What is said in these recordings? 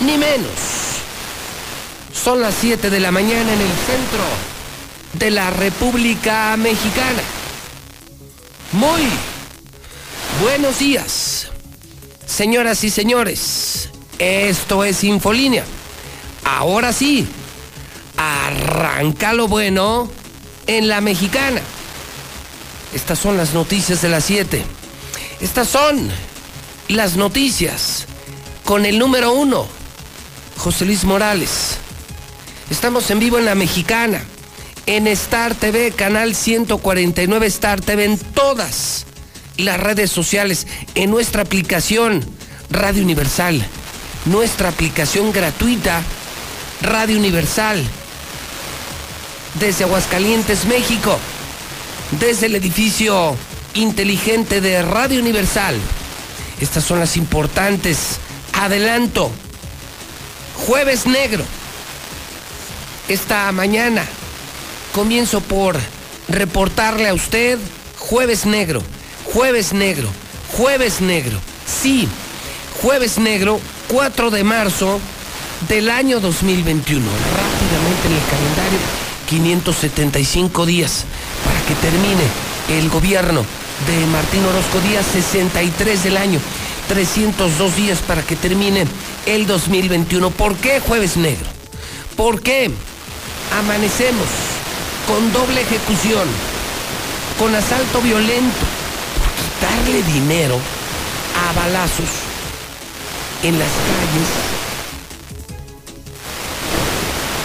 ni menos. Son las 7 de la mañana en el centro de la República Mexicana. Muy buenos días, señoras y señores. Esto es Infolínea. Ahora sí, arranca lo bueno en la mexicana. Estas son las noticias de las 7. Estas son las noticias con el número uno José Luis Morales. Estamos en vivo en la mexicana, en Star TV, canal 149 Star TV, en todas las redes sociales, en nuestra aplicación Radio Universal, nuestra aplicación gratuita Radio Universal, desde Aguascalientes, México, desde el edificio inteligente de Radio Universal. Estas son las importantes. Adelanto Jueves Negro. Esta mañana comienzo por reportarle a usted Jueves Negro, Jueves Negro, Jueves Negro. Sí, Jueves Negro, 4 de marzo del año 2021. Rápidamente en el calendario, 575 días para que termine el gobierno de Martín Orozco Díaz, 63 del año. 302 días para que termine el 2021. ¿Por qué jueves negro? ¿Por qué amanecemos con doble ejecución, con asalto violento, quitarle dinero a balazos en las calles?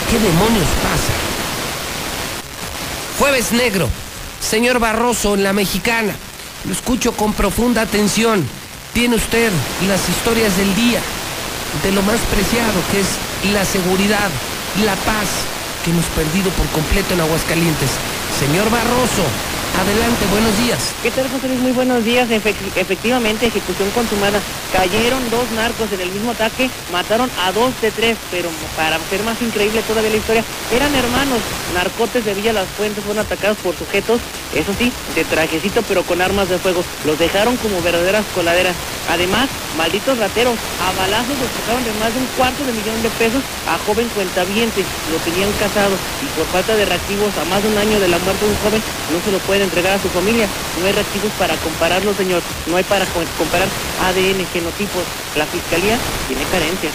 ¿Qué demonios pasa? Jueves negro, señor Barroso en la mexicana. Lo escucho con profunda atención tiene usted las historias del día, de lo más preciado que es la seguridad, la paz que hemos perdido por completo en Aguascalientes. Señor Barroso, Adelante, buenos días. ¿Qué tal, José Luis? Muy buenos días. efectivamente, ejecución consumada. Cayeron dos narcos en el mismo ataque, mataron a dos de tres, pero para ser más increíble todavía la historia, eran hermanos. Narcotes de Villa Las Fuentes fueron atacados por sujetos, eso sí, de trajecito, pero con armas de fuego. Los dejaron como verdaderas coladeras. Además, malditos rateros, a balazos los sacaron de más de un cuarto de millón de pesos a joven cuentaviente. Lo tenían casado y por falta de reactivos a más de un año de la muerte de un joven, no se lo pueden entregar a su familia. No hay reactivos para compararlo, señor. No hay para comparar ADN, genotipos. La fiscalía tiene carencias.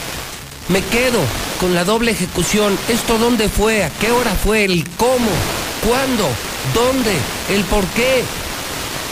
Me quedo con la doble ejecución. ¿Esto dónde fue? ¿A qué hora fue? ¿El cómo? ¿Cuándo? ¿Dónde? ¿El por qué?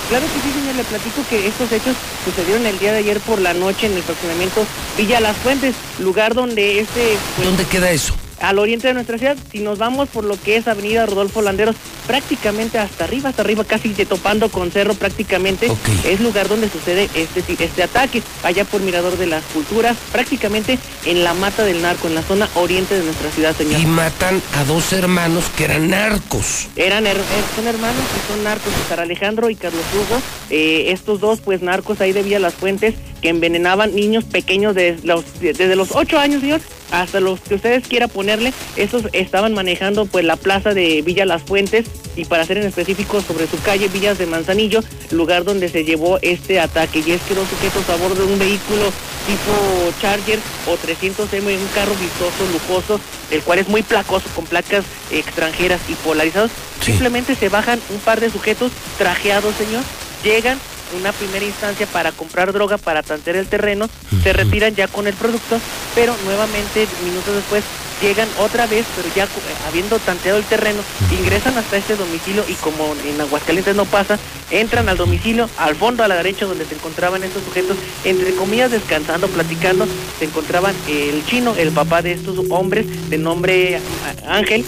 Claro que sí, señor, le platico que estos hechos sucedieron el día de ayer por la noche en el fraccionamiento Villa Las Fuentes, lugar donde este... Pues, ¿Dónde queda eso? Al oriente de nuestra ciudad. Si nos vamos por lo que es Avenida Rodolfo Landeros, prácticamente hasta arriba, hasta arriba, casi topando con cerro prácticamente, es lugar donde sucede este, este ataque, allá por Mirador de las Culturas, prácticamente en la mata del narco, en la zona oriente de nuestra ciudad, señor. Y matan a dos hermanos que eran narcos. Eran eh, son hermanos que son narcos, César Alejandro y Carlos Hugo. Eh, estos dos, pues narcos ahí de Vía Las Fuentes, que envenenaban niños pequeños desde los, desde los ocho años, señor, hasta los que ustedes quieran ponerle, estos estaban manejando pues la plaza de Villa Las Fuentes y para ser en específico sobre su calle Villas de Manzanillo, lugar donde se llevó este ataque. Y es que dos sujetos a bordo de un vehículo tipo Charger o 300M, un carro vistoso, lujoso, el cual es muy placoso, con placas extranjeras y polarizados, simplemente se bajan un par de sujetos trajeados, señor, llegan una primera instancia para comprar droga, para tantear el terreno, se retiran ya con el producto, pero nuevamente minutos después llegan otra vez, pero ya habiendo tanteado el terreno, ingresan hasta este domicilio y como en Aguascalientes no pasa, entran al domicilio, al fondo a la derecha donde se encontraban estos sujetos, entre comillas descansando, platicando, se encontraban el chino, el papá de estos hombres, de nombre Ángel,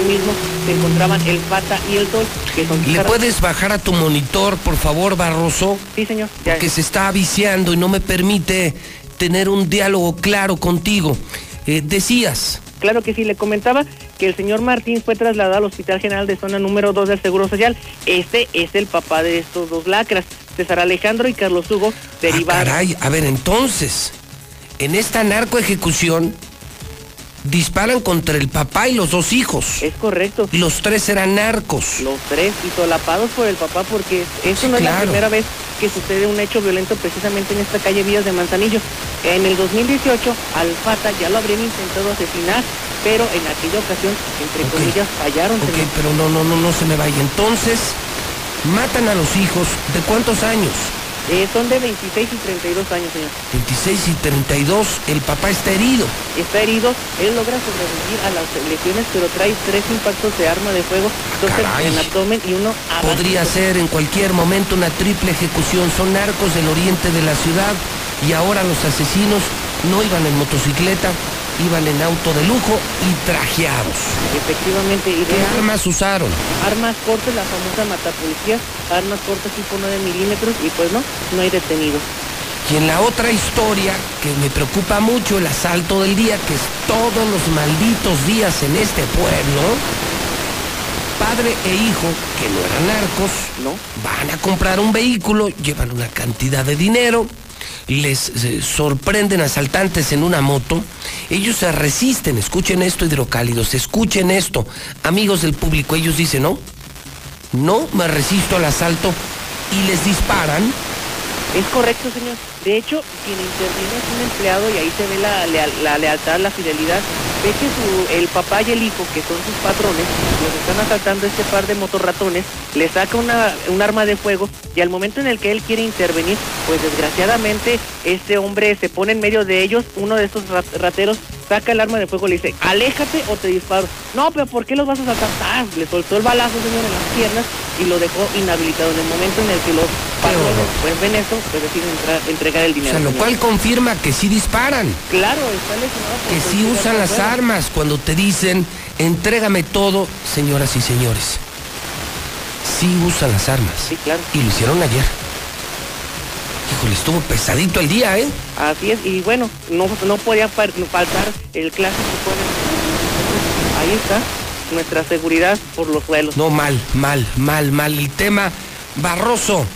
mismo se encontraban el Pata y el Sol. Que son ¿Le puedes bajar a tu monitor, por favor, Barroso? Sí, señor. Que se está viciando y no me permite tener un diálogo claro contigo. Eh, decías. Claro que sí, le comentaba que el señor Martín fue trasladado al Hospital General de Zona número 2 del Seguro Social. Este es el papá de estos dos lacras, César Alejandro y Carlos Hugo, derivados. Ah, caray, a ver, entonces, en esta narco ejecución disparan contra el papá y los dos hijos. Es correcto. Los tres eran narcos. Los tres, y solapados por el papá, porque eso no es la primera vez que sucede un hecho violento precisamente en esta calle Vías de Manzanillo. En el 2018, Alfata ya lo habrían intentado asesinar, pero en aquella ocasión, entre comillas, fallaron. Ok, pero no, no, no, no se me vaya. Entonces, matan a los hijos, ¿de cuántos años? Eh, son de 26 y 32 años, señor. 26 y 32, el papá está herido. Está herido, él logra sobrevivir a las lesiones, pero trae tres impactos de arma de fuego, dos en el abdomen y uno Podría ser en cualquier momento una triple ejecución. Son narcos del oriente de la ciudad y ahora los asesinos no iban en motocicleta, iban en auto de lujo y trajeados. Efectivamente. ¿Qué armas usaron? Armas cortas, la famosa matapolicía, armas cortas tipo 9 milímetros y pues no, no hay detenidos. Y en la otra historia, que me preocupa mucho, el asalto del día, que es todos los malditos días en este pueblo, padre e hijo, que no eran narcos, ¿no? Van a comprar un vehículo, llevan una cantidad de dinero, les eh, sorprenden asaltantes en una moto, ellos se resisten, escuchen esto hidrocálidos, escuchen esto, amigos del público, ellos dicen, no, no me resisto al asalto y les disparan. Es correcto, señor. De hecho, quien interviene es un empleado y ahí se ve la, la lealtad, la fidelidad ve que su, el papá y el hijo, que son sus patrones, los están asaltando este par de motorratones, le saca una, un arma de fuego y al momento en el que él quiere intervenir, pues desgraciadamente este hombre se pone en medio de ellos, uno de estos rateros saca el arma de fuego y le dice, aléjate o te disparo. No, pero ¿por qué los vas a sacar? Ah, le soltó el balazo, señor, en las piernas y lo dejó inhabilitado. En el momento en el que los patrones pues ven esto, pues deciden entregar el dinero. O sea, lo cual confirma que sí disparan. Claro, está lesionado. Que sí usan las armas cuando te dicen, entrégame todo, señoras y señores. Sí usan las armas. Sí, claro. Y lo hicieron ayer. Híjole, estuvo pesadito el día, ¿eh? Así es, y bueno, no, no podía faltar el clásico. Ahí está, nuestra seguridad por los suelos. No, mal, mal, mal, mal. El tema, Barroso,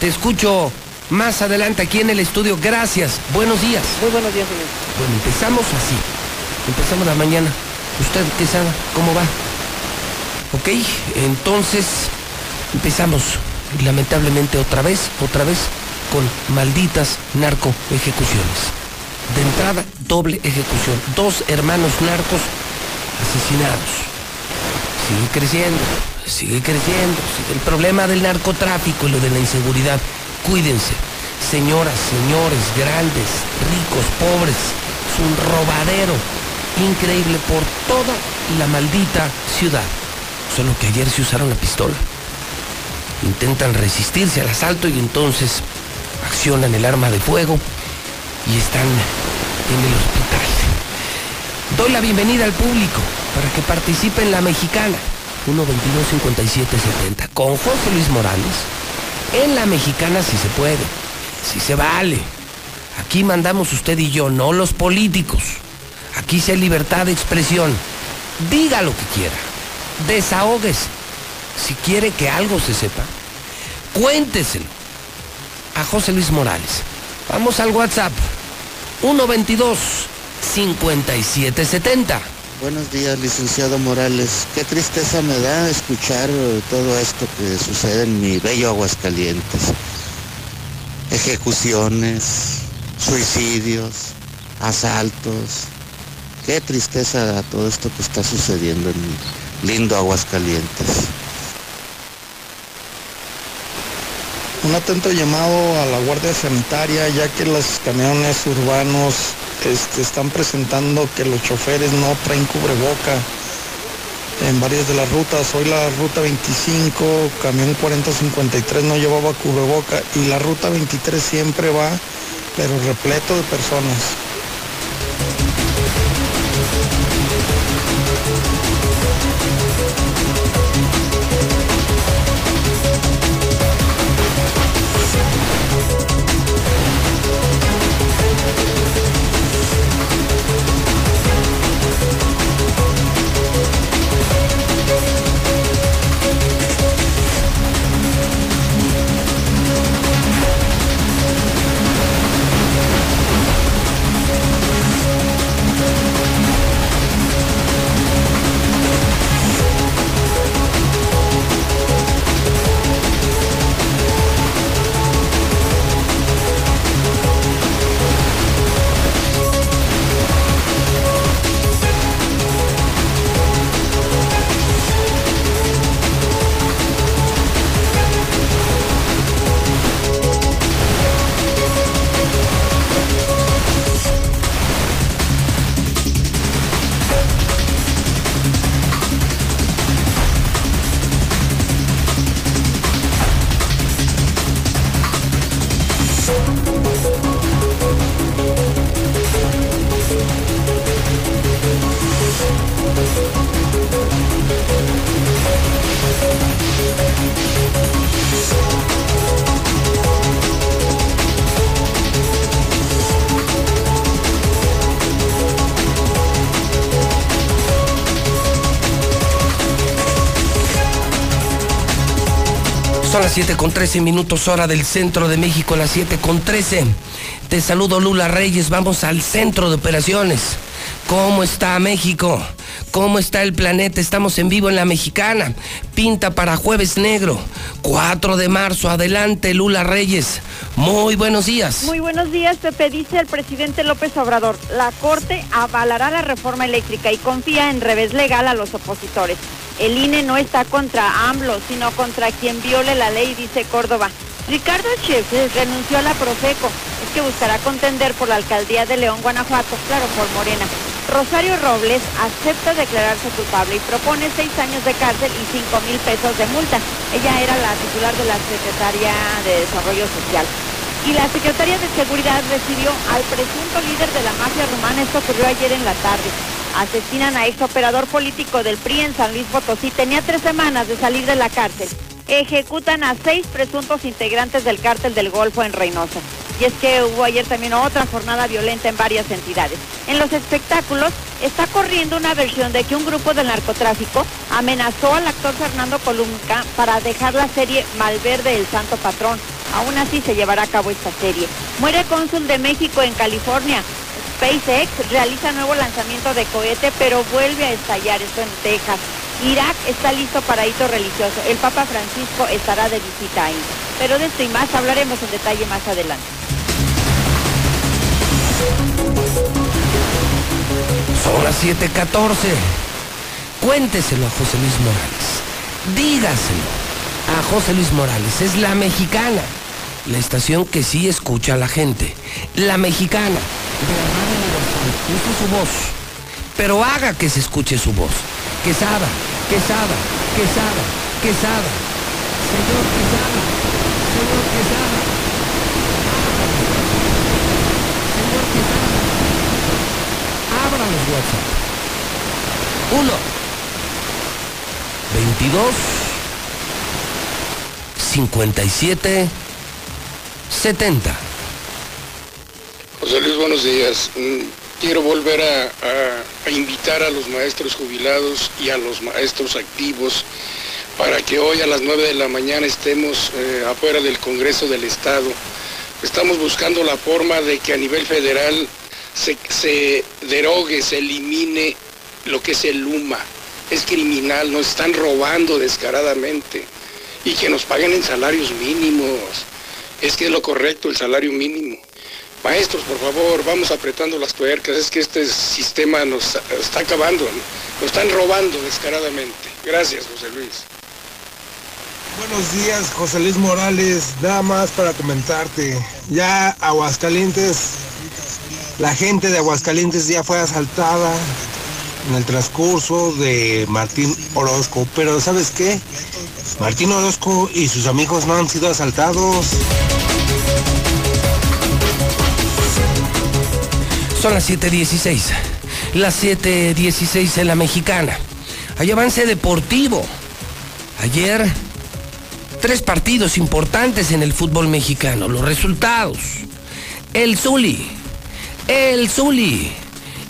te escucho más adelante aquí en el estudio. Gracias, buenos días. Muy buenos días, señor. Bueno, empezamos así. Empezamos la mañana. ¿Usted qué sabe? ¿Cómo va? Ok, entonces empezamos lamentablemente otra vez, otra vez con malditas narco ejecuciones. De entrada, doble ejecución. Dos hermanos narcos asesinados. Sigue creciendo, sigue creciendo. El problema del narcotráfico y lo de la inseguridad. Cuídense. Señoras, señores, grandes, ricos, pobres. Es un robadero increíble por toda la maldita ciudad. Solo que ayer se usaron la pistola. Intentan resistirse al asalto y entonces accionan el arma de fuego y están en el hospital. Doy la bienvenida al público para que participe en la mexicana 122-5770 con José Luis Morales. En la mexicana si se puede, si se vale. Aquí mandamos usted y yo, no los políticos. Aquí sea libertad de expresión. Diga lo que quiera. Desahóguese. Si quiere que algo se sepa, cuénteselo a José Luis Morales. Vamos al WhatsApp. 122 5770. Buenos días, licenciado Morales. Qué tristeza me da escuchar todo esto que sucede en mi bello Aguascalientes. Ejecuciones, suicidios, asaltos. Qué tristeza da todo esto que está sucediendo en mi lindo Aguascalientes. Un atento llamado a la Guardia Sanitaria ya que los camiones urbanos este, están presentando que los choferes no traen cubreboca en varias de las rutas. Hoy la ruta 25, camión 4053 no llevaba cubreboca y la ruta 23 siempre va, pero repleto de personas. 7 con 13 minutos hora del centro de México, las 7 con 13. Te saludo Lula Reyes, vamos al centro de operaciones. ¿Cómo está México? ¿Cómo está el planeta? Estamos en vivo en la mexicana. Pinta para jueves negro. 4 de marzo. Adelante, Lula Reyes. Muy buenos días. Muy buenos días, Pepe. Dice el presidente López Obrador, la Corte avalará la reforma eléctrica y confía en revés legal a los opositores. El INE no está contra AMLO, sino contra quien viole la ley, dice Córdoba. Ricardo Sheffield renunció a la Profeco. Es que buscará contender por la alcaldía de León, Guanajuato, claro, por Morena. Rosario Robles acepta declararse culpable y propone seis años de cárcel y cinco mil pesos de multa. Ella era la titular de la Secretaría de Desarrollo Social. Y la Secretaría de Seguridad recibió al presunto líder de la mafia rumana. Esto ocurrió ayer en la tarde. Asesinan a ex operador político del PRI en San Luis Potosí. Tenía tres semanas de salir de la cárcel. Ejecutan a seis presuntos integrantes del cártel del Golfo en Reynosa. Y es que hubo ayer también otra jornada violenta en varias entidades. En los espectáculos está corriendo una versión de que un grupo del narcotráfico amenazó al actor Fernando Colunca para dejar la serie Malverde el Santo Patrón. Aún así se llevará a cabo esta serie. Muere cónsul de México en California. SpaceX realiza nuevo lanzamiento de cohete, pero vuelve a estallar, esto en Texas. Irak está listo para hito religioso. El Papa Francisco estará de visita ahí. Pero de esto y más hablaremos en detalle más adelante. Son las 7:14. Cuénteselo a José Luis Morales. Dígaselo a José Luis Morales. Es la mexicana. La estación que sí escucha a la gente. La mexicana. Escuche su voz. Pero haga que se escuche su voz. Quesada, Quesada, Quesada, Quesada. Señor Quesada, señor Quesada. Señor Quesada. Abra los WhatsApp. 1 22 57 70 José Luis, buenos días. Mm, Quiero volver a, invitar a los maestros jubilados y a los maestros activos para que hoy a las 9 de la mañana estemos eh, afuera del Congreso del Estado. Estamos buscando la forma de que a nivel federal se, se derogue, se elimine lo que es el UMA. Es criminal, nos están robando descaradamente y que nos paguen en salarios mínimos. Es que es lo correcto, el salario mínimo. Maestros, por favor, vamos apretando las tuercas. Es que este sistema nos está acabando. ¿no? Nos están robando descaradamente. Gracias, José Luis. Buenos días, José Luis Morales. Nada más para comentarte. Ya Aguascalientes, la gente de Aguascalientes ya fue asaltada en el transcurso de Martín Orozco. Pero ¿sabes qué? Martín Orozco y sus amigos no han sido asaltados. Son las 7.16. Las 7.16 en la mexicana. Hay avance deportivo. Ayer, tres partidos importantes en el fútbol mexicano. Los resultados. El Zuli. El Zuli.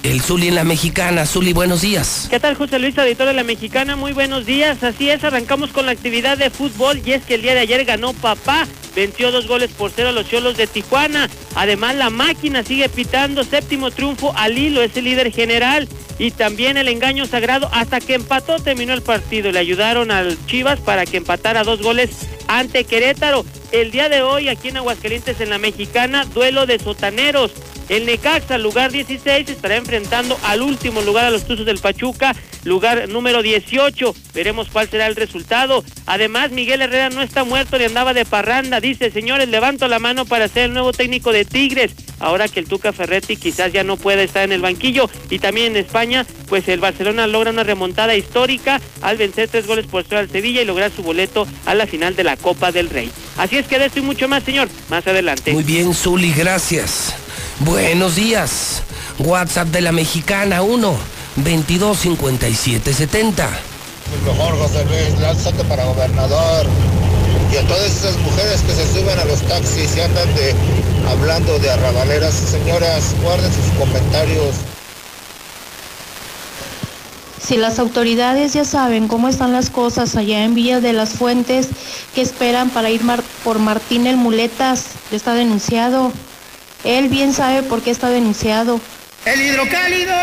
El Zuli en la mexicana. Zuli, buenos días. ¿Qué tal, José Luis, auditor de la Mexicana? Muy buenos días. Así es, arrancamos con la actividad de fútbol y es que el día de ayer ganó papá. Venció dos goles por cero a los Cholos de Tijuana. Además, la máquina sigue pitando. Séptimo triunfo al hilo, es el líder general. Y también el engaño sagrado hasta que empató, terminó el partido. Le ayudaron al Chivas para que empatara dos goles ante Querétaro. El día de hoy, aquí en Aguascalientes, en la Mexicana, duelo de sotaneros. El Necaxa, lugar 16, estará enfrentando al último lugar a los Tuzos del Pachuca, lugar número 18. Veremos cuál será el resultado. Además, Miguel Herrera no está muerto ni andaba de parranda. Dice, señores, levanto la mano para ser el nuevo técnico de Tigres. Ahora que el Tuca Ferretti quizás ya no pueda estar en el banquillo. Y también en España, pues el Barcelona logra una remontada histórica al vencer tres goles por cero al Sevilla y lograr su boleto a la final de la Copa del Rey. Así es que de esto y mucho más, señor, más adelante. Muy bien, Zuli, gracias. Buenos días. WhatsApp de la mexicana 1 22 57 70. El mejor José Luis, lánzate para gobernador. Y a todas esas mujeres que se suben a los taxis y andan de hablando de arrabaleras, señoras, guarden sus comentarios. Si las autoridades ya saben cómo están las cosas allá en Villa de las Fuentes, ¿qué esperan para ir por Martín el Muletas? Está denunciado. Él bien sabe por qué está denunciado. El hidrocálido.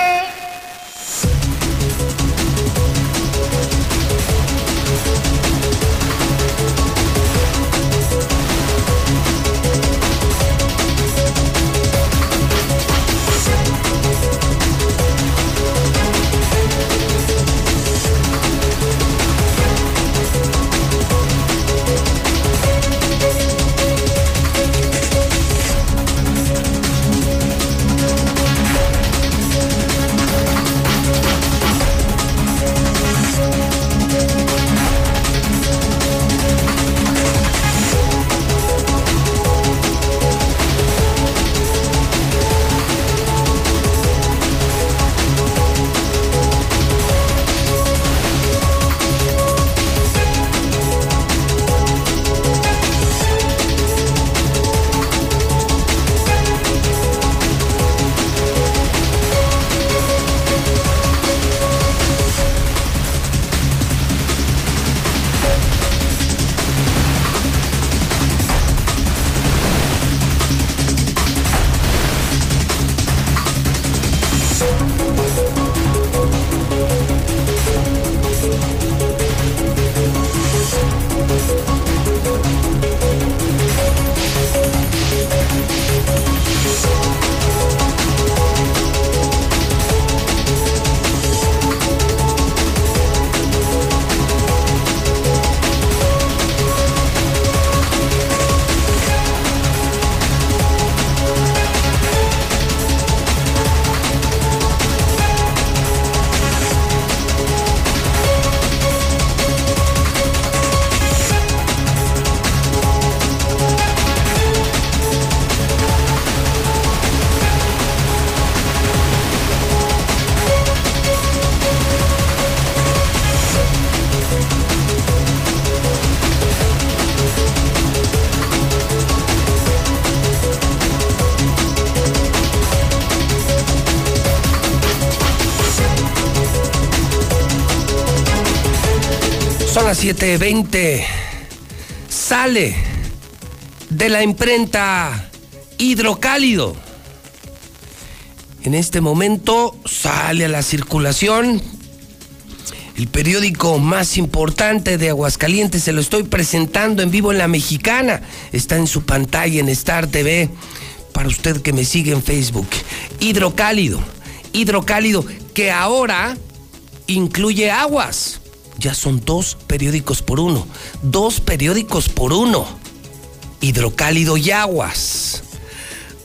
Son las 7:20. Sale de la imprenta Hidrocálido. En este momento sale a la circulación el periódico más importante de Aguascalientes. Se lo estoy presentando en vivo en la mexicana. Está en su pantalla en Star TV. Para usted que me sigue en Facebook. Hidrocálido. Hidrocálido que ahora incluye aguas ya son dos periódicos por uno. Dos periódicos por uno. Hidrocálido y aguas.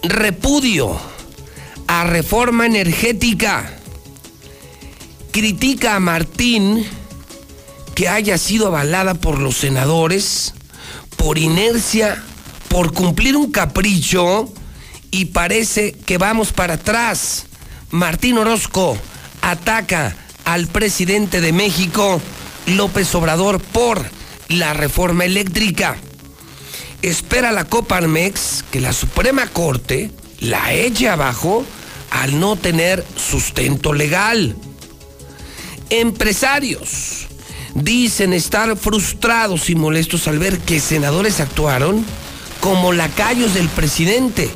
Repudio a reforma energética. Critica a Martín que haya sido avalada por los senadores por inercia, por cumplir un capricho y parece que vamos para atrás. Martín Orozco ataca al presidente de México López Obrador por la reforma eléctrica. Espera la Coparmex que la Suprema Corte la eche abajo al no tener sustento legal. Empresarios dicen estar frustrados y molestos al ver que senadores actuaron como lacayos del presidente.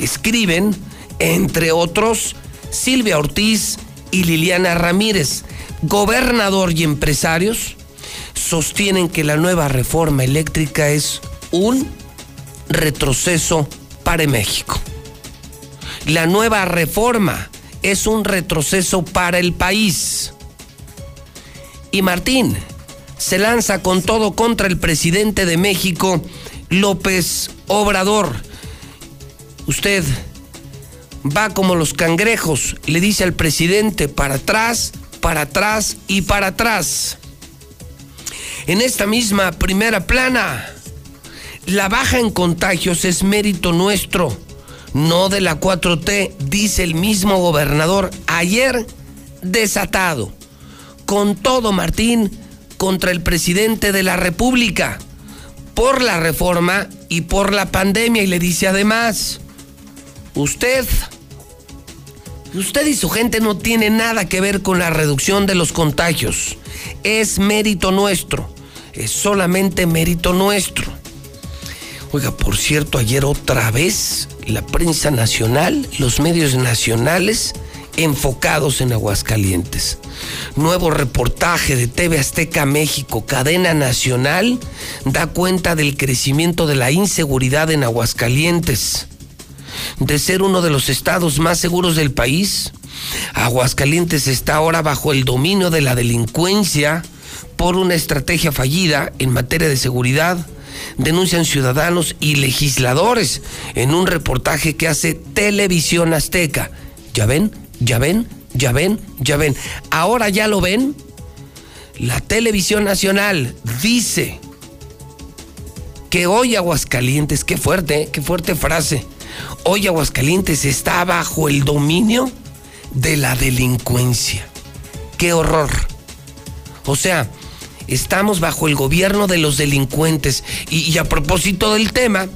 Escriben, entre otros, Silvia Ortiz y Liliana Ramírez, gobernador y empresarios sostienen que la nueva reforma eléctrica es un retroceso para México. La nueva reforma es un retroceso para el país. Y Martín se lanza con todo contra el presidente de México, López Obrador. Usted va como los cangrejos, le dice al presidente para atrás, para atrás y para atrás. En esta misma primera plana, la baja en contagios es mérito nuestro, no de la 4T, dice el mismo gobernador ayer desatado. Con todo, Martín, contra el presidente de la República, por la reforma y por la pandemia, y le dice además, usted Usted y su gente no tiene nada que ver con la reducción de los contagios. Es mérito nuestro. Es solamente mérito nuestro. Oiga, por cierto, ayer otra vez la prensa nacional, los medios nacionales enfocados en Aguascalientes. Nuevo reportaje de TV Azteca México, cadena nacional, da cuenta del crecimiento de la inseguridad en Aguascalientes. De ser uno de los estados más seguros del país, Aguascalientes está ahora bajo el dominio de la delincuencia por una estrategia fallida en materia de seguridad, denuncian ciudadanos y legisladores en un reportaje que hace Televisión Azteca. ¿Ya ven? ¿Ya ven? ¿Ya ven? ¿Ya ven? Ahora ya lo ven. La televisión nacional dice que hoy Aguascalientes, qué fuerte, qué fuerte frase, hoy Aguascalientes está bajo el dominio de la delincuencia. Qué horror. O sea, estamos bajo el gobierno de los delincuentes. Y, a propósito del tema,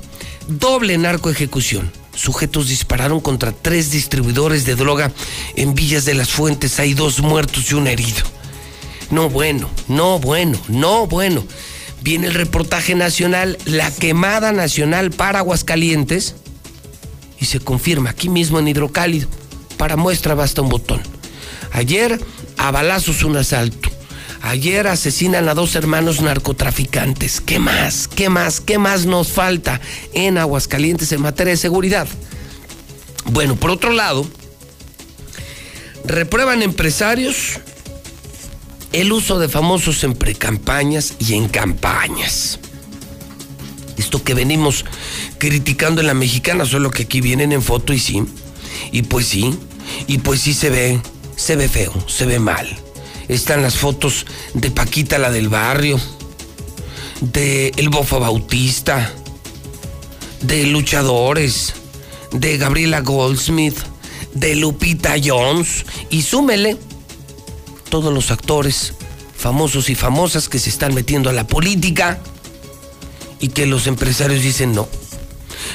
doble narcoejecución. Sujetos dispararon contra tres distribuidores de droga en Villas de las Fuentes. Hay dos muertos y un herido. No bueno, no bueno, no bueno. Viene el reportaje nacional, la quemada nacional para Aguascalientes. Y se confirma aquí mismo en Hidrocálido. Para muestra basta un botón. Ayer a balazos un asalto. Ayer asesinan a dos hermanos narcotraficantes. ¿Qué más? ¿Qué más? ¿Qué más nos falta en Aguascalientes en materia de seguridad? Bueno, por otro lado, reprueban empresarios el uso de famosos en precampañas y en campañas. Esto que venimos criticando en la mexicana, solo que aquí vienen en foto y sí. Y pues sí, y pues sí se ve, se ve feo, se ve mal están las fotos de Paquita la del barrio, de El Bofo Bautista, de luchadores, de Gabriela Goldsmith, de Lupita Jones y súmele todos los actores famosos y famosas que se están metiendo a la política y que los empresarios dicen no.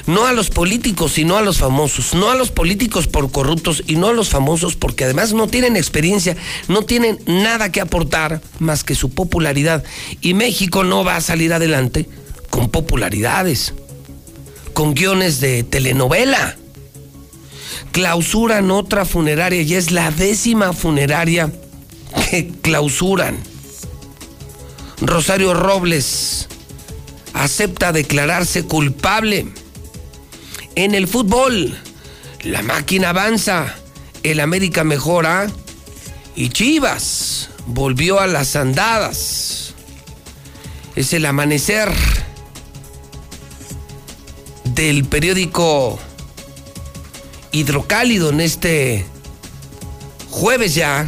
No a los políticos, sino a los famosos. No a los políticos por corruptos y no a los famosos porque además no tienen experiencia, no tienen nada que aportar más que su popularidad. Y México no va a salir adelante con popularidades, con guiones de telenovela. Clausuran otra funeraria y es la décima funeraria que clausuran. Rosario Robles acepta declararse culpable en el fútbol, la máquina avanza, el América mejora y Chivas volvió a las andadas. Es el amanecer del periódico Hidrocálido en este jueves ya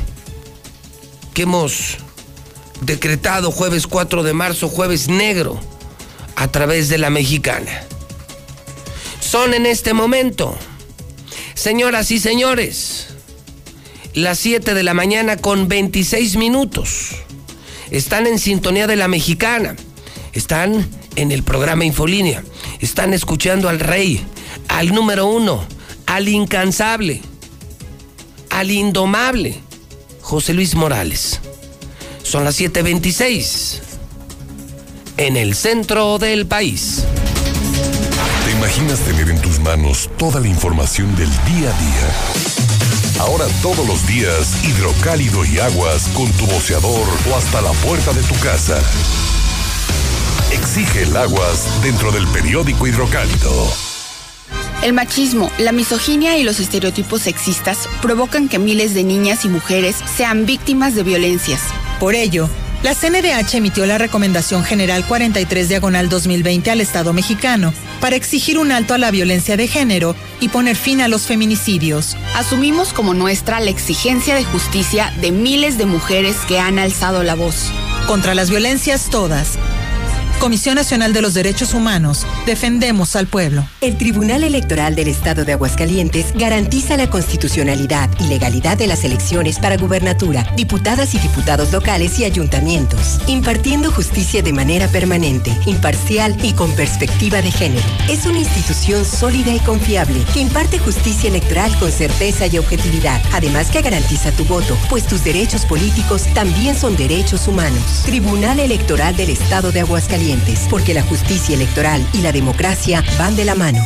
que hemos decretado jueves 4 de marzo, jueves negro, a través de la mexicana son en este momento. Señoras y señores, las 7 de la mañana con 26 minutos. Están en sintonía de la mexicana. Están en el programa Infolínea. Están escuchando al rey, al número uno, al incansable, al indomable, José Luis Morales. Son las 7.26 en el centro del país imaginas tener en tus manos toda la información del día a día? Ahora todos los días, hidrocálido y aguas con tu boceador o hasta la puerta de tu casa. Exige el aguas dentro del periódico hidrocálido. El machismo, la misoginia y los estereotipos sexistas provocan que miles de niñas y mujeres sean víctimas de violencias. Por ello, la CNDH emitió la Recomendación General 43 Diagonal 2020 al Estado mexicano para exigir un alto a la violencia de género y poner fin a los feminicidios. Asumimos como nuestra la exigencia de justicia de miles de mujeres que han alzado la voz. Contra las violencias todas. Comisión Nacional de los Derechos Humanos, defendemos al pueblo. El Tribunal Electoral del Estado de Aguascalientes garantiza la constitucionalidad y legalidad de las elecciones para gubernatura, diputadas y diputados locales y ayuntamientos, impartiendo justicia de manera permanente, imparcial y con perspectiva de género. Es una institución sólida y confiable que imparte justicia electoral con certeza y objetividad, además que garantiza tu voto, pues tus derechos políticos también son derechos humanos. Tribunal Electoral del Estado de Aguascalientes porque la justicia electoral y la democracia van de la mano.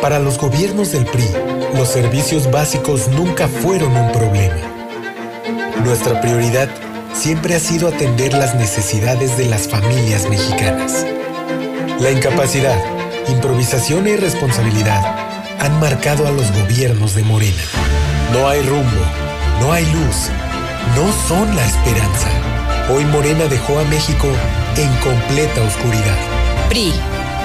Para los gobiernos del PRI, los servicios básicos nunca fueron un problema. Nuestra prioridad siempre ha sido atender las necesidades de las familias mexicanas. La incapacidad, improvisación e irresponsabilidad han marcado a los gobiernos de Morena. No hay rumbo, no hay luz, no son la esperanza. Hoy Morena dejó a México en completa oscuridad. PRI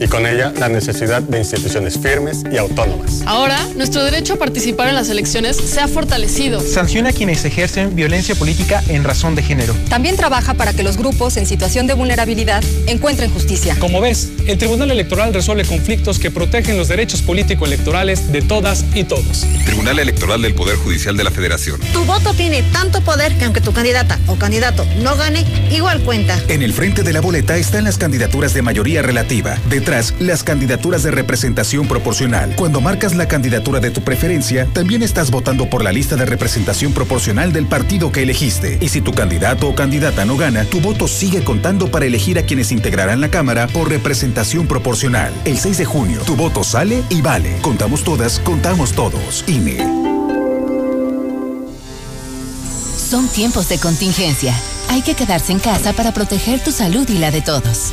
y con ella la necesidad de instituciones firmes y autónomas. Ahora, nuestro derecho a participar en las elecciones se ha fortalecido. Sanciona a quienes ejercen violencia política en razón de género. También trabaja para que los grupos en situación de vulnerabilidad encuentren justicia. Como ves, el Tribunal Electoral resuelve conflictos que protegen los derechos político-electorales de todas y todos. Tribunal Electoral del Poder Judicial de la Federación. Tu voto tiene tanto poder que aunque tu candidata o candidato no gane, igual cuenta. En el frente de la boleta están las candidaturas de mayoría relativa. De las candidaturas de representación proporcional. Cuando marcas la candidatura de tu preferencia, también estás votando por la lista de representación proporcional del partido que elegiste. Y si tu candidato o candidata no gana, tu voto sigue contando para elegir a quienes integrarán la Cámara por representación proporcional. El 6 de junio, tu voto sale y vale. Contamos todas, contamos todos. INE. Son tiempos de contingencia. Hay que quedarse en casa para proteger tu salud y la de todos.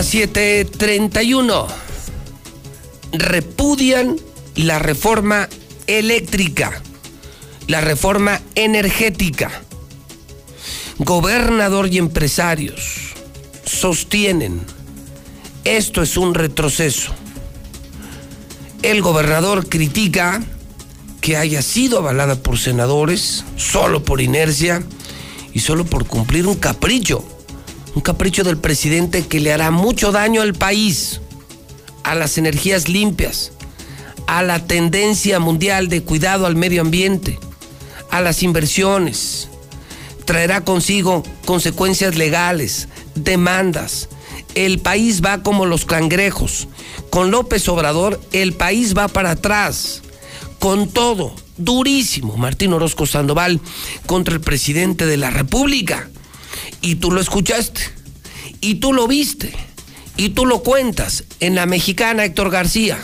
Las 7:31. Repudian la reforma eléctrica, la reforma energética. Gobernador y empresarios sostienen esto es un retroceso. El gobernador critica que haya sido avalada por senadores solo por inercia y solo por cumplir un capricho un capricho del presidente que le hará mucho daño al país, a las energías limpias, a la tendencia mundial de cuidado al medio ambiente, a las inversiones. Traerá consigo consecuencias legales, demandas, el país va como los cangrejos. Con López Obrador, el país va para atrás. Con todo, durísimo, Martín Orozco Sandoval contra el presidente de la República. Y tú lo escuchaste, y tú lo viste, y tú lo cuentas en la mexicana Héctor García.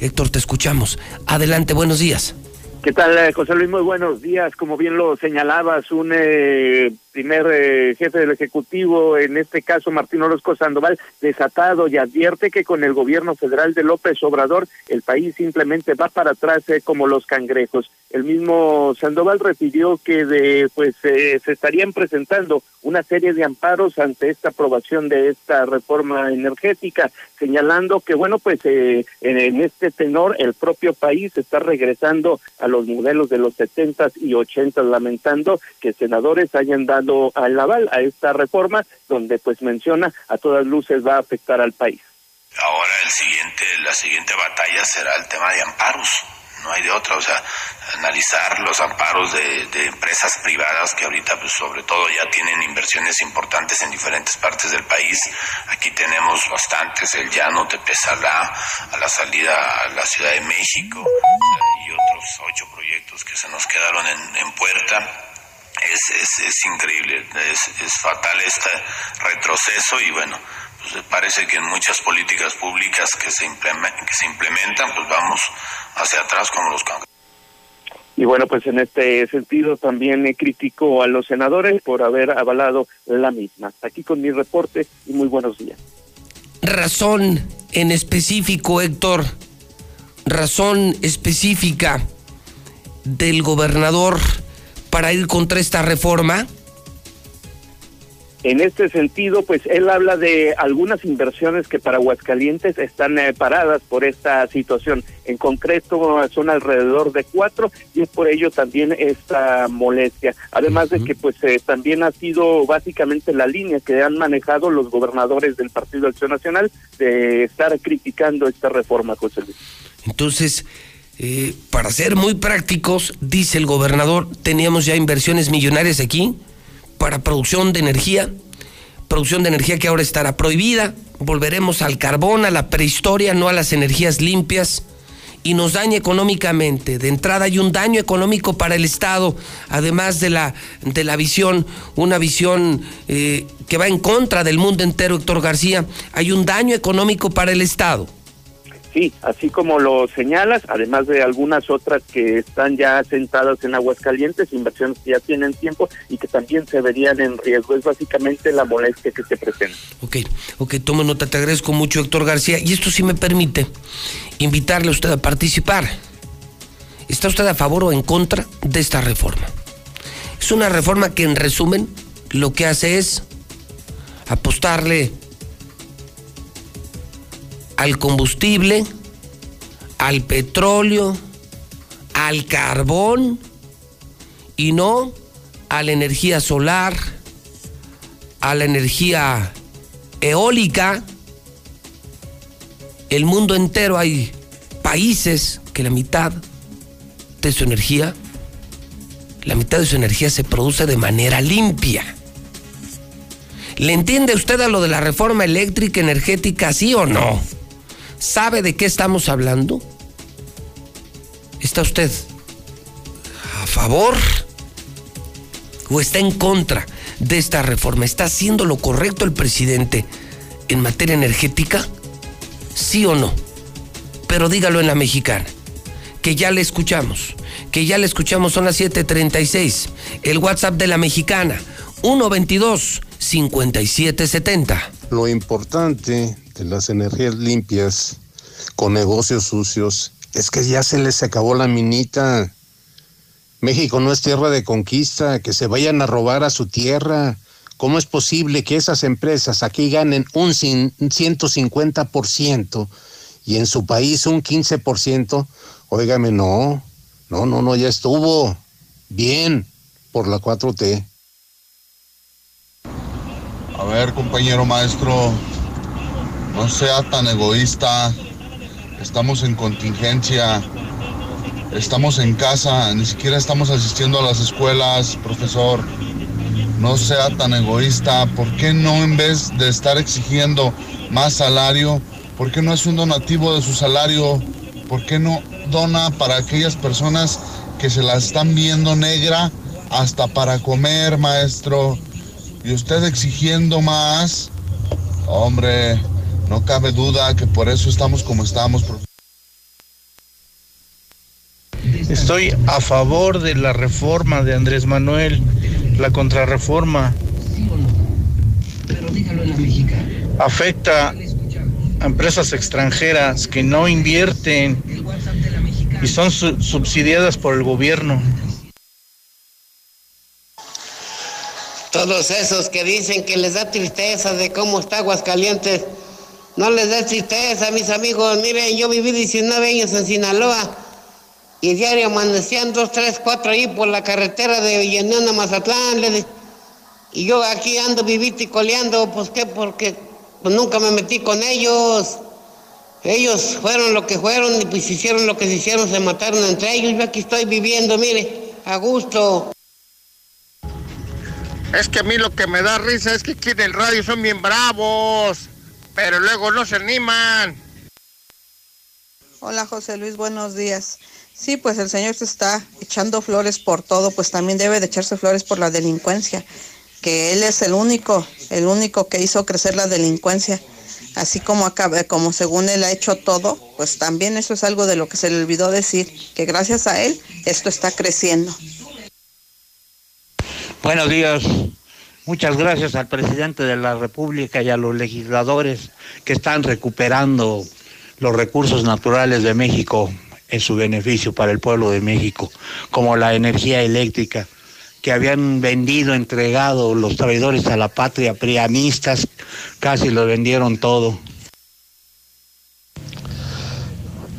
Héctor, te escuchamos. Adelante, buenos días. ¿Qué tal, eh, José Luis? Muy buenos días. Como bien lo señalabas, un eh, primer eh, jefe del Ejecutivo, en este caso Martín Orozco Sandoval, desatado y advierte que con el gobierno federal de López Obrador el país simplemente va para atrás como los cangrejos. El mismo Sandoval refirió que de, pues se estarían presentando una serie de amparos ante esta aprobación de esta reforma energética, señalando que bueno pues en, en, este tenor el propio país está regresando a los modelos de los setentas y ochentas, lamentando que senadores hayan dado al aval a esta reforma, donde pues menciona a todas luces va a afectar al país. Ahora el siguiente, la siguiente batalla será el tema de amparos no hay de otra, o sea, analizar los amparos de, empresas privadas que ahorita pues sobre todo ya tienen inversiones importantes en diferentes partes del país. Aquí tenemos bastantes, el llano de Pesalá, a la salida a la Ciudad de México y otros ocho proyectos que se nos quedaron en, puerta. Es, es, es increíble, es, es fatal este retroceso y bueno, pues parece que en muchas políticas públicas que se, que se implementan, pues vamos hacia atrás como los cangrejos. Y bueno, pues en este sentido también critico a los senadores por haber avalado la misma. Aquí con mi reporte y muy buenos días. Razón en específico, Héctor, razón específica del gobernador para ir contra esta reforma. En este sentido, pues él habla de algunas inversiones que para Aguascalientes están eh, paradas por esta situación. En concreto, son alrededor de cuatro y es por ello también esta molestia. Además de que, pues, eh, también ha sido básicamente la línea que han manejado los gobernadores del Partido Acción Nacional de estar criticando esta reforma, José Luis. Entonces, eh, para ser muy prácticos, dice el gobernador, teníamos ya inversiones millonarias aquí para producción de energía, producción de energía que ahora estará prohibida, volveremos al carbón, a la prehistoria, no a las energías limpias, y nos daña económicamente. De entrada hay un daño económico para el Estado, además de la, de la visión, una visión eh, que va en contra del mundo entero, Héctor García, hay un daño económico para el Estado. Sí, así como lo señalas, además de algunas otras que están ya sentadas en Aguascalientes, inversiones que ya tienen tiempo y que también se verían en riesgo. Es básicamente la molestia que se presenta. Ok, ok, tomo nota, te agradezco mucho, Héctor García. Y esto sí me permite invitarle a usted a participar. ¿Está usted a favor o en contra de esta reforma? Es una reforma que en resumen lo que hace es apostarle al combustible, al petróleo, al carbón y no a la energía solar, a la energía eólica. El mundo entero hay países que la mitad de su energía, la mitad de su energía se produce de manera limpia. ¿Le entiende usted a lo de la reforma eléctrica energética, sí o no? ¿Sabe de qué estamos hablando? ¿Está usted a favor o está en contra de esta reforma? ¿Está haciendo lo correcto el presidente en materia energética? ¿Sí o no? Pero dígalo en la mexicana, que ya le escuchamos, que ya le escuchamos, son las 7:36. El WhatsApp de la mexicana, 122 5770. Lo importante de las energías limpias con negocios sucios es que ya se les acabó la minita. México no es tierra de conquista, que se vayan a robar a su tierra. ¿Cómo es posible que esas empresas aquí ganen un 150% y en su país un 15%? Óigame, no, no, no, no, ya estuvo bien por la 4T. Ver, compañero maestro, no sea tan egoísta. Estamos en contingencia. Estamos en casa, ni siquiera estamos asistiendo a las escuelas, profesor. no sea tan egoísta. ¿Por qué no en vez de estar exigiendo más salario, por qué no es un donativo de su salario? ¿Por qué no dona para aquellas personas que se la están viendo negra hasta para comer, maestro? Y usted exigiendo más, hombre, no cabe duda que por eso estamos como estamos. Estoy a favor de la reforma de Andrés Manuel, la contrarreforma. Afecta a empresas extranjeras que no invierten y son subsidiadas por el gobierno. Todos esos que dicen que les da tristeza de cómo está Aguascalientes, no les da tristeza, mis amigos. Miren, yo viví 19 años en Sinaloa y diario amanecían dos, tres, cuatro ahí por la carretera de Villanueva Mazatlán. y yo aquí ando vivito y coleando, pues qué, porque pues nunca me metí con ellos. Ellos fueron lo que fueron y pues hicieron lo que se hicieron, se mataron entre ellos. Yo aquí estoy viviendo, mire, a gusto. Es que a mí lo que me da risa es que aquí en el radio son bien bravos, pero luego no se animan. Hola José Luis, buenos días. Sí, pues el señor se está echando flores por todo, pues también debe de echarse flores por la delincuencia, que él es el único, el único que hizo crecer la delincuencia. Así como acaba, como según él ha hecho todo, pues también eso es algo de lo que se le olvidó decir, que gracias a él esto está creciendo. Buenos días. Muchas gracias al presidente de la República y a los legisladores que están recuperando los recursos naturales de México en su beneficio para el pueblo de México, como la energía eléctrica que habían vendido, entregado los traidores a la patria, prianistas, casi lo vendieron todo.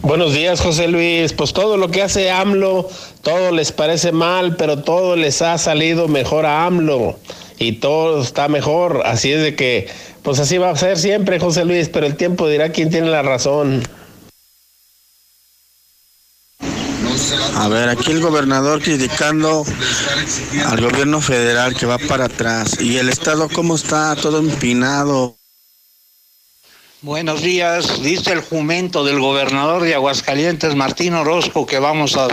Buenos días, José Luis. Pues todo lo que hace AMLO, todo les parece mal, pero todo les ha salido mejor a AMLO y todo está mejor. Así es de que, pues así va a ser siempre, José Luis, pero el tiempo dirá quién tiene la razón. A ver, aquí el gobernador criticando al gobierno federal que va para atrás. ¿Y el Estado cómo está? Todo empinado. Buenos días, dice el jumento del gobernador de Aguascalientes, Martín Orozco, que vamos a,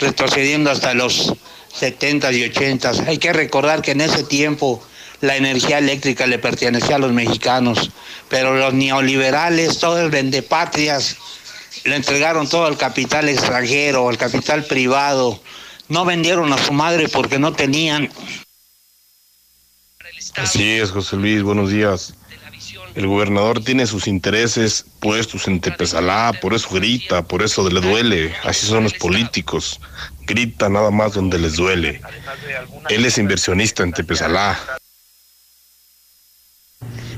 retrocediendo hasta los 70 y 80. Hay que recordar que en ese tiempo la energía eléctrica le pertenecía a los mexicanos, pero los neoliberales, todo el vendepatrias, le entregaron todo al capital extranjero, al capital privado. No vendieron a su madre porque no tenían. Así es, José Luis, buenos días. El gobernador tiene sus intereses puestos en Tepezalá, por eso grita, por eso le duele. Así son los políticos. Grita nada más donde les duele. Él es inversionista en Tepezalá.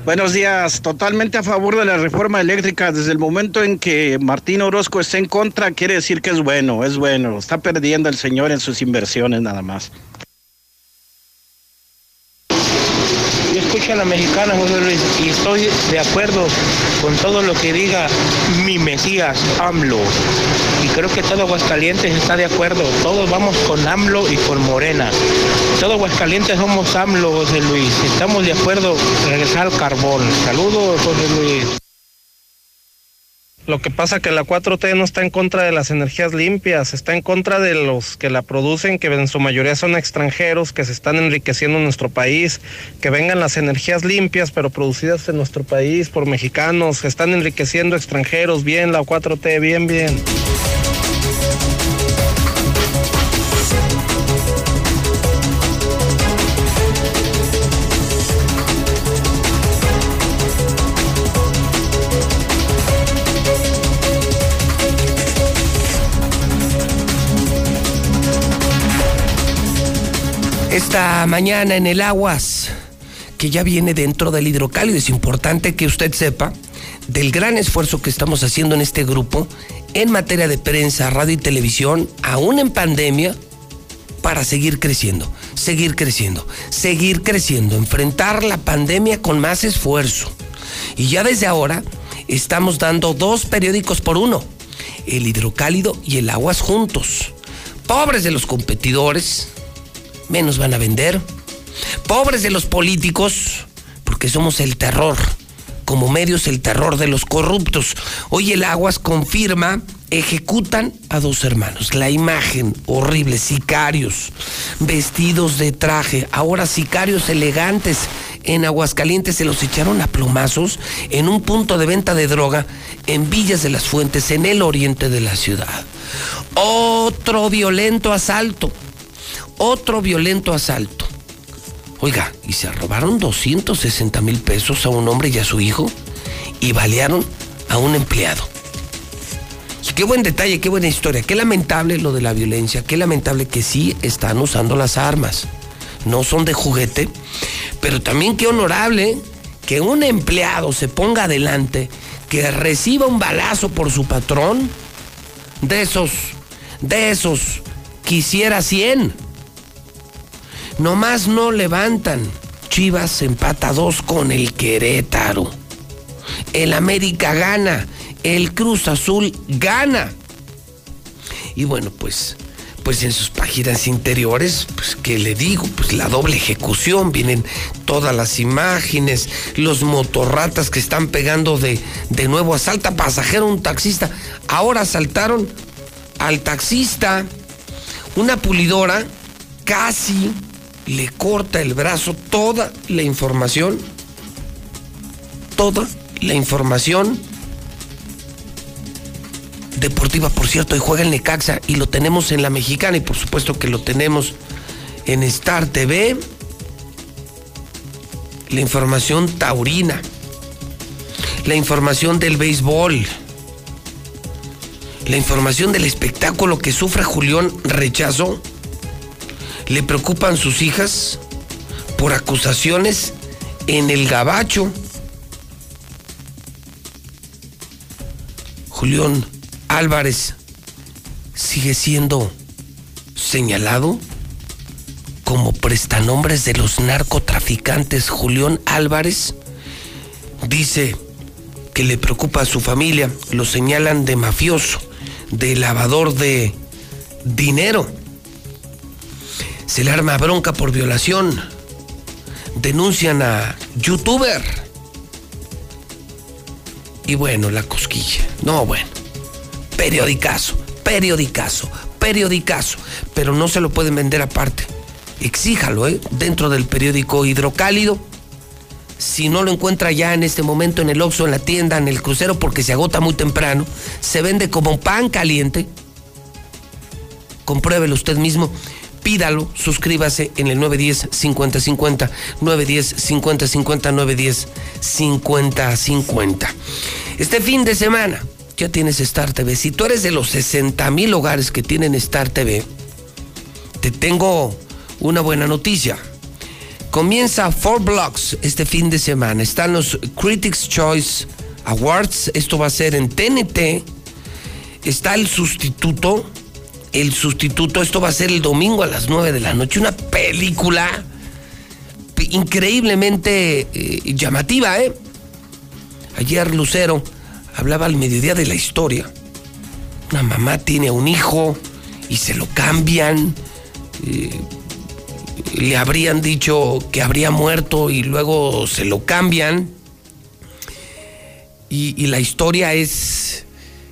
Buenos días, totalmente a favor de la reforma eléctrica. Desde el momento en que Martín Orozco está en contra, quiere decir que es bueno, es bueno. Está perdiendo el señor en sus inversiones nada más. Yo escucho a la mexicana, José Luis, y estoy de acuerdo con todo lo que diga mi Mesías, AMLO. Y creo que todo Aguascalientes está de acuerdo. Todos vamos con AMLO y con Morena. Todo Aguascalientes somos AMLO, José Luis. Estamos de acuerdo regresar al carbón. Saludos, José Luis. Lo que pasa que la 4T no está en contra de las energías limpias, está en contra de los que la producen, que en su mayoría son extranjeros, que se están enriqueciendo en nuestro país, que vengan las energías limpias, pero producidas en nuestro país por mexicanos, que están enriqueciendo extranjeros, bien la 4T, bien, bien. Esta mañana en el Aguas, que ya viene dentro del hidrocálido. Es importante que usted sepa del gran esfuerzo que estamos haciendo en este grupo en materia de prensa, radio y televisión, aún en pandemia, para seguir creciendo, seguir creciendo, seguir creciendo, enfrentar la pandemia con más esfuerzo. Y ya desde ahora estamos dando dos periódicos por uno, el hidrocálido y el aguas juntos. Pobres de los competidores, menos van a vender. Pobres de los políticos, porque somos el terror. Como medios, el terror de los corruptos. Hoy el Aguas confirma, ejecutan a dos hermanos. La imagen horrible, sicarios, vestidos de traje, ahora sicarios elegantes. En Aguascalientes se los echaron a plomazos en un punto de venta de droga en Villas de las Fuentes, en el oriente de la ciudad. Otro violento asalto. Otro violento asalto. Oiga, y se robaron 260 mil pesos a un hombre y a su hijo y balearon a un empleado. Qué buen detalle, qué buena historia. Qué lamentable lo de la violencia, qué lamentable que sí están usando las armas. No son de juguete, pero también qué honorable que un empleado se ponga adelante, que reciba un balazo por su patrón. De esos, de esos, quisiera 100. Nomás no levantan. Chivas empata dos con el Querétaro. El América gana. El Cruz Azul gana. Y bueno, pues, pues en sus páginas interiores, pues qué le digo, pues la doble ejecución, vienen todas las imágenes, los motorratas que están pegando de, de nuevo, asalta pasajero un taxista. Ahora asaltaron al taxista, una pulidora casi le corta el brazo toda la información, toda la información deportiva, por cierto, y juega el Necaxa y lo tenemos en la mexicana y por supuesto que lo tenemos en Star TV. La información taurina, la información del béisbol, la información del espectáculo que sufre Julián Rechazo le preocupan sus hijas por acusaciones en el gabacho. Julián Álvarez sigue siendo señalado como prestanombres de los narcotraficantes. Julián Álvarez dice que le preocupa a su familia, lo señalan de mafioso, de lavador de dinero se le arma bronca por violación. Denuncian a youtuber. Y bueno, la cosquilla. No, bueno. Periodicazo, periodicazo, periodicazo. Pero no se lo pueden vender aparte. Exíjalo, ¿eh? Dentro del periódico Hidrocálido. Si no lo encuentra ya en este momento en el Oxxo, en la tienda, en el crucero, porque se agota muy temprano, se vende como pan caliente. Compruébelo usted mismo pídalo, suscríbase en el 910-5050, 910-5050, 910-5050. Este fin de semana ya tienes Star TV. Si tú eres de los 60 mil hogares que tienen Star TV, te tengo una buena noticia. Comienza Four Blocks este fin de semana. Están los Critics Choice Awards. Esto va a ser en TNT. Está el sustituto el sustituto. Esto va a ser el domingo a las 9 de la noche. Una película increíblemente eh, llamativa, ¿eh? Ayer Lucero hablaba al mediodía de la historia. Una mamá tiene un hijo y se lo cambian. Eh, le habrían dicho que habría muerto y luego se lo cambian. Y, la historia es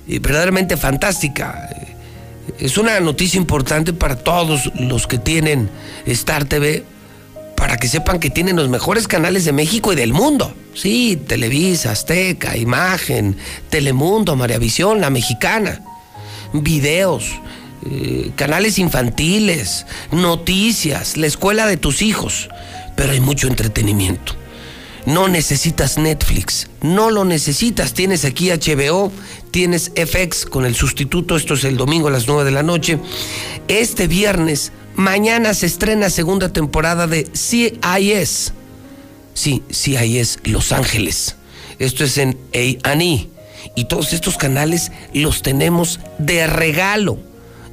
eh, verdaderamente fantástica es una noticia importante para todos los que tienen Star TV, para que sepan que tienen los mejores canales de México y del mundo. Sí, Televisa, Azteca, Imagen, Telemundo, Visión, La Mexicana. Videos, eh, canales infantiles, noticias, la escuela de tus hijos. Pero hay mucho entretenimiento. No necesitas Netflix, no lo necesitas. Tienes aquí HBO, tienes FX con el sustituto, esto es el domingo a las 9 de la noche. Este viernes, mañana se estrena segunda temporada de CIS. Sí, CIS Los Ángeles. Esto es en A&E. Y todos estos canales los tenemos de regalo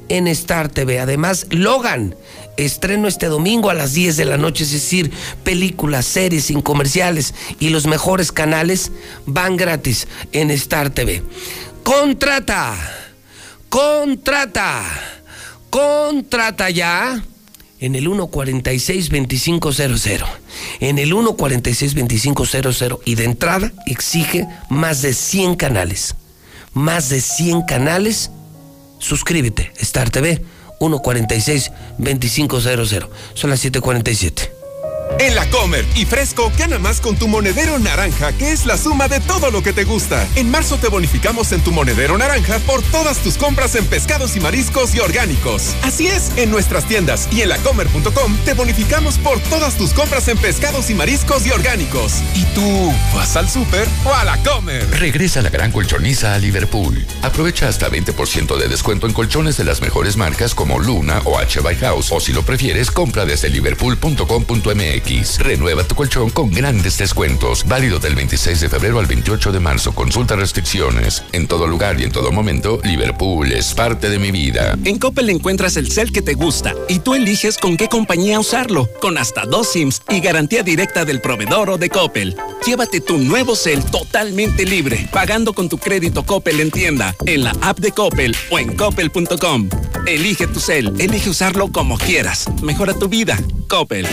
en Star TV. Además, Logan Estreno este domingo a las 10 de la noche, es decir, películas, series, sin comerciales y los mejores canales van gratis en Star TV. Contrata, contrata, contrata ya en el 146-2500. En el 146-2500 y de entrada exige más de 100 canales. Más de 100 canales. Suscríbete, Star TV 146-2500. Son las 7:47. En la Comer y Fresco, gana más con tu monedero naranja, que es la suma de todo lo que te gusta. En marzo te bonificamos en tu monedero naranja por todas tus compras en pescados y mariscos y orgánicos. Así es, en nuestras tiendas y en lacomer.com te bonificamos por todas tus compras en pescados y mariscos y orgánicos. ¿Y tú vas al súper o a la Comer? Regresa la gran colchoniza a Liverpool. Aprovecha hasta 20% de descuento en colchones de las mejores marcas como Luna o H by House. O si lo prefieres, compra desde liverpool.com.mx. Renueva tu colchón con grandes descuentos. Válido del 26 de febrero al 28 de marzo. Consulta restricciones. En todo lugar y en todo momento, Liverpool es parte de mi vida. En Coppel encuentras el cel que te gusta y tú eliges con qué compañía usarlo. Con hasta dos SIMs y garantía directa del proveedor o de Coppel. Llévate tu nuevo cel totalmente libre, pagando con tu crédito Coppel en tienda, en la app de Coppel o en coppel.com. Elige tu cel, elige usarlo como quieras. Mejora tu vida. Coppel.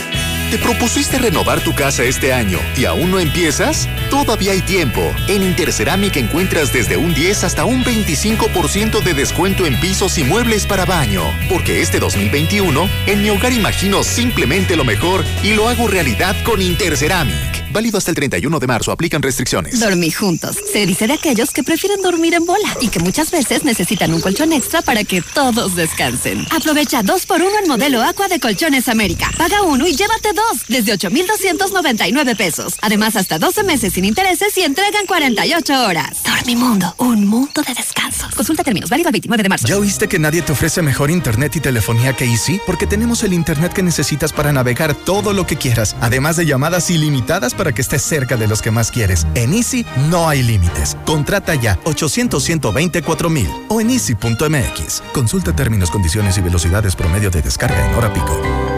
¿Te propusiste renovar tu casa este año y aún no empiezas? Todavía hay tiempo. En Interceramic encuentras desde un 10 hasta un 25% de descuento en pisos y muebles para baño. Porque este 2021, en mi hogar imagino simplemente lo mejor y lo hago realidad con Interceramic. Válido hasta el 31 de marzo. Aplican restricciones. Dormir juntos. Se dice de aquellos que prefieren dormir en bola y que muchas veces necesitan un colchón extra para que todos descansen. Aprovecha dos por uno en modelo Aqua de Colchones América. Paga uno y llévate dos desde 8,299 pesos. Además, hasta 12 meses sin intereses y entrega en 48 horas. Dormimundo, un mundo de descanso. Consulta términos, válido el 29 de marzo. ¿Ya oíste que nadie te ofrece mejor internet y telefonía que Easy? Porque tenemos el internet que necesitas para navegar todo lo que quieras, además de llamadas ilimitadas para que estés cerca de los que más quieres. En Easy no hay límites. Contrata ya 800 124 mil o en easy.mx. Consulta términos, condiciones y velocidades promedio de descarga en hora pico.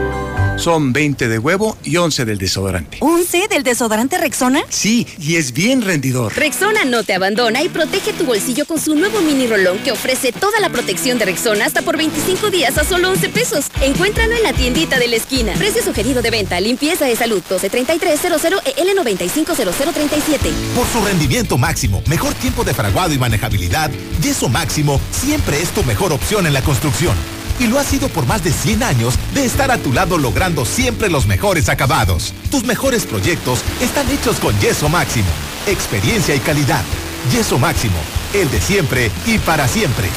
Son 20 de huevo y 11 del desodorante. ¿11 del desodorante Rexona? Sí, y es bien rendidor. Rexona no te abandona y protege tu bolsillo con su nuevo mini rolón que ofrece toda la protección de Rexona hasta por 25 días a solo 11 pesos. Encuéntralo en la tiendita de la esquina. Precio sugerido de venta, limpieza de salud 123300 EL 950037. Por su rendimiento máximo, mejor tiempo de fraguado y manejabilidad, Yeso Máximo siempre es tu mejor opción en la construcción y lo ha sido por más de 100 años de estar a tu lado logrando siempre los mejores acabados. Tus mejores proyectos están hechos con Yeso Máximo. Experiencia y calidad. Yeso Máximo, el de siempre y para siempre.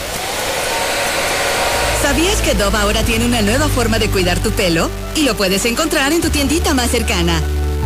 ¿Sabías que Dove ahora tiene una nueva forma de cuidar tu pelo? Y lo puedes encontrar en tu tiendita más cercana.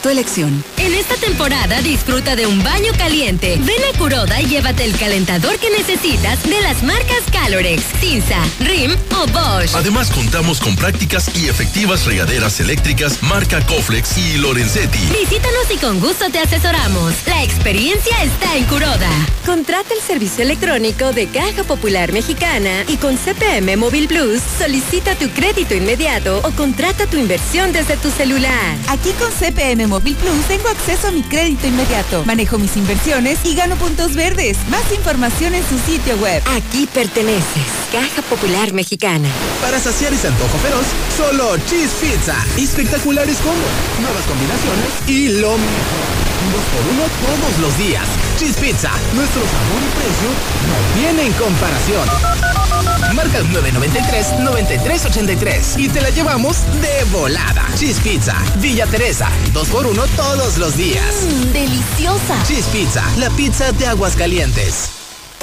tu elección. En esta temporada disfruta de un baño caliente. Ven a Curoda y llévate el calentador que necesitas de las marcas Calorex, Cinza, Rim o Bosch. Además contamos con prácticas y efectivas regaderas eléctricas marca Coflex y Lorenzetti. Visítanos y con gusto te asesoramos. La experiencia está en Curoda. Contrata el servicio electrónico de Caja Popular Mexicana y con CPM Móvil Plus solicita tu crédito inmediato o contrata tu inversión desde tu celular. Aquí con CPM Móvil Plus tengo acceso a mi crédito inmediato. Manejo mis inversiones y gano puntos verdes. Más información en su sitio web. Aquí perteneces. Caja Popular Mexicana. Para saciar ese antojo feroz, solo Cheese Pizza. Espectaculares combos, nuevas combinaciones y lo mejor. Dos por uno todos los días. Cheese Pizza. Nuestro sabor y precio no tienen comparación. Marca el 993-9383 y te la llevamos de volada. Cheese Pizza, Villa Teresa, dos por uno todos los días. Mmm, deliciosa. Cheese Pizza, la pizza de aguas calientes.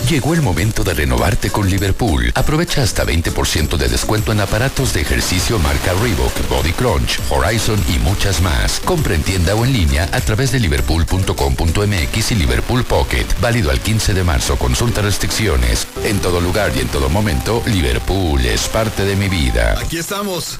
Llegó el momento de renovarte con Liverpool. Aprovecha hasta 20% de descuento en aparatos de ejercicio marca Reebok, Body Crunch, Horizon y muchas más. Compra en tienda o en línea a través de liverpool.com.mx y Liverpool Pocket. Válido al 15 de marzo. Consulta restricciones. En todo lugar y en todo momento, Liverpool es parte de mi vida. Aquí estamos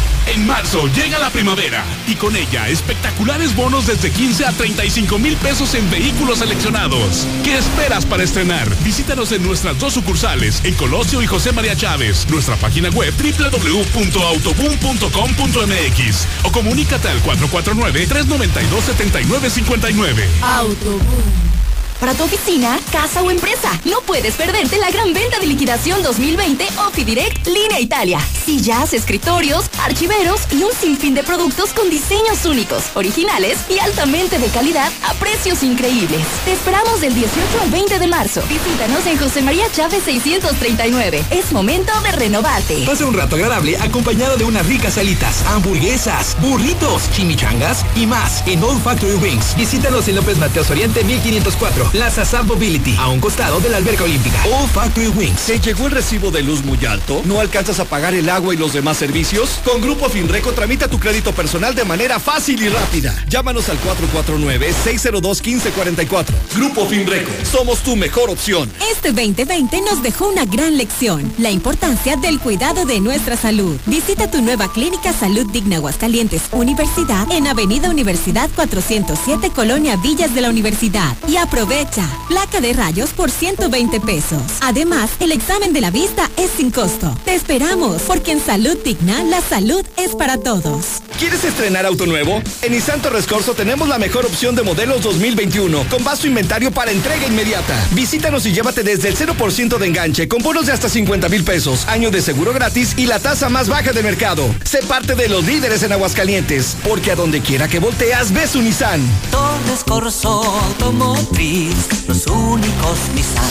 En marzo llega la primavera y con ella espectaculares bonos desde 15 a 35 mil pesos en vehículos seleccionados. ¿Qué esperas para estrenar? Visítanos en nuestras dos sucursales, en Colosio y José María Chávez, nuestra página web www.autoboom.com.mx o comunícate al 449-392-7959. Autoboom. Para tu oficina, casa o empresa, no puedes perderte la gran venta de liquidación 2020 Direct Línea Italia. Sillas, escritorios, archiveros y un sinfín de productos con diseños únicos, originales y altamente de calidad a precios increíbles. Te esperamos del 18 al 20 de marzo. Visítanos en José María Chávez 639. Es momento de renovarte. Pasa un rato agradable acompañado de unas ricas salitas, hamburguesas, burritos, chimichangas y más en Old Factory Wings. Visítanos en López Mateos Oriente 1504. Plaza Sam Mobility, a un costado de la alberca olímpica. All Factory Wings. ¿Te llegó el recibo de luz muy alto? ¿No alcanzas a pagar el agua y los demás servicios? Con Grupo Finreco tramita tu crédito personal de manera fácil y rápida. Llámanos al 449-602-1544. Grupo Finreco, somos tu mejor opción. Este 2020 nos dejó una gran lección, la importancia del cuidado de nuestra salud. Visita tu nueva clínica Salud Digna Aguascalientes Universidad en Avenida Universidad 407 Colonia Villas de la Universidad y aprovecha Placa de rayos por 120 pesos. Además, el examen de la vista es sin costo. Te esperamos, porque en Salud Digna, la salud es para todos. ¿Quieres estrenar auto nuevo? En Isanto Rescorso tenemos la mejor opción de modelos 2021, con vasto inventario para entrega inmediata. Visítanos y llévate desde el 0% de enganche, con bonos de hasta 50 mil pesos, año de seguro gratis y la tasa más baja del mercado. Sé parte de los líderes en Aguascalientes, porque a donde quiera que volteas, ves un Nissan. Torres Corso Automotriz los únicos Nissan.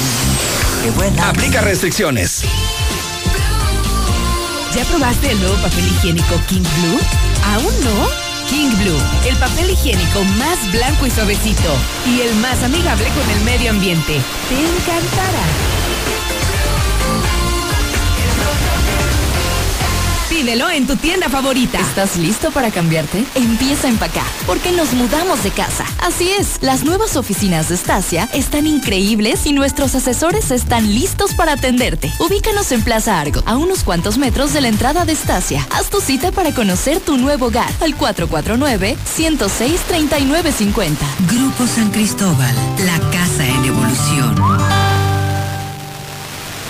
Aplica restricciones. ¿Ya probaste el nuevo papel higiénico King Blue? ¿Aún no? King Blue, el papel higiénico más blanco y suavecito y el más amigable con el medio ambiente. Te encantará. Pídelo en tu tienda favorita. ¿Estás listo para cambiarte? Empieza a empacar, porque nos mudamos de casa. Así es, las nuevas oficinas de Stasia están increíbles y nuestros asesores están listos para atenderte. Ubícanos en Plaza Argo, a unos cuantos metros de la entrada de Stasia. Haz tu cita para conocer tu nuevo hogar al 449-106-3950. Grupo San Cristóbal, la casa en evolución.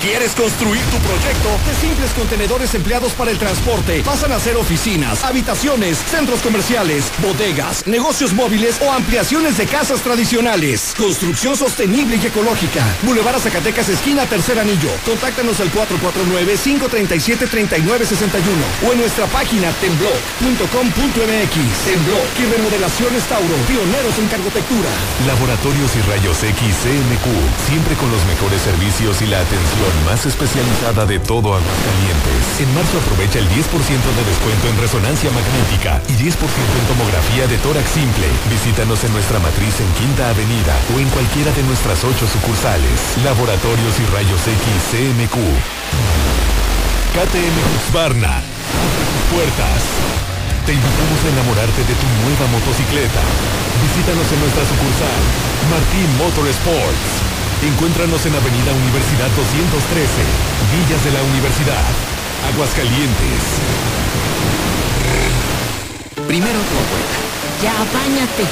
¿Quieres construir tu proyecto? De simples contenedores empleados para el transporte pasan a ser oficinas, habitaciones, centros comerciales, bodegas, negocios móviles o ampliaciones de casas tradicionales. Construcción sostenible y ecológica. Boulevard Zacatecas, esquina Tercer Anillo. Contáctanos al 449-537-3961 o en nuestra página temblor.com.mx. Temblor y remodelaciones Tauro, pioneros en cargotectura. Laboratorios y Rayos X CMQ, siempre con los mejores servicios y la atención más especializada de todo Aguascalientes. En marzo aprovecha el 10% de descuento en resonancia magnética y 10% en tomografía de tórax simple. Visítanos en nuestra matriz en Quinta Avenida o en cualquiera de nuestras ocho sucursales. Laboratorios y Rayos X CMQ. KTM Husqvarna. Puertas. Te invitamos a enamorarte de tu nueva motocicleta. Visítanos en nuestra sucursal, Martín Motorsports. Encuéntranos en Avenida Universidad 213, Villas de la Universidad, Aguascalientes. Primero tu abuela. Ya, bañate.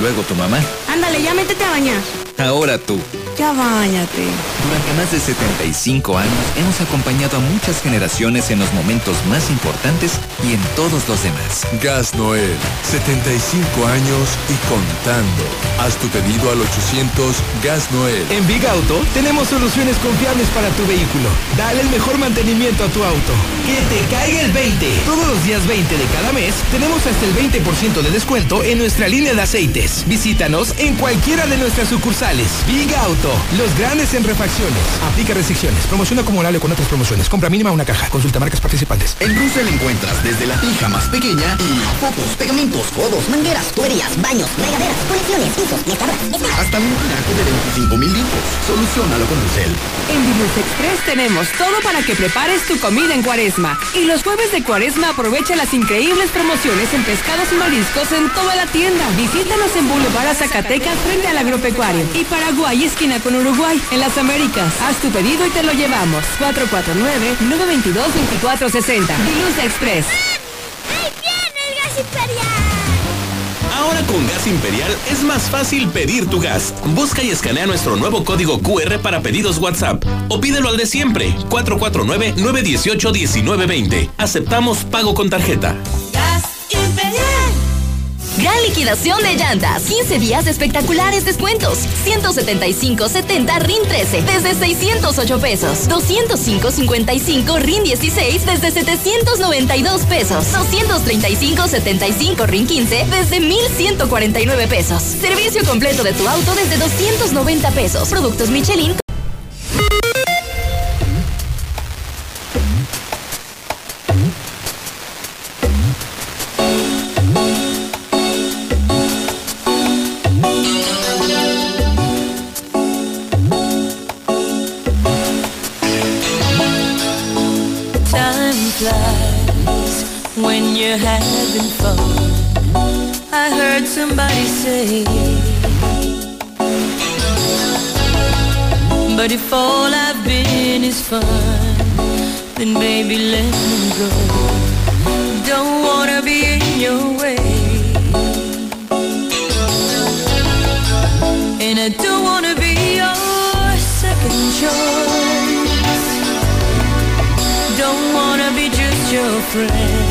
Luego tu mamá. Ándale, ya métete a bañar. Ahora tú. Ya bañate. Durante más de 75 años hemos acompañado a muchas generaciones en los momentos más importantes y en todos los demás. Gas Noel, 75 años y contando. Haz tu pedido al 800 Gas Noel. En Big Auto tenemos soluciones confiables para tu vehículo. Dale el mejor mantenimiento a tu auto. Que te caiga el 20. Todos los días 20 de cada mes tenemos hasta el 20% de descuento en nuestra línea de aceites. Visítanos en cualquiera de nuestras sucursales. Big Auto, los grandes en refacciones. Aplica restricciones. Promoción acumulable con otras promociones. Compra mínima una caja. Consulta marcas participantes. En Russell encuentras desde la pija más pequeña y fotos, pegamentos, codos, mangueras, tuberías, baños, regaderas, colecciones, servicios, restaurantes. Hasta un tinaco de 25 mil litros. Solucionalo con Telcel. En Diluz Express tenemos todo para que prepares tu comida en cuaresma. Y los jueves de cuaresma aprovecha las increíbles promociones en pescados y mariscos en toda la tienda. Visítanos en Boulevard Zacatecas frente al agropecuario. Y Paraguay, esquina con Uruguay, en las Américas. Haz tu pedido y te lo llevamos. 449-922-2460. Diluz Express. ¡Ahí viene el gas imperial! Ahora con Gas Imperial es más fácil pedir tu gas. Busca y escanea nuestro nuevo código QR para pedidos WhatsApp o pídelo al de siempre, 449-918-1920. Aceptamos pago con tarjeta. Gas imperial. Gran liquidación de llantas. 15 días de espectaculares descuentos. 175.70 RIN 13 desde 608 pesos. 205.55 RIN 16 desde 792 pesos. 235.75 RIN 15 desde 1.149 pesos. Servicio completo de tu auto desde 290 pesos. Productos Michelin. Time flies when you're having fun. I heard somebody say. But if all I've been is fun, then baby let me go. Don't wanna be in your way. And I don't friend.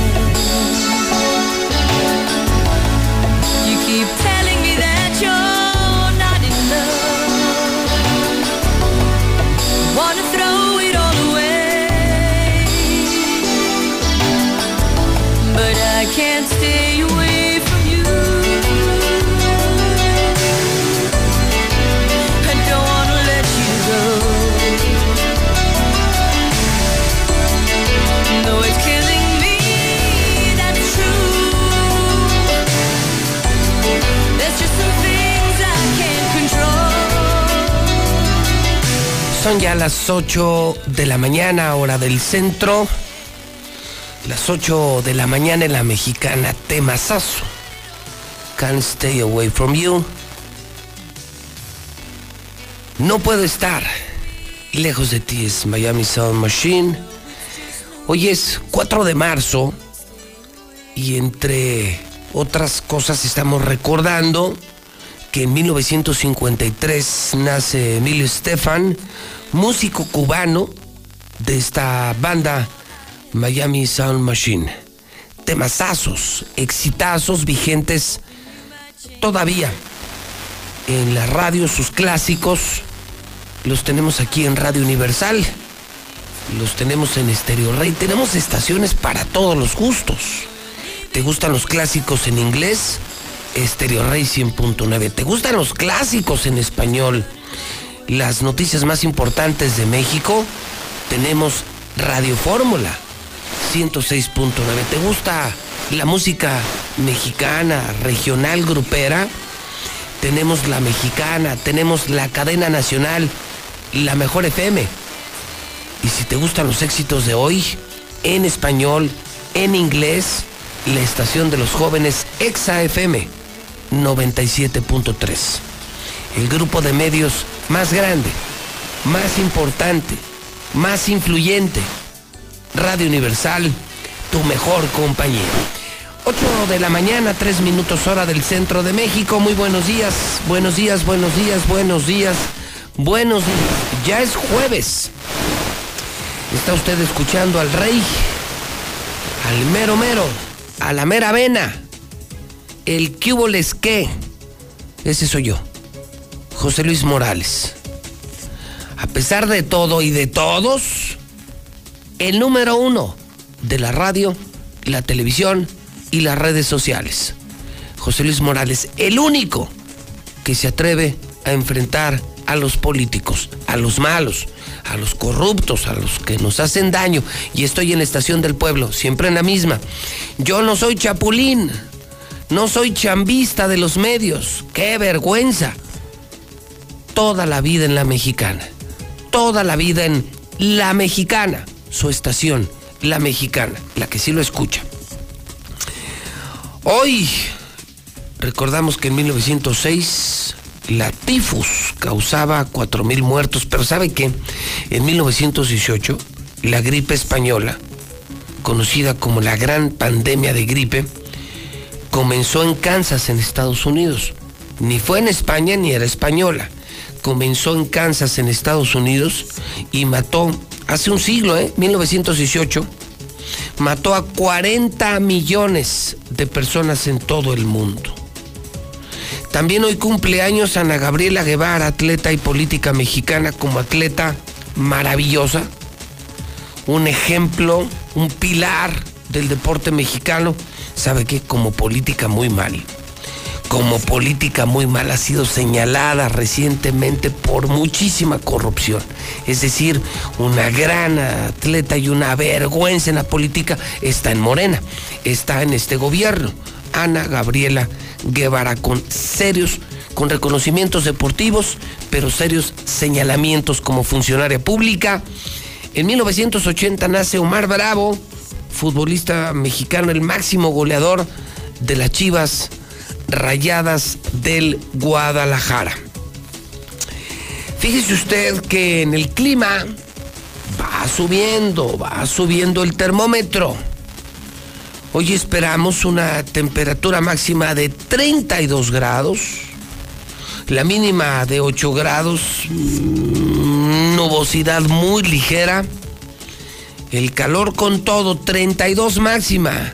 Son ya las 8 de la mañana, hora del centro. Las 8 de la mañana en la mexicana Temazazo. Can't stay away from you. No puedo estar lejos de ti, es Miami Sound Machine. Hoy es 4 de marzo y entre otras cosas estamos recordando que en 1953 nace Emilio Estefan, músico cubano de esta banda Miami Sound Machine. Temazazos, exitazos vigentes todavía en la radio, sus clásicos los tenemos aquí en Radio Universal, los tenemos en Stereo Rey, tenemos estaciones para todos los gustos. ¿Te gustan los clásicos en inglés? Stereo Rey 100.9. ¿Te gustan los clásicos en español? Las noticias más importantes de México, tenemos Radio Fórmula 106.9. ¿Te gusta la música mexicana, regional, grupera? Tenemos la mexicana, tenemos la cadena nacional, la mejor FM. Y si te gustan los éxitos de hoy, en español, en inglés, la estación de los jóvenes Exa FM 97.3. El grupo de medios más grande, más importante, más influyente. Radio Universal, tu mejor compañía. 8 de la mañana, 3 minutos hora del centro de México. Muy buenos días, buenos días, buenos días, buenos días, buenos días. Ya es jueves. Está usted escuchando al rey, al mero mero, a la mera vena, el cubo les que. Ese soy yo, José Luis Morales. A pesar de todo y de todos, el número uno de la radio, la televisión y las redes sociales. José Luis Morales, el único que se atreve a enfrentar a los políticos, a los malos, a los corruptos, a los que nos hacen daño. Y estoy en la estación del pueblo, siempre en la misma. Yo no soy chapulín. No soy chambista de los medios. ¡Qué vergüenza! Toda la vida en la mexicana. Toda la vida en la mexicana. Su estación, la mexicana, la que sí lo escucha. Hoy recordamos que en 1906 la tifus causaba 4.000 muertos, pero ¿sabe qué? En 1918 la gripe española, conocida como la gran pandemia de gripe, comenzó en Kansas, en Estados Unidos. Ni fue en España ni era española. Comenzó en Kansas, en Estados Unidos, y mató, hace un siglo, ¿eh? 1918, mató a 40 millones de personas en todo el mundo. También hoy cumple años Ana Gabriela Guevara, atleta y política mexicana como atleta maravillosa, un ejemplo, un pilar del deporte mexicano. ¿Sabe qué? Como política muy mal. Como política muy mal ha sido señalada recientemente por muchísima corrupción. Es decir, una gran atleta y una vergüenza en la política está en Morena, está en este gobierno. Ana Gabriela Guevara con serios, con reconocimientos deportivos, pero serios señalamientos como funcionaria pública. En 1980 nace Omar Bravo, futbolista mexicano, el máximo goleador de las Chivas Rayadas del Guadalajara. Fíjese usted que en el clima va subiendo, va subiendo el termómetro. Hoy esperamos una temperatura máxima de 32 grados, la mínima de 8 grados, mm, nubosidad muy ligera, el calor con todo, 32 máxima.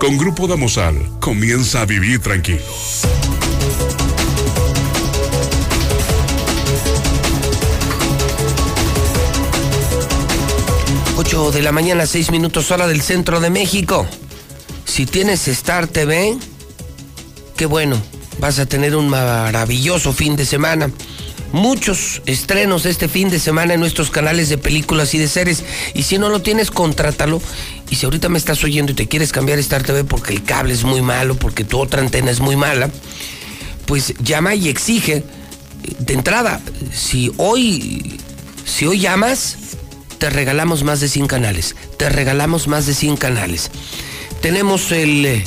Con Grupo Damosal, comienza a vivir tranquilo. Ocho de la mañana, 6 minutos hora del centro de México. Si tienes Star TV, qué bueno, vas a tener un maravilloso fin de semana. Muchos estrenos este fin de semana en nuestros canales de películas y de series. Y si no lo tienes, contrátalo. Y si ahorita me estás oyendo y te quieres cambiar Star TV porque el cable es muy malo, porque tu otra antena es muy mala, pues llama y exige de entrada. Si hoy, si hoy llamas, te regalamos más de 100 canales. Te regalamos más de 100 canales. Tenemos el eh,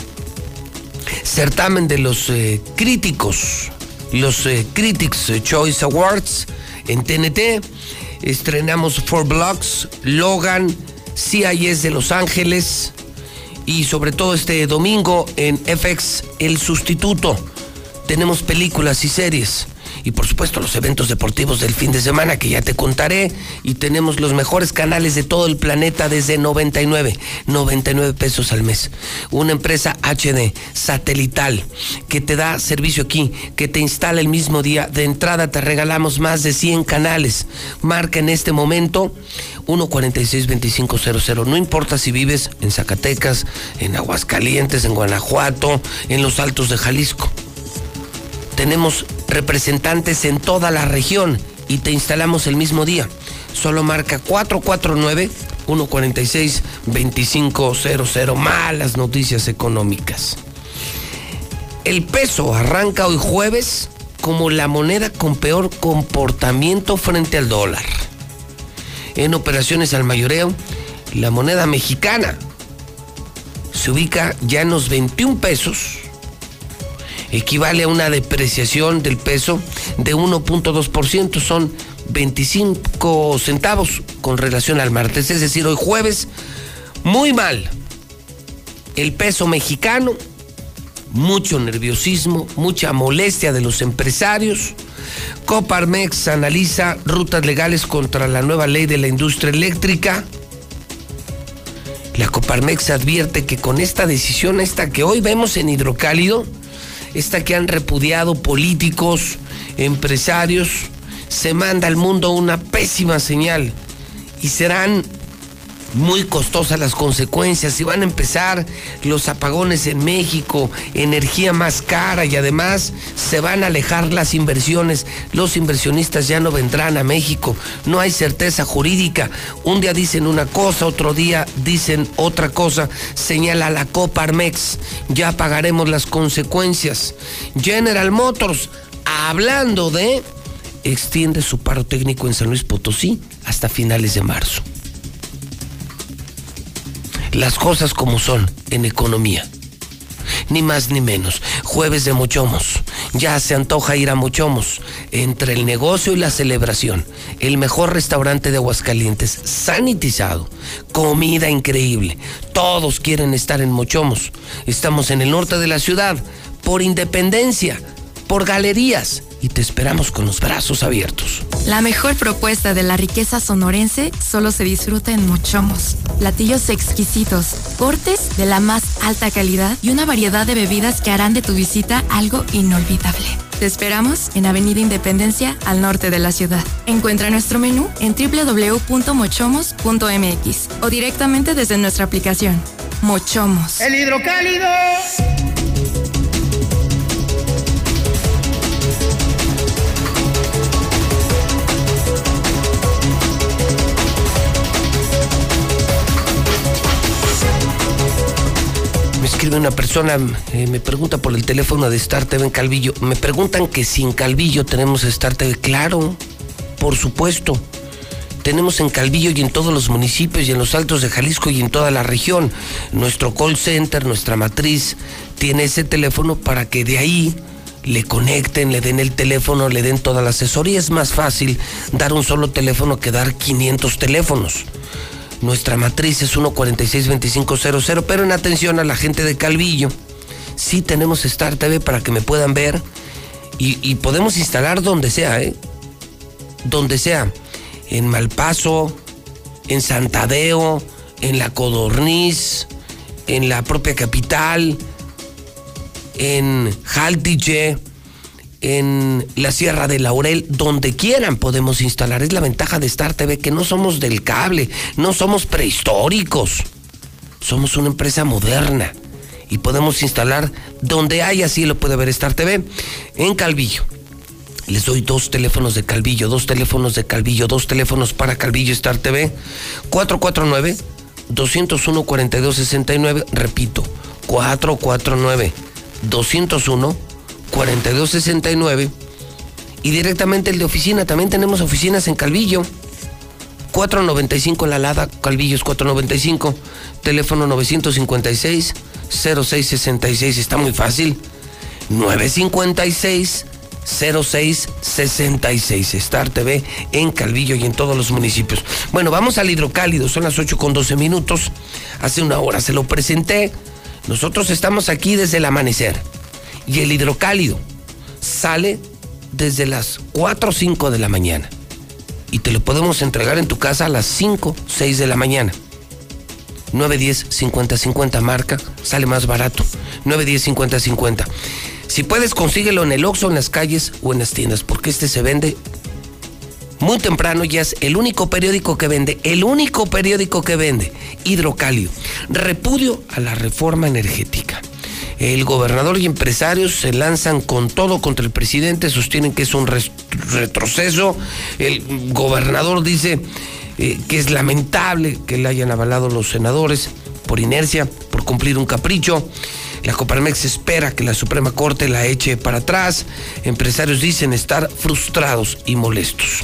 certamen de los eh, críticos los eh, Critics Choice Awards en TNT. Estrenamos Four Blocks, Logan, CIS de Los Ángeles y sobre todo este domingo en FX El Sustituto. Tenemos películas y series y por supuesto los eventos deportivos del fin de semana que ya te contaré y tenemos los mejores canales de todo el planeta desde 99, 99 pesos al mes. Una empresa HD satelital que te da servicio aquí, que te instala el mismo día. De entrada te regalamos más de 100 canales. Marca en este momento 146-2500. No importa si vives en Zacatecas, en Aguascalientes, en Guanajuato, en los Altos de Jalisco. Tenemos representantes en toda la región y te instalamos el mismo día. Solo marca 449 146 2500. Malas noticias económicas. El peso arranca hoy jueves como la moneda con peor comportamiento frente al dólar. En operaciones al mayoreo, la moneda mexicana se ubica ya en los 21 pesos equivale a una depreciación del peso de 1.2%, son 25 centavos con relación al martes, es decir, hoy jueves, muy mal. El peso mexicano, mucho nerviosismo, mucha molestia de los empresarios. Coparmex analiza rutas legales contra la nueva ley de la industria eléctrica. La Coparmex advierte que con esta decisión, esta que hoy vemos en hidrocálido, esta que han repudiado políticos, empresarios, se manda al mundo una pésima señal y serán muy costosas las consecuencias y van a empezar los apagones en México, energía más cara y además se van a alejar las inversiones. Los inversionistas ya no vendrán a México, no hay certeza jurídica. Un día dicen una cosa, otro día dicen otra cosa. Señala la Coparmex, ya pagaremos las consecuencias. General Motors, hablando de, extiende su paro técnico en San Luis Potosí hasta finales de marzo las cosas como son en economía. Ni más ni menos. Jueves de Mochomos. Ya se antoja ir a Mochomos. Entre el negocio y la celebración. El mejor restaurante de Aguascalientes. Sanitizado. Comida increíble. Todos quieren estar en Mochomos. Estamos en el norte de la ciudad. Por independencia. Por galerías y te esperamos con los brazos abiertos. La mejor propuesta de la riqueza sonorense solo se disfruta en Mochomos. Platillos exquisitos, cortes de la más alta calidad y una variedad de bebidas que harán de tu visita algo inolvidable. Te esperamos en Avenida Independencia, al norte de la ciudad. Encuentra nuestro menú en www.mochomos.mx o directamente desde nuestra aplicación. Mochomos. El hidrocálido. Escribe una persona, eh, me pregunta por el teléfono de Star TV en Calvillo. Me preguntan que si en Calvillo tenemos Star TV. Claro, por supuesto. Tenemos en Calvillo y en todos los municipios y en los altos de Jalisco y en toda la región. Nuestro call center, nuestra matriz, tiene ese teléfono para que de ahí le conecten, le den el teléfono, le den toda la asesoría. Es más fácil dar un solo teléfono que dar 500 teléfonos. Nuestra matriz es 1462500, pero en atención a la gente de Calvillo, sí tenemos Star TV para que me puedan ver y, podemos instalar donde sea, ¿eh? Donde sea. En Malpaso, en Santadeo, en La Codorniz, en la propia capital, en Jaltiche en la Sierra de Laurel, donde quieran podemos instalar. Es la ventaja de Star TV, que no somos del cable, no somos prehistóricos. Somos una empresa moderna y podemos instalar donde haya, así lo puede ver Star TV, en Calvillo. Les doy dos teléfonos de Calvillo, dos teléfonos de Calvillo, dos teléfonos para Calvillo Star TV. 449 201 4269, repito, 449 201 4269 y directamente el de oficina. También tenemos oficinas en Calvillo. 495 en la Lada, Calvillo es 495, teléfono 956 0666, está muy fácil. 956 0666 Star TV en Calvillo y en todos los municipios. Bueno, vamos al hidrocálido, son las 8 con 12 minutos. Hace una hora se lo presenté. Nosotros estamos aquí desde el amanecer y el hidrocálido sale desde las 4 o 5 de la mañana. Y te lo podemos entregar en tu casa a las 5, 6 de la mañana. 910 50 50 marca, sale más barato. 910 50 50. Si puedes, consíguelo en el Oxxo, en las calles o en las tiendas, porque este se vende muy temprano ya es el único periódico que vende, el único periódico que vende, hidrocálido. Repudio a la reforma energética. El gobernador y empresarios se lanzan con todo contra el presidente, sostienen que es un retroceso. El gobernador dice eh, que es lamentable que le hayan avalado los senadores por inercia, por cumplir un capricho. La Coparmex espera que la Suprema Corte la eche para atrás. Empresarios dicen estar frustrados y molestos.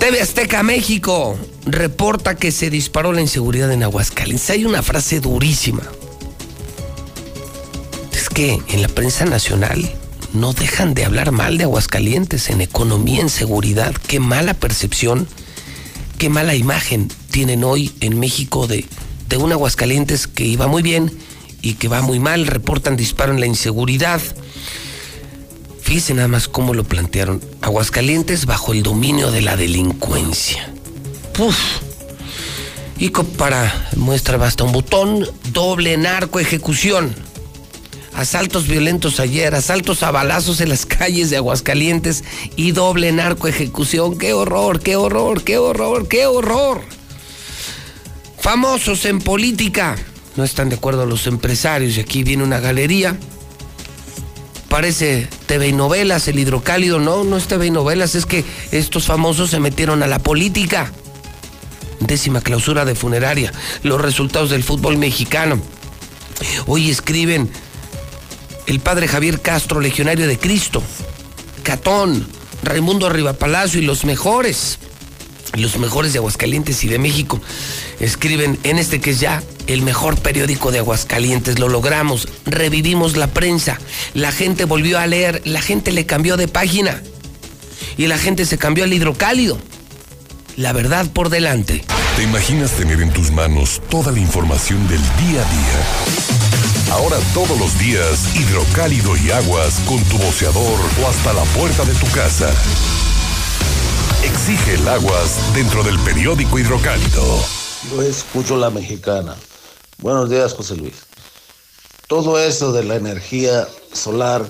TV Azteca México reporta que se disparó la inseguridad en Aguascalientes. Hay una frase durísima que en la prensa nacional no dejan de hablar mal de Aguascalientes en economía, en seguridad. Qué mala percepción, qué mala imagen tienen hoy en México de, de un Aguascalientes que iba muy bien y que va muy mal. Reportan disparo en la inseguridad. Fíjense nada más cómo lo plantearon. Aguascalientes bajo el dominio de la delincuencia. Uf. Y para muestra basta un botón, doble narco ejecución Asaltos violentos ayer, asaltos a balazos en las calles de Aguascalientes y doble narco ejecución. ¡Qué horror, qué horror, qué horror, qué horror! Famosos en política. No están de acuerdo los empresarios y aquí viene una galería. Parece TV y novelas, el hidrocálido. No, no es TV y novelas, es que estos famosos se metieron a la política. Décima clausura de funeraria. Los resultados del fútbol mexicano. Hoy escriben el padre Javier Castro, legionario de Cristo, Catón, Raimundo Palacio y los mejores, los mejores de Aguascalientes y de México, escriben en este que es ya el mejor periódico de Aguascalientes. Lo logramos, revivimos la prensa, la gente volvió a leer, la gente le cambió de página y la gente se cambió al hidrocálido. La verdad por delante. ¿Te imaginas tener en tus manos toda la información del día a día? Ahora todos los días, hidrocálido y aguas con tu boceador o hasta la puerta de tu casa. Exige el aguas dentro del periódico hidrocálido. Yo escucho la mexicana. Buenos días, José Luis. Todo eso de la energía solar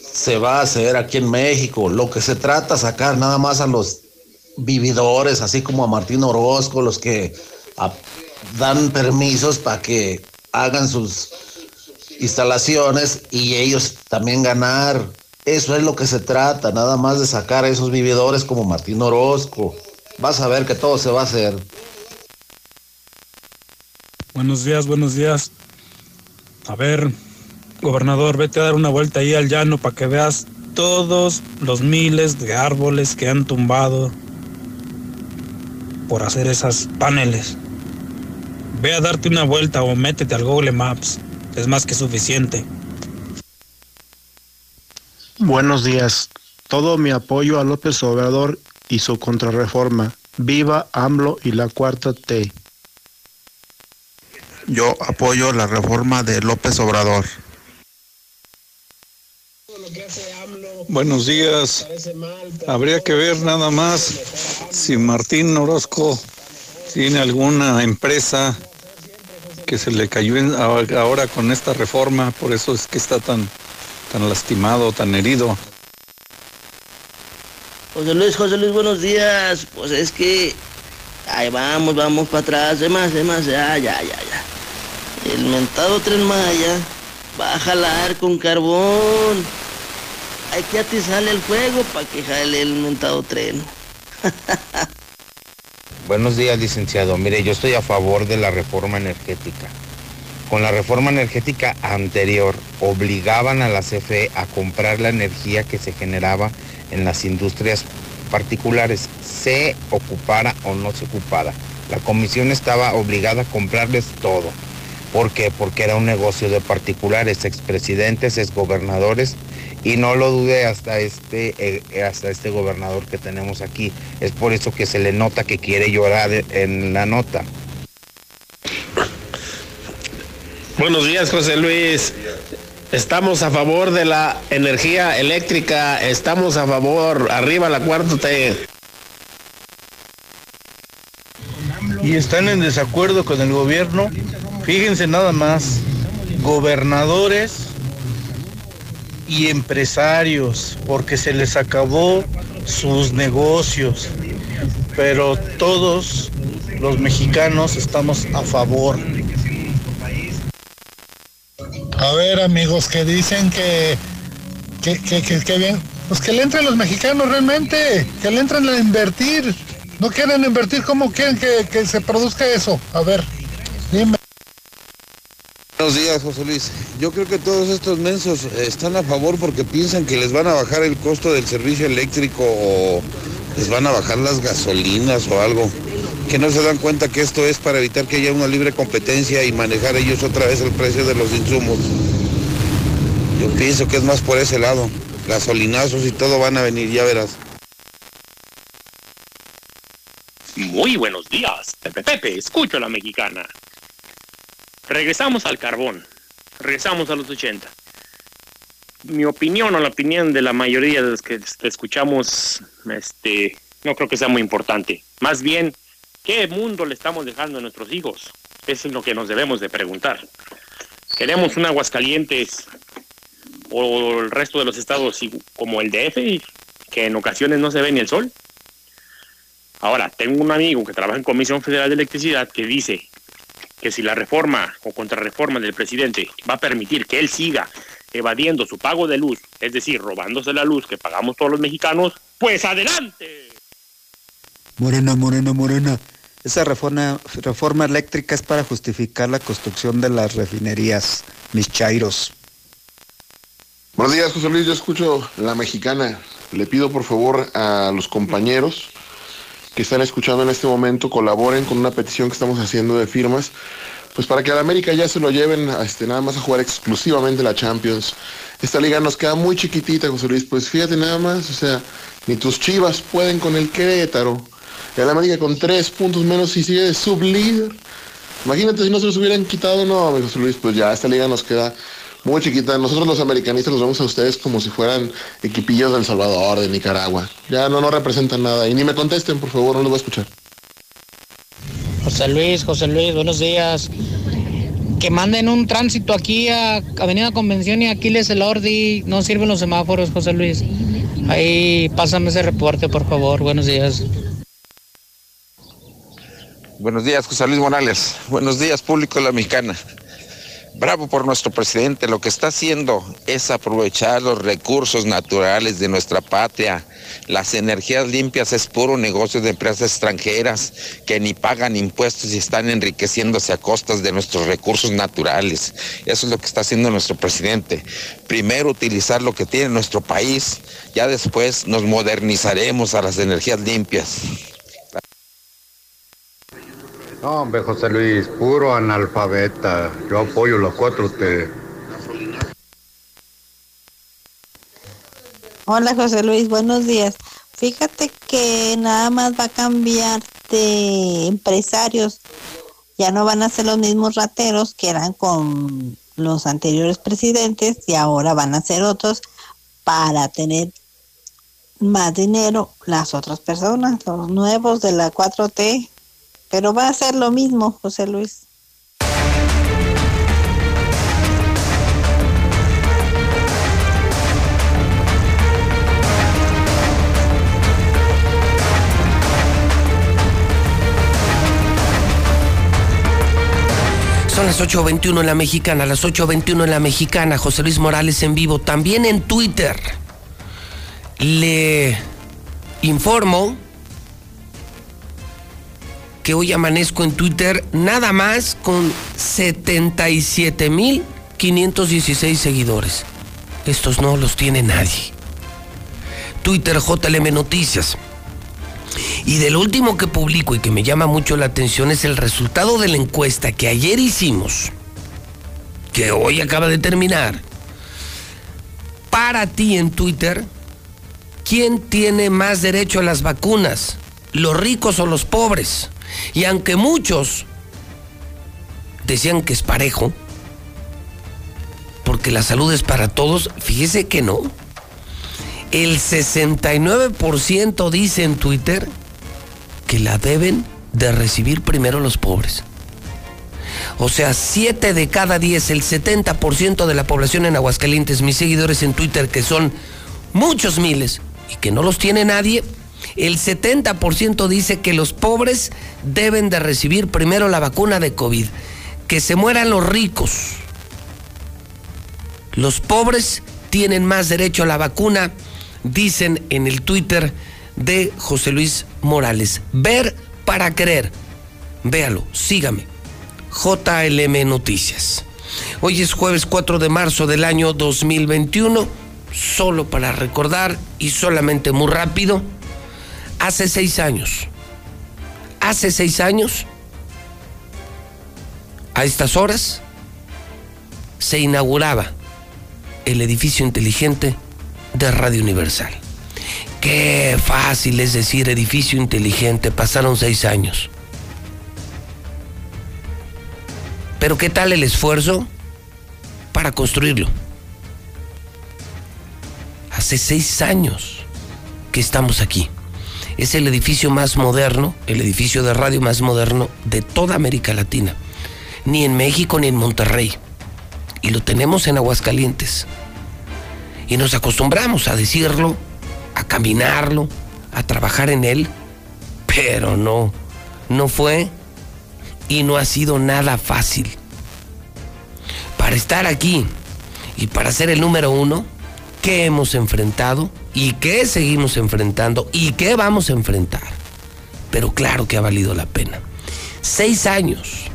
se va a hacer aquí en México. Lo que se trata es sacar nada más a los vividores, así como a Martín Orozco, los que dan permisos para que hagan sus instalaciones y ellos también ganar. Eso es lo que se trata, nada más de sacar a esos vividores como Martín Orozco. Vas a ver que todo se va a hacer. Buenos días, buenos días. A ver, gobernador, vete a dar una vuelta ahí al llano para que veas todos los miles de árboles que han tumbado por hacer esas paneles. Ve a darte una vuelta o métete al Google Maps. Es más que suficiente. Buenos días. Todo mi apoyo a López Obrador y su contrarreforma. Viva AMLO y la cuarta T. Yo apoyo la reforma de López Obrador. Buenos días. Habría que ver nada más si Martín Orozco tiene alguna empresa que se le cayó ahora con esta reforma, por eso es que está tan, tan lastimado, tan herido. José Luis, José Luis, buenos días. Pues es que ahí vamos, vamos para atrás, demás, demás, ya, ya, ya, ya. El mentado tren Maya va a jalar con carbón hay que atizar el fuego para que jale el mentado tren. Buenos días, licenciado. Mire, yo estoy a favor de la reforma energética. Con la reforma energética anterior, obligaban a la CFE a comprar la energía que se generaba en las industrias particulares, se ocupara o no se ocupara. La comisión estaba obligada a comprarles todo. ¿Por qué? Porque era un negocio de particulares, expresidentes, exgobernadores y no lo dude hasta este, eh, hasta este gobernador que tenemos aquí. Es por eso que se le nota que quiere llorar en la nota. Buenos días, José Luis. Estamos a favor de la energía eléctrica, estamos a favor, arriba la cuarta T. Y están en desacuerdo con el gobierno. Fíjense nada más, gobernadores y empresarios porque se les acabó sus negocios. Pero todos los mexicanos estamos a favor. A ver amigos que dicen que que, que, bien, pues que le entren los mexicanos realmente, que le entren a invertir. No quieren invertir, ¿cómo quieren que, que se produzca eso? A ver, dime. Buenos días, José Luis. Yo creo que todos estos mensos están a favor porque piensan que les van a bajar el costo del servicio eléctrico o les van a bajar las gasolinas o algo. Que no se dan cuenta que esto es para evitar que haya una libre competencia y manejar ellos otra vez el precio de los insumos. Yo pienso que es más por ese lado. Gasolinazos y todo van a venir, ya verás. Muy buenos días. Pepe Pepe, escucho a la mexicana. Regresamos al carbón, regresamos a los 80. Mi opinión o la opinión de la mayoría de los que escuchamos, este, no creo que sea muy importante. Más bien, ¿qué mundo le estamos dejando a nuestros hijos? Eso es lo que nos debemos de preguntar. Queremos un Aguascalientes o el resto de los estados como el DF, que en ocasiones no se ve ni el sol. Ahora, tengo un amigo que trabaja en Comisión Federal de Electricidad que dice que si la reforma o contrarreforma del presidente va a permitir que él siga evadiendo su pago de luz, es decir, robándose la luz que pagamos todos los mexicanos, pues adelante. Morena, morena, morena. Esa reforma, reforma eléctrica es para justificar la construcción de las refinerías, mis chairos. Buenos días, José Luis. Yo escucho la mexicana. Le pido por favor a los compañeros que están escuchando en este momento colaboren con una petición que estamos haciendo de firmas, pues para que a América ya se lo lleven a, este, nada más a jugar exclusivamente la Champions. Esta liga nos queda muy chiquitita, José Luis. Pues fíjate nada más, o sea, ni tus chivas pueden con el Querétaro. La América con tres puntos menos y sigue de sublíder. Imagínate si no se los hubieran quitado, no, José Luis, pues ya esta liga nos queda muy chiquita. Nosotros los americanistas los vemos a ustedes como si fueran equipillos de El Salvador, de Nicaragua. Ya no, no representan nada. Y ni me contesten, por favor, no los voy a escuchar. José Luis, José Luis, buenos días. Que manden un tránsito aquí a Avenida Convención y Aquiles el Ordi. No sirven los semáforos, José Luis. Ahí pásame ese reporte, por favor. Buenos días. Buenos días, José Luis Morales. Buenos días, público de la mexicana. Bravo por nuestro presidente. Lo que está haciendo es aprovechar los recursos naturales de nuestra patria. Las energías limpias es puro negocio de empresas extranjeras que ni pagan impuestos y están enriqueciéndose a costas de nuestros recursos naturales. Eso es lo que está haciendo nuestro presidente. Primero utilizar lo que tiene nuestro país, ya después nos modernizaremos a las energías limpias. No, hombre, José Luis, puro analfabeta. Yo apoyo la 4T. Hola José Luis, buenos días. Fíjate que nada más va a cambiar de empresarios. Ya no van a ser los mismos rateros que eran con los anteriores presidentes y ahora van a ser otros para tener más dinero las otras personas, los nuevos de la 4T. Pero va a ser lo mismo, José Luis. Son las 8.21 en la mexicana, las 8.21 en la mexicana. José Luis Morales en vivo. También en Twitter. Le informo que hoy amanezco en Twitter nada más con 77.516 seguidores. Estos no los tiene nadie. Twitter JLM Noticias. Y del último que publico y que me llama mucho la atención es el resultado de la encuesta que ayer hicimos, que hoy acaba de terminar. Para ti en Twitter, ¿quién tiene más derecho a las vacunas? ¿Los ricos o los pobres? Y aunque muchos decían que es parejo, porque la salud es para todos, fíjese que no. El 69% dice en Twitter que la deben de recibir primero los pobres. O sea, 7 de cada 10, el 70% de la población en Aguascalientes, mis seguidores en Twitter, que son muchos miles y que no los tiene nadie, el 70% dice que los pobres deben de recibir primero la vacuna de COVID. Que se mueran los ricos. Los pobres tienen más derecho a la vacuna, dicen en el Twitter de José Luis Morales. Ver para creer. Véalo, sígame. JLM Noticias. Hoy es jueves 4 de marzo del año 2021. Solo para recordar y solamente muy rápido. Hace seis años. Hace seis años. A estas horas se inauguraba el edificio inteligente de Radio Universal. Qué fácil es decir edificio inteligente, pasaron seis años. Pero ¿qué tal el esfuerzo para construirlo? Hace seis años que estamos aquí. Es el edificio más moderno, el edificio de radio más moderno de toda América Latina. Ni en México ni en Monterrey. Y lo tenemos en Aguascalientes. Y nos acostumbramos a decirlo, a caminarlo, a trabajar en él, pero no, no fue y no ha sido nada fácil. Para estar aquí y para ser el número uno, ¿qué hemos enfrentado y qué seguimos enfrentando y qué vamos a enfrentar? Pero claro que ha valido la pena. Seis años,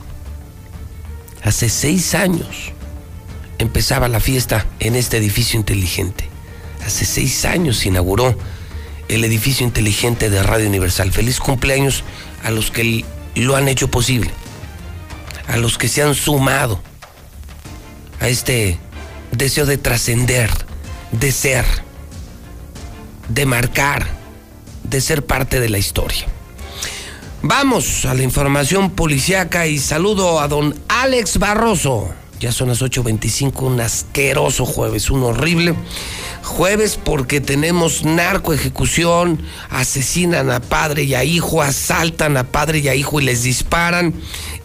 hace seis años, empezaba la fiesta en este edificio inteligente. Hace seis años se inauguró el edificio inteligente de Radio Universal. Feliz cumpleaños a los que lo han hecho posible, a los que se han sumado a este deseo de trascender, de ser, de marcar, de ser parte de la historia. Vamos a la información policiaca y saludo a don Alex Barroso. Ya son las 8.25, un asqueroso jueves, un horrible jueves porque tenemos narco ejecución, asesinan a padre y a hijo, asaltan a padre y a hijo y les disparan.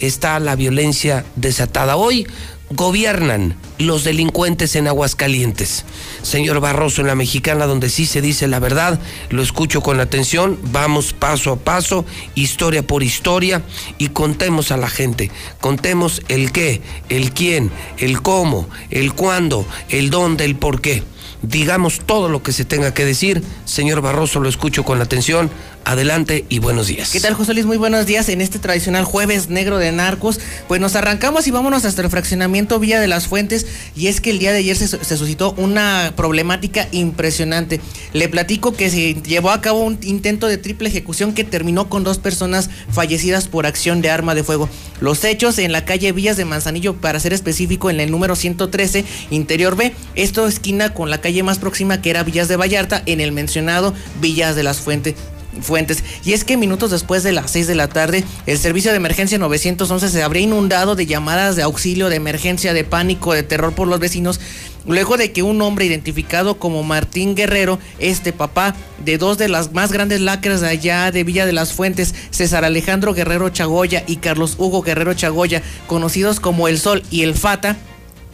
Está la violencia desatada. Hoy gobiernan los delincuentes en Aguascalientes. Señor Barroso, en la mexicana, donde sí se dice la verdad, lo escucho con atención, vamos paso a paso, historia por historia, y contemos a la gente, contemos el qué, el quién, el cómo, el cuándo, el dónde, el por qué digamos todo lo que se tenga que decir. Señor Barroso, lo escucho con atención. Adelante y buenos días. ¿Qué tal, José Luis? Muy buenos días en este tradicional jueves negro de narcos. Pues nos arrancamos y vámonos hasta el fraccionamiento Villa de las Fuentes. Y es que el día de ayer se, suscitó una problemática impresionante. Le platico que se llevó a cabo un intento de triple ejecución que terminó con dos personas fallecidas por acción de arma de fuego. Los hechos en la calle Villas de Manzanillo, para ser específico, en el número 113, interior B. Esto esquina con la calle más próxima que era Villas de Vallarta, en el mencionado Villas de las Fuentes fuentes. Y es que minutos después de las 6 de la tarde, el servicio de emergencia 911 se habría inundado de llamadas de auxilio, de emergencia, de pánico, de terror por los vecinos, luego de que un hombre identificado como Martín Guerrero, este papá de dos de las más grandes lacras de allá de Villa de las Fuentes, César Alejandro Guerrero Chagoya y Carlos Hugo Guerrero Chagoya, conocidos como El Sol y El Fata,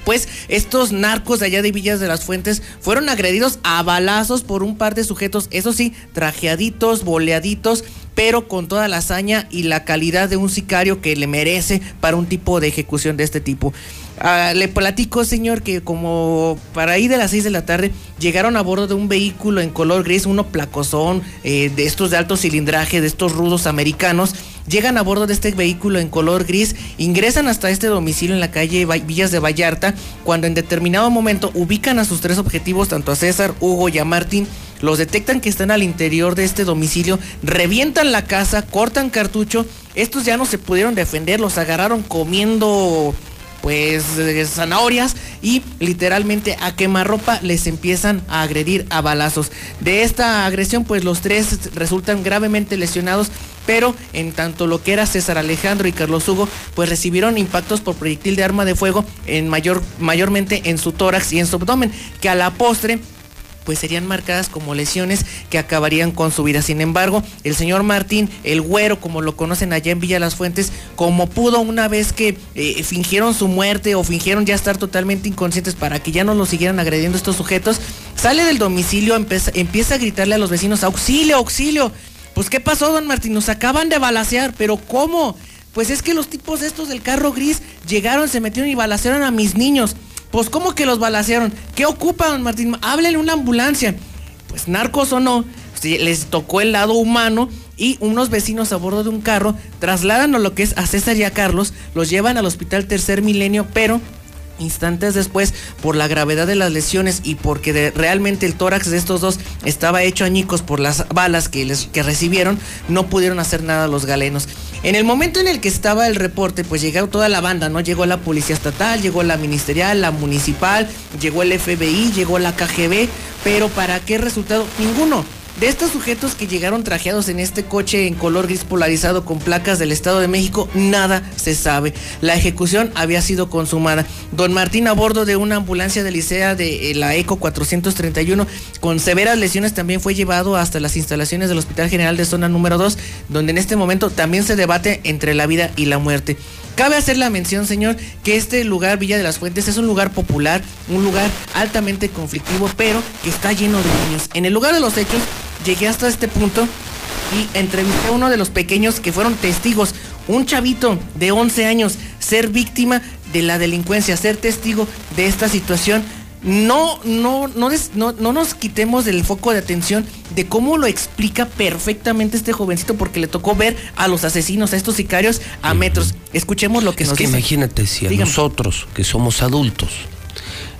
pues estos narcos de allá de Villas de las Fuentes fueron agredidos a balazos por un par de sujetos, eso sí, trajeaditos, boleaditos, pero con toda la hazaña y la calidad de un sicario que le merece para un tipo de ejecución de este tipo. Ah, le platico, señor, que como para ahí de las 6 de la tarde llegaron a bordo de un vehículo en color gris, uno placosón, eh, de estos de alto cilindraje, de estos rudos americanos. Llegan a bordo de este vehículo en color gris, ingresan hasta este domicilio en la calle Villas de Vallarta, cuando en determinado momento ubican a sus tres objetivos, tanto a César, Hugo y a Martín, los detectan que están al interior de este domicilio, revientan la casa, cortan cartucho, estos ya no se pudieron defender, los agarraron comiendo pues zanahorias y literalmente a quemarropa les empiezan a agredir a balazos. De esta agresión pues los tres resultan gravemente lesionados pero en tanto lo que era César Alejandro y Carlos Hugo, pues recibieron impactos por proyectil de arma de fuego en mayor, mayormente en su tórax y en su abdomen, que a la postre pues serían marcadas como lesiones que acabarían con su vida. Sin embargo, el señor Martín, el güero, como lo conocen allá en Villa Las Fuentes, como pudo una vez que eh, fingieron su muerte o fingieron ya estar totalmente inconscientes para que ya no lo siguieran agrediendo estos sujetos, sale del domicilio, empieza, empieza a gritarle a los vecinos, auxilio, auxilio. Pues ¿qué pasó, don Martín? Nos acaban de balasear, pero ¿cómo? Pues es que los tipos estos del carro gris llegaron, se metieron y balacearon a mis niños. Pues, ¿cómo que los balacearon? ¿Qué ocupan, Martín? Háblele una ambulancia. Pues, narcos o no, les tocó el lado humano y unos vecinos a bordo de un carro trasladan a lo que es a César y a Carlos, los llevan al hospital Tercer Milenio, pero instantes después, por la gravedad de las lesiones y porque realmente el tórax de estos dos estaba hecho añicos por las balas que, les, que recibieron, no pudieron hacer nada los galenos. En el momento en el que estaba el reporte, pues llegó toda la banda, ¿no? Llegó la policía estatal, llegó la ministerial, la municipal, llegó el FBI, llegó la KGB, pero ¿para qué resultado? Ninguno. De estos sujetos que llegaron trajeados en este coche en color gris polarizado con placas del Estado de México, nada se sabe. La ejecución había sido consumada. Don Martín a bordo de una ambulancia de Licea de eh, la ECO 431 con severas lesiones también fue llevado hasta las instalaciones del Hospital General de Zona número 2, donde en este momento también se debate entre la vida y la muerte. Cabe hacer la mención, señor, que este lugar, Villa de las Fuentes, es un lugar popular, un lugar altamente conflictivo, pero que está lleno de niños. En el lugar de los hechos, llegué hasta este punto y entrevisté a uno de los pequeños que fueron testigos, un chavito de 11 años, ser víctima de la delincuencia, ser testigo de esta situación. No, no, no, no, no nos quitemos del foco de atención de cómo lo explica perfectamente este jovencito, porque le tocó ver a los asesinos, a estos sicarios, a metros. Escuchemos lo que es nos que dice. imagínate si a Dígame. nosotros, que somos adultos,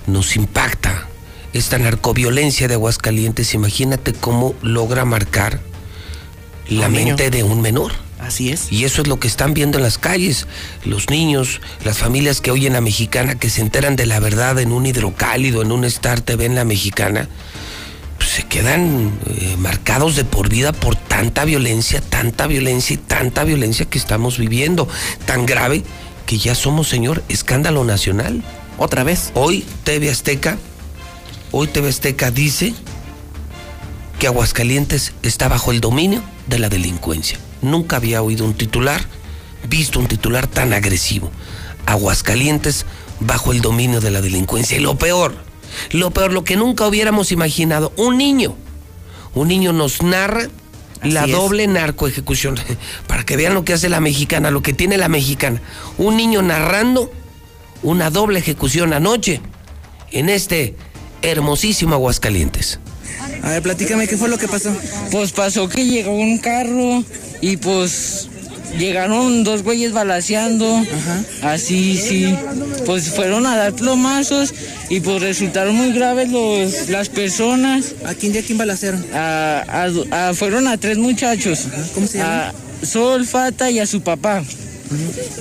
nos impacta esta narcoviolencia de Aguascalientes, imagínate cómo logra marcar la mente de un menor. Así es. Y eso es lo que están viendo en las calles. Los niños, las familias que oyen la mexicana, que se enteran de la verdad en un hidrocálido, en un Star TV en la mexicana, pues se quedan eh, marcados de por vida por tanta violencia, tanta violencia y tanta violencia que estamos viviendo. Tan grave que ya somos, señor, escándalo nacional. Otra vez. Hoy TV Azteca, hoy TV Azteca dice que Aguascalientes está bajo el dominio de la delincuencia. Nunca había oído un titular, visto un titular tan agresivo. Aguascalientes bajo el dominio de la delincuencia. Y lo peor, lo peor, lo que nunca hubiéramos imaginado, un niño, un niño nos narra la es. doble narcoejecución, para que vean lo que hace la mexicana, lo que tiene la mexicana. Un niño narrando una doble ejecución anoche en este hermosísimo Aguascalientes. A ver, platícame, ¿qué fue lo que pasó? Pues pasó que llegó un carro y pues llegaron dos güeyes balaseando. Así, sí. Pues fueron a dar plomazos y pues resultaron muy graves los, las personas. ¿A quién, a quién balacearon? A, a- a- fueron a tres muchachos. ¿Cómo se llaman? A Sol, Fata y a su papá.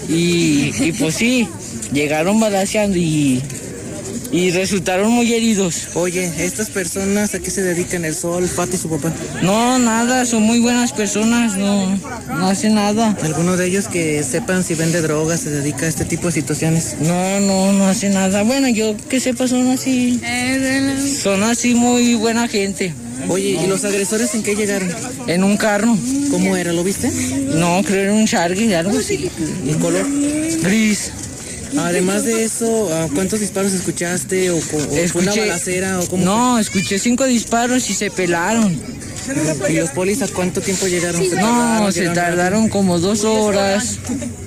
y, y pues sí, llegaron balaseando y, y resultaron muy heridos. Oye, ¿estas personas a qué se dedican el sol, Fati y su papá? No, nada, son muy buenas personas, no, no hacen nada. ¿Alguno de ellos que sepan si vende drogas, se dedica a este tipo de situaciones? No, no, no hace nada. Bueno, yo que sepa son así. Son así muy buena gente. Oye, ¿y los agresores en qué llegaron? En un carro. ¿Cómo era? ¿Lo viste? No, creo en un Charger, algo así. ¿El color? Gris. Además de eso, ¿a ¿cuántos disparos escuchaste? ¿O, o fue una balacera? ¿O cómo No, escuché cinco disparos y se pelaron. ¿Y los polis a cuánto tiempo llegaron? ¿Se No, tardaron? se ¿Llegaron tardaron como dos horas.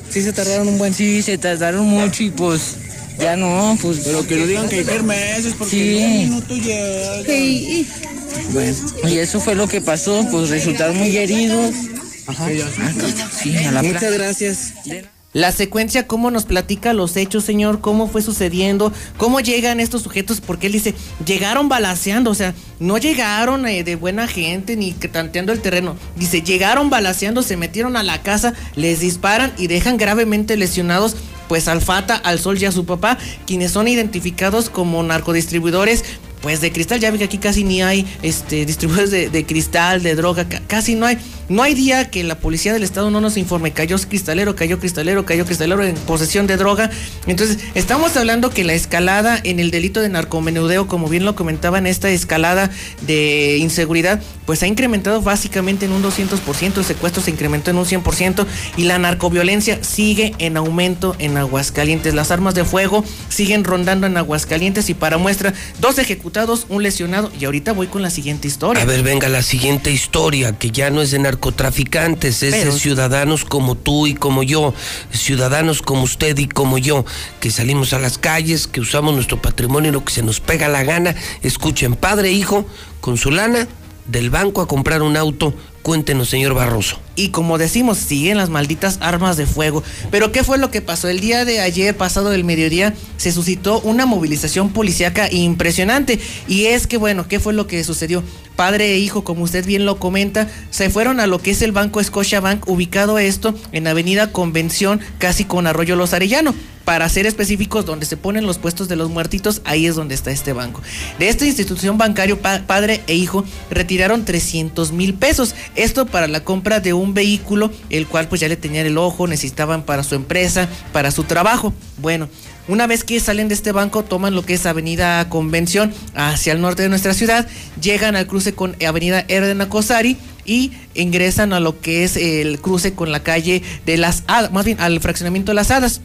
Sí, se tardaron un buen. Sí, se tardaron mucho y pues ya no, pues. Pero que no digan que hay meses porque Sí. en un minuto llega. Bueno, y eso fue lo que pasó, pues resultaron muy heridos. Ajá. Sí, a la Muchas gracias. La secuencia, cómo nos platica los hechos, señor, cómo fue sucediendo, cómo llegan estos sujetos, porque él dice, llegaron balaceando, o sea, no llegaron eh, de buena gente ni tanteando el terreno. Dice, llegaron balaceando, se metieron a la casa, les disparan y dejan gravemente lesionados pues al Fata, al Sol y a su papá, quienes son identificados como narcodistribuidores. Pues de cristal, ya ve que aquí casi ni hay este, distribuidores de, cristal, de droga, ca- casi no hay. No hay día que la policía del estado no nos informe, cayó cristalero, cayó cristalero, cayó cristalero en posesión de droga. Entonces, estamos hablando que la escalada en el delito de narcomenudeo, como bien lo comentaban, esta escalada de inseguridad, pues ha incrementado básicamente en un 200%, el secuestro se incrementó en un 100% y la narcoviolencia sigue en aumento en Aguascalientes. Las armas de fuego siguen rondando en Aguascalientes y para muestra, dos ejecutados, un lesionado y ahorita voy con la siguiente historia. A ver, venga la siguiente historia, que ya no es de narcotraficantes, es Pero- de ciudadanos como tú y como yo, ciudadanos como usted y como yo, que salimos a las calles, que usamos nuestro patrimonio lo que se nos pega la gana. Escuchen, padre e hijo, con su lana del banco a comprar un auto. Cuéntenos, señor Barroso. Y como decimos, siguen las malditas armas de fuego. Pero ¿qué fue lo que pasó? El día de ayer, pasado del mediodía, se suscitó una movilización policíaca impresionante. Y es que, bueno, ¿qué fue lo que sucedió? Padre e hijo, como usted bien lo comenta, se fueron a lo que es el Banco Scotia Bank, ubicado esto en Avenida Convención, casi con Arroyo Los Arellano. Para ser específicos, donde se ponen los puestos de los muertitos, ahí es donde está este banco. De esta institución bancario, pa- padre e hijo retiraron 300 mil pesos. Esto para la compra de un vehículo, el cual pues ya le tenían el ojo, necesitaban para su empresa, para su trabajo. Bueno, una vez que salen de este banco, toman lo que es Avenida Convención hacia el norte de nuestra ciudad, llegan al cruce con Avenida Erden Acosari y ingresan a lo que es el cruce con la calle de las hadas, más bien al fraccionamiento de las hadas.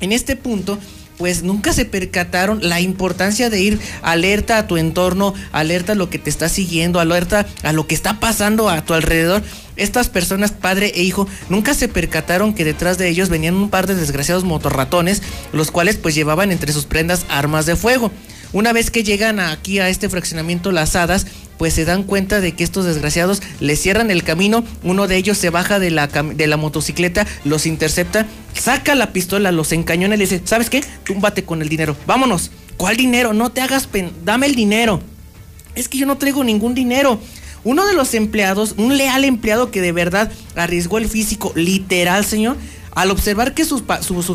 En este punto pues nunca se percataron la importancia de ir alerta a tu entorno, alerta a lo que te está siguiendo, alerta a lo que está pasando a tu alrededor. Estas personas, padre e hijo, nunca se percataron que detrás de ellos venían un par de desgraciados motorratones, los cuales pues llevaban entre sus prendas armas de fuego. Una vez que llegan aquí a este fraccionamiento Las Hadas, pues se dan cuenta de que estos desgraciados les cierran el camino, uno de ellos se baja de la, de la motocicleta, los intercepta, saca la pistola, los encañona y le dice, ¿sabes qué? Túmbate con el dinero, vámonos. ¿Cuál dinero? No te hagas pen... Dame el dinero. Es que yo no traigo ningún dinero. Uno de los empleados, un leal empleado que de verdad arriesgó el físico, literal, señor, al observar que sus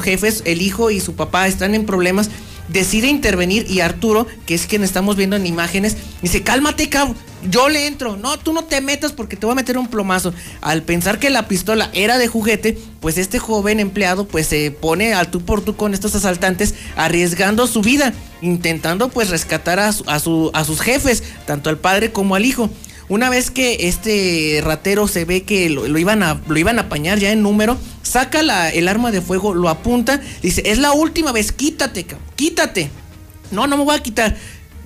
jefes, el hijo y su papá están en problemas, decide intervenir y Arturo, que es quien estamos viendo en imágenes, dice, cálmate, cabrón, yo le entro, no, tú no te metas porque te voy a meter un plomazo. Al pensar que la pistola era de juguete, pues este joven empleado pues se pone al tú por tú con estos asaltantes, arriesgando su vida, intentando pues rescatar a, a, su, a sus jefes, tanto al padre como al hijo. Una vez que este ratero se ve que lo, iban, a, lo iban a apañar ya en número, saca el arma de fuego, lo apunta, dice, es la última vez, quítate, quítate. No, no me voy a quitar.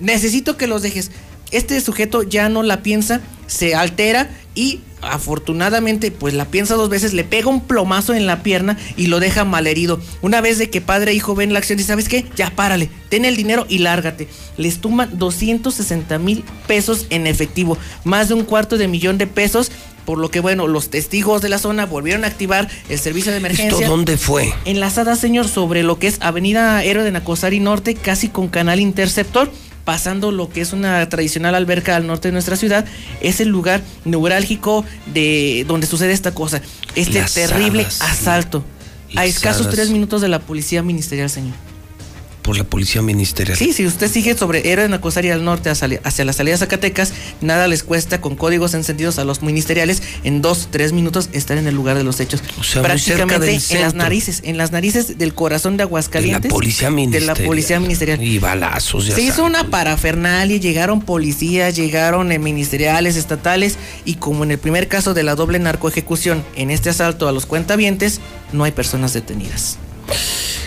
Necesito que los dejes. Este sujeto ya no la piensa, se altera y afortunadamente pues la piensa dos veces, le pega un plomazo en la pierna y lo deja malherido. Una vez de que padre e hijo ven la acción y sabes qué, ya párale, ten el dinero y lárgate. Les tumban 260 mil pesos en efectivo, más de un cuarto de millón de pesos. Por lo que, bueno, los testigos de la zona volvieron a activar el servicio de emergencia. ¿Esto dónde fue? Enlazada, señor, sobre lo que es Avenida Héroe de Nacosari Norte, casi con Canal Interceptor pasando lo que es una tradicional alberca al norte de nuestra ciudad, es el lugar neurálgico de donde sucede esta cosa, este terrible asalto. A escasos tres minutos de la policía ministerial, señor por la policía ministerial. Sí, si usted sigue sobre Héroe Nacosaria al norte hacia, la salida de Zacatecas, nada les cuesta con códigos encendidos a los ministeriales en dos, tres minutos estar en el lugar de los hechos. O sea, Prácticamente en las narices, en las narices del corazón de Aguascalientes. De la policía ministerial. De la policía ministerial. Y balazos. Se hizo una parafernalia, llegaron policías, llegaron eh, ministeriales, estatales, y como en el primer caso de la doble narcoejecución, en este asalto a los cuentavientes, no hay personas detenidas.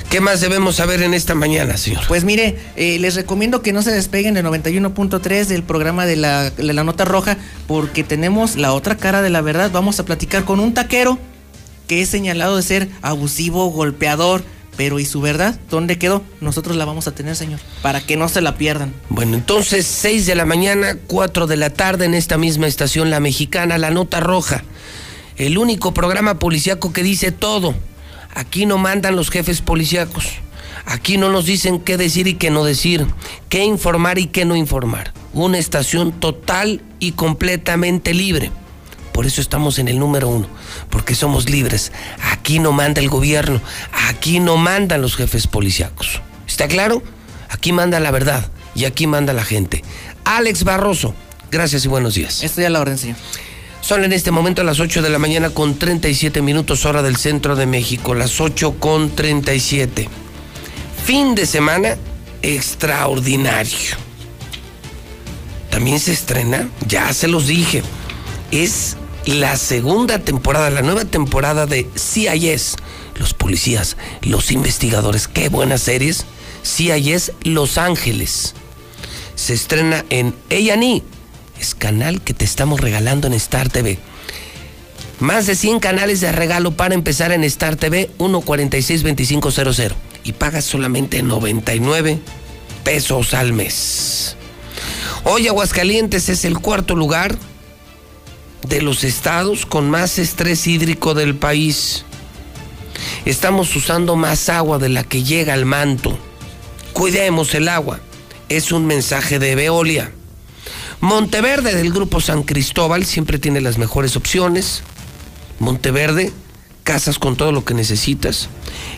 ¿Qué más debemos saber en esta mañana, señor? Pues mire, eh, les recomiendo que no se despeguen del 91.3 del programa de la, de la Nota Roja, porque tenemos la otra cara de la verdad. Vamos a platicar con un taquero que es señalado de ser abusivo, golpeador, pero ¿y su verdad? ¿Dónde quedó? Nosotros la vamos a tener, señor, para que no se la pierdan. Bueno, entonces 6 de la mañana, 4 de la tarde en esta misma estación, La Mexicana, La Nota Roja. El único programa policíaco que dice todo. Aquí no mandan los jefes policíacos. Aquí no nos dicen qué decir y qué no decir, qué informar y qué no informar. Una estación total y completamente libre. Por eso estamos en el número uno, porque somos libres. Aquí no manda el gobierno, aquí no mandan los jefes policíacos. ¿Está claro? Aquí manda la verdad y aquí manda la gente. Alex Barroso, gracias y buenos días. Estoy a la orden, señor. Son en este momento las 8 de la mañana con 37 minutos hora del centro de México, las 8 con 37. Fin de semana extraordinario. También se estrena, ya se los dije, es la segunda temporada, la nueva temporada de CIS, los policías, los investigadores, qué buenas series. CIS Los Ángeles. Se estrena en A&E canal que te estamos regalando en Star TV. Más de 100 canales de regalo para empezar en Star TV 1462500 y pagas solamente 99 pesos al mes. Hoy Aguascalientes es el cuarto lugar de los estados con más estrés hídrico del país. Estamos usando más agua de la que llega al manto. Cuidemos el agua. Es un mensaje de Veolia. Monteverde del Grupo San Cristóbal siempre tiene las mejores opciones. Monteverde, casas con todo lo que necesitas,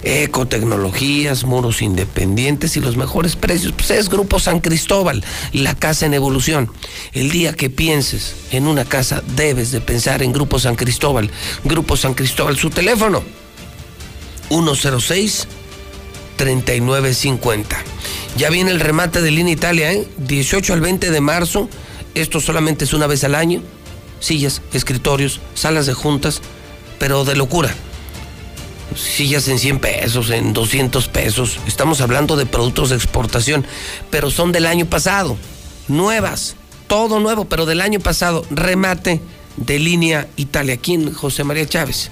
ecotecnologías, muros independientes y los mejores precios. Pues es Grupo San Cristóbal, la casa en evolución. El día que pienses en una casa, debes de pensar en Grupo San Cristóbal. Grupo San Cristóbal, su teléfono 106 3950. Ya viene el remate de Línea Italia, ¿eh? 18 al 20 de marzo esto solamente es una vez al año. sillas, escritorios, salas de juntas, pero de locura. Sillas en 100 pesos, en 200 pesos. Estamos hablando de productos de exportación, pero son del año pasado. Nuevas, todo nuevo, pero del año pasado. Remate de línea Italia, aquí en José María Chávez,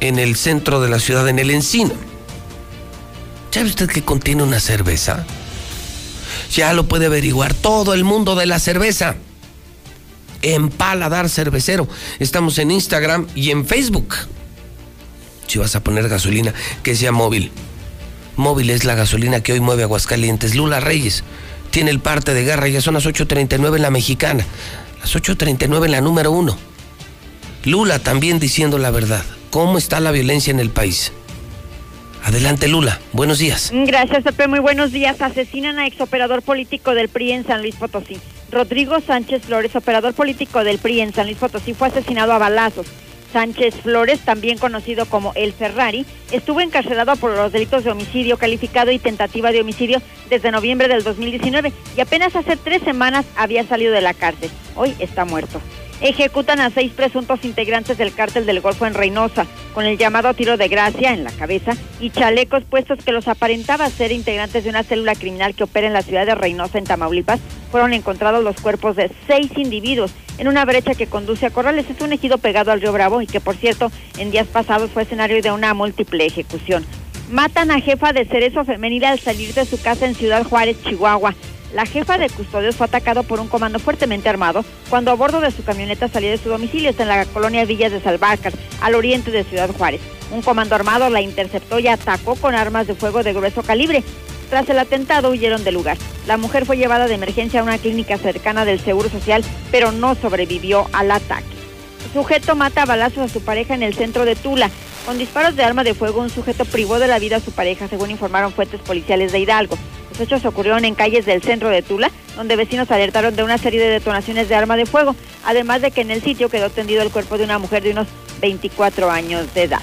en el centro de la ciudad, en el Encino. ¿Sabe usted que contiene una cerveza? Ya lo puede averiguar todo el mundo de la cerveza. En Paladar Cervecero. Estamos en Instagram y en Facebook. Si vas a poner gasolina, que sea móvil. Móvil es la gasolina que hoy mueve Aguascalientes. Lula Reyes tiene el parte de guerra. Ya son las 8.39 en la mexicana. Las 8.39 en la número uno. Lula también diciendo la verdad. ¿Cómo está la violencia en el país? Adelante, Lula. Buenos días. Gracias, Pepe. Muy buenos días. Asesinan a exoperador político del PRI en San Luis Potosí. Rodrigo Sánchez Flores, operador político del PRI en San Luis Potosí, fue asesinado a balazos. Sánchez Flores, también conocido como El Ferrari, estuvo encarcelado por los delitos de homicidio calificado y tentativa de homicidio desde noviembre del 2019 y apenas hace tres semanas había salido de la cárcel. Hoy está muerto ejecutan a seis presuntos integrantes del cártel del Golfo en Reynosa, con el llamado tiro de gracia en la cabeza y chalecos puestos que los aparentaba ser integrantes de una célula criminal que opera en la ciudad de Reynosa, en Tamaulipas. Fueron encontrados los cuerpos de seis individuos en una brecha que conduce a Corrales. Es un ejido pegado al río Bravo y que, por cierto, en días pasados fue escenario de una múltiple ejecución. Matan a jefa de cerezo femenil al salir de su casa en Ciudad Juárez, Chihuahua. La jefa de custodios fue atacado por un comando fuertemente armado cuando a bordo de su camioneta salía de su domicilio en la colonia Villas de Salvarcar, al oriente de Ciudad Juárez. Un comando armado la interceptó y atacó con armas de fuego de grueso calibre. Tras el atentado huyeron del lugar. La mujer fue llevada de emergencia a una clínica cercana del Seguro Social, pero no sobrevivió al ataque. Sujeto mata a balazos a su pareja en el centro de Tula. Con disparos de arma de fuego, un sujeto privó de la vida a su pareja, según informaron fuentes policiales de Hidalgo. Los hechos ocurrieron en calles del centro de Tula, donde vecinos alertaron de una serie de detonaciones de arma de fuego, además de que en el sitio quedó tendido el cuerpo de una mujer de unos 24 años de edad.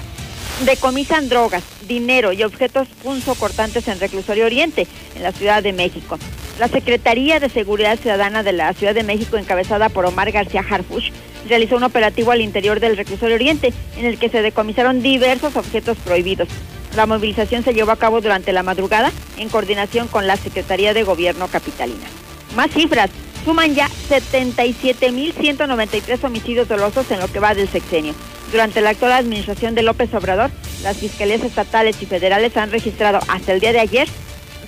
Decomisan drogas, dinero y objetos punzocortantes en Reclusorio Oriente, en la Ciudad de México. La Secretaría de Seguridad Ciudadana de la Ciudad de México, encabezada por Omar García Harfush, realizó un operativo al interior del Reclusorio Oriente, en el que se decomisaron diversos objetos prohibidos. La movilización se llevó a cabo durante la madrugada en coordinación con la Secretaría de Gobierno Capitalina. Más cifras, suman ya 77.193 homicidios dolosos en lo que va del sexenio. Durante la actual administración de López Obrador, las fiscalías estatales y federales han registrado hasta el día de ayer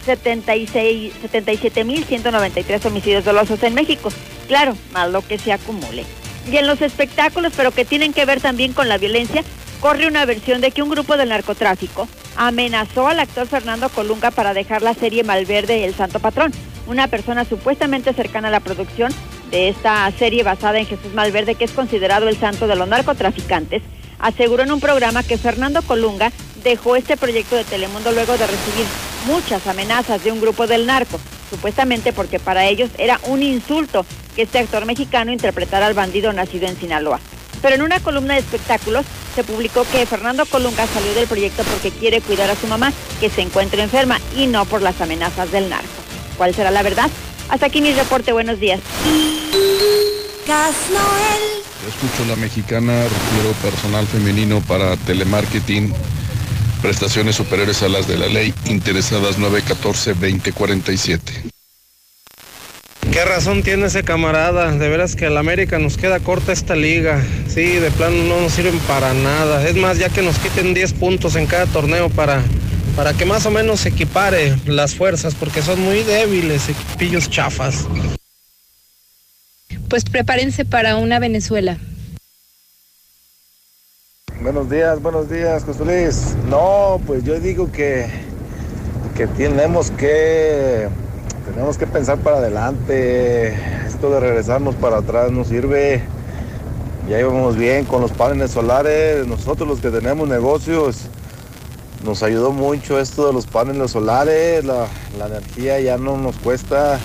77.193 homicidios dolosos en México. Claro, más lo que se acumule. Y en los espectáculos, pero que tienen que ver también con la violencia, corre una versión de que un grupo del narcotráfico amenazó al actor Fernando Colunga para dejar la serie Malverde El Santo Patrón, una persona supuestamente cercana a la producción de esta serie basada en Jesús Malverde, que es considerado el santo de los narcotraficantes, aseguró en un programa que Fernando Colunga dejó este proyecto de Telemundo luego de recibir muchas amenazas de un grupo del narco, supuestamente porque para ellos era un insulto que este actor mexicano interpretara al bandido nacido en Sinaloa. Pero en una columna de espectáculos se publicó que Fernando Colunga salió del proyecto porque quiere cuidar a su mamá, que se encuentra enferma, y no por las amenazas del narco. ¿Cuál será la verdad? Hasta aquí mi reporte. Buenos días. Yo escucho la mexicana, requiero personal femenino para telemarketing, prestaciones superiores a las de la ley, interesadas 914-2047. ¿Qué razón tiene ese camarada? De veras que al América nos queda corta esta liga. Sí, de plano no nos sirven para nada. Es más, ya que nos quiten 10 puntos en cada torneo para, para que más o menos se equipare las fuerzas, porque son muy débiles, equipillos chafas. Pues prepárense para una Venezuela. Buenos días, buenos días, José Luis. No, pues yo digo que, que tenemos que tenemos que pensar para adelante. Esto de regresarnos para atrás no sirve. Ya íbamos bien con los paneles solares. Nosotros los que tenemos negocios, nos ayudó mucho esto de los paneles solares. La, la energía ya no nos cuesta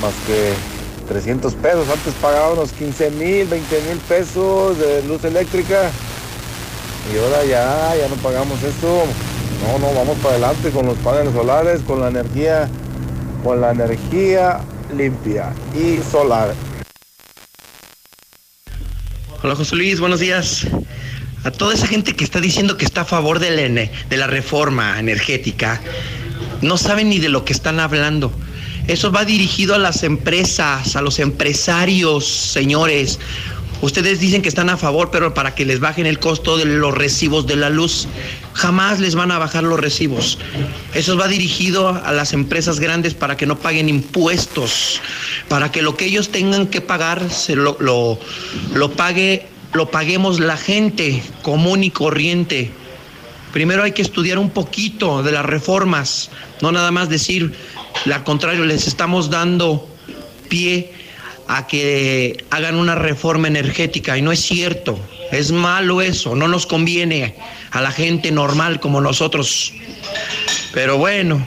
más que 300 pesos. Antes pagábamos 15 mil, 20 mil pesos de luz eléctrica. Y ahora ya, ya no pagamos esto. No, no, vamos para adelante con los paneles solares, con la energía con la energía limpia y solar. Hola José Luis, buenos días. A toda esa gente que está diciendo que está a favor de la, de la reforma energética, no saben ni de lo que están hablando. Eso va dirigido a las empresas, a los empresarios, señores. Ustedes dicen que están a favor, pero para que les bajen el costo de los recibos de la luz. Jamás les van a bajar los recibos. Eso va dirigido a las empresas grandes para que no paguen impuestos, para que lo que ellos tengan que pagar se lo, lo pague, lo paguemos la gente común y corriente. Primero hay que estudiar un poquito de las reformas, no nada más decir, al contrario, les estamos dando pie a que hagan una reforma energética y no es cierto, es malo eso, no nos conviene a la gente normal como nosotros. Pero bueno,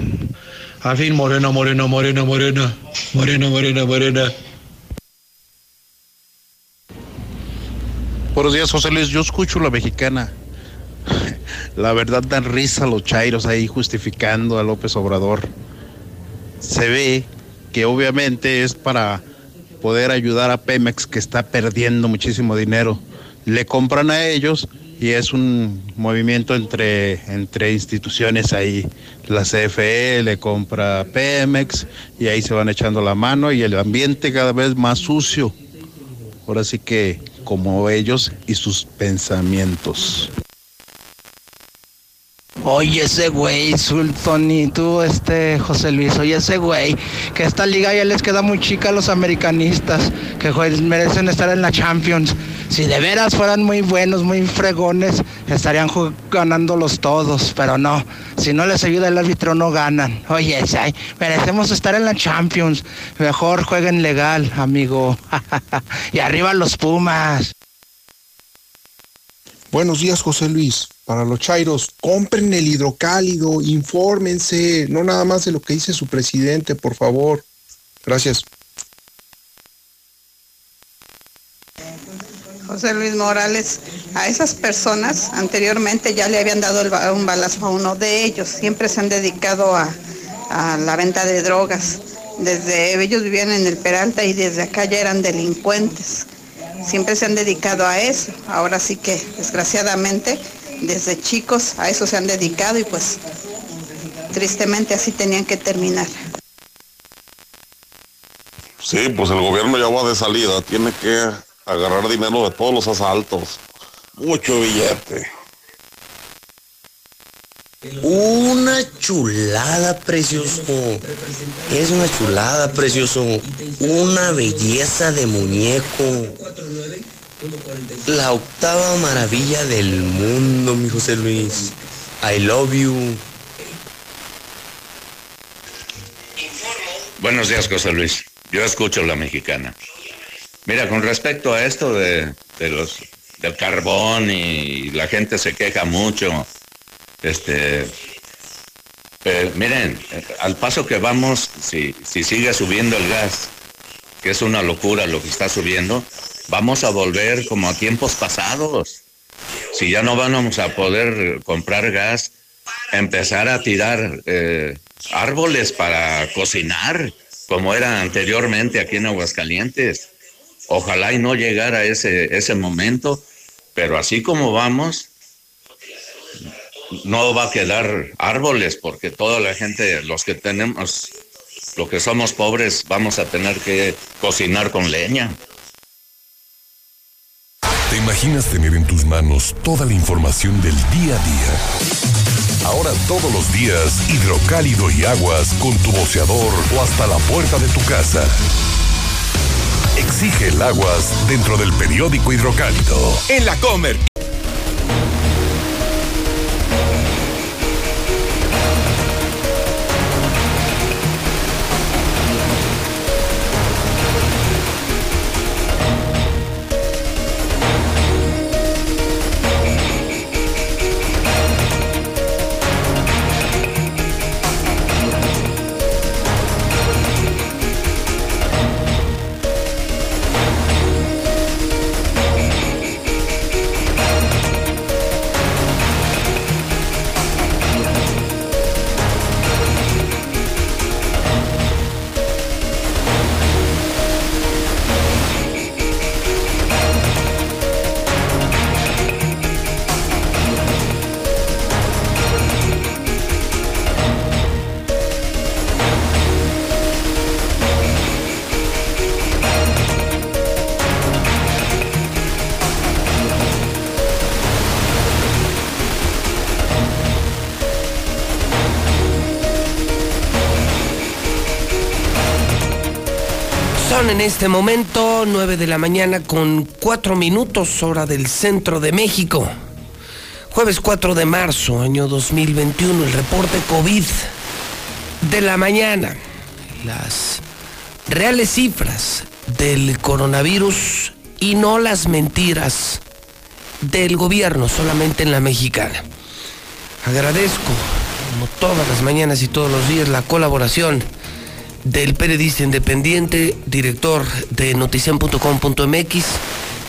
al fin morena, morena, morena, morena, morena, morena, morena. Buenos días, José Luis. Yo escucho la mexicana. La verdad dan risa los chairos ahí justificando a López Obrador. Se ve que obviamente es para poder ayudar a Pemex que está perdiendo muchísimo dinero. Le compran a ellos y es un movimiento entre, entre instituciones ahí. La CFE le compra a Pemex y ahí se van echando la mano y el ambiente cada vez más sucio. Ahora sí que como ellos y sus pensamientos. Oye, ese güey, Sultón, y tú, este, José Luis, oye, ese güey, que esta liga ya les queda muy chica a los americanistas, que merecen estar en la Champions. Si de veras fueran muy buenos, muy fregones, estarían ganándolos todos, pero no, si no les ayuda el árbitro no ganan. Oye, ay, merecemos estar en la Champions, mejor jueguen legal, amigo. y arriba los Pumas. Buenos días, José Luis. Para los chairos, compren el hidrocálido, infórmense, no nada más de lo que dice su presidente, por favor. Gracias. José Luis Morales, a esas personas anteriormente ya le habían dado un balazo a uno de ellos. Siempre se han dedicado a, a la venta de drogas. Desde ellos vivían en el Peralta y desde acá ya eran delincuentes. Siempre se han dedicado a eso. Ahora sí que, desgraciadamente, desde chicos a eso se han dedicado y pues tristemente así tenían que terminar. Sí, pues el gobierno ya va de salida, tiene que agarrar dinero de todos los asaltos. Mucho billete. Una chulada, precioso. Es una chulada, precioso. Una belleza de muñeco. La octava maravilla del mundo, mi José Luis. I love you. Buenos días, José Luis. Yo escucho la mexicana. Mira, con respecto a esto de, de los del carbón y la gente se queja mucho, este, eh, miren, eh, al paso que vamos, si, si sigue subiendo el gas, que es una locura lo que está subiendo, vamos a volver como a tiempos pasados. Si ya no vamos a poder comprar gas, empezar a tirar eh, árboles para cocinar, como era anteriormente aquí en Aguascalientes. Ojalá y no llegara ese, ese momento, pero así como vamos, no va a quedar árboles porque toda la gente, los que tenemos, los que somos pobres, vamos a tener que cocinar con leña. ¿Te imaginas tener en tus manos toda la información del día a día? Ahora todos los días, hidrocálido y aguas con tu boceador o hasta la puerta de tu casa. Exige el aguas dentro del periódico hidrocálido. En la Comer. En este momento 9 de la mañana con 4 minutos hora del centro de México. Jueves 4 de marzo, año 2021, el reporte COVID de la mañana. Las reales cifras del coronavirus y no las mentiras del gobierno, solamente en la mexicana. Agradezco, como todas las mañanas y todos los días, la colaboración del periodista independiente, director de notician.com.mx,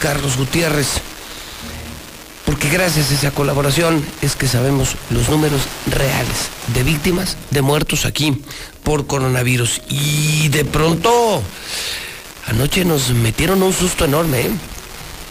Carlos Gutiérrez, porque gracias a esa colaboración es que sabemos los números reales de víctimas, de muertos aquí por coronavirus. Y de pronto, anoche nos metieron un susto enorme, ¿eh?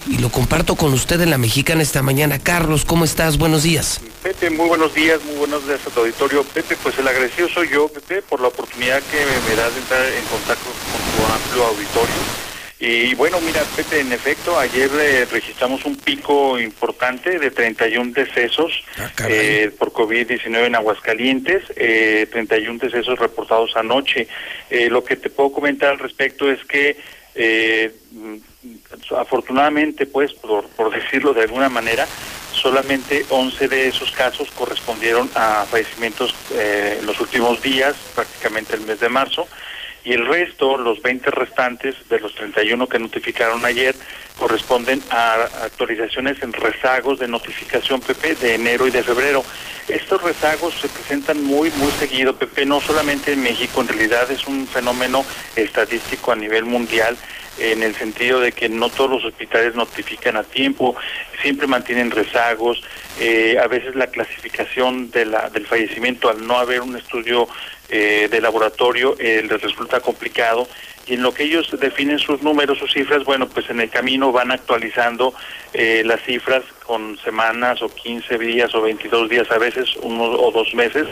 Y lo comparto con usted en la Mexicana esta mañana. Carlos, ¿cómo estás? Buenos días. Pepe, muy buenos días, muy buenos días a tu auditorio. Pepe, pues el agradecido soy yo, Pepe, por la oportunidad que me, da de entrar en contacto con tu amplio auditorio. Y bueno, mira, Pepe, en efecto, ayer eh, registramos un pico importante de 31 decesos eh, por COVID-19 en Aguascalientes, eh, 31 decesos reportados anoche. Eh, lo que te puedo comentar al respecto es que eh, afortunadamente, pues, por, por decirlo de alguna manera, solamente 11 de esos casos correspondieron a fallecimientos eh, en los últimos días, prácticamente el mes de marzo, y el resto, los 20 restantes de los 31 que notificaron ayer, corresponden a actualizaciones en rezagos de notificación PP de enero y de febrero. Estos rezagos se presentan muy, muy seguido, PP, no solamente en México, en realidad es un fenómeno estadístico a nivel mundial en el sentido de que no todos los hospitales notifican a tiempo, siempre mantienen rezagos, eh, a veces la clasificación de la, del fallecimiento al no haber un estudio eh, de laboratorio eh, les resulta complicado y en lo que ellos definen sus números, sus cifras, bueno, pues en el camino van actualizando eh, las cifras con semanas o 15 días o 22 días, a veces uno o dos meses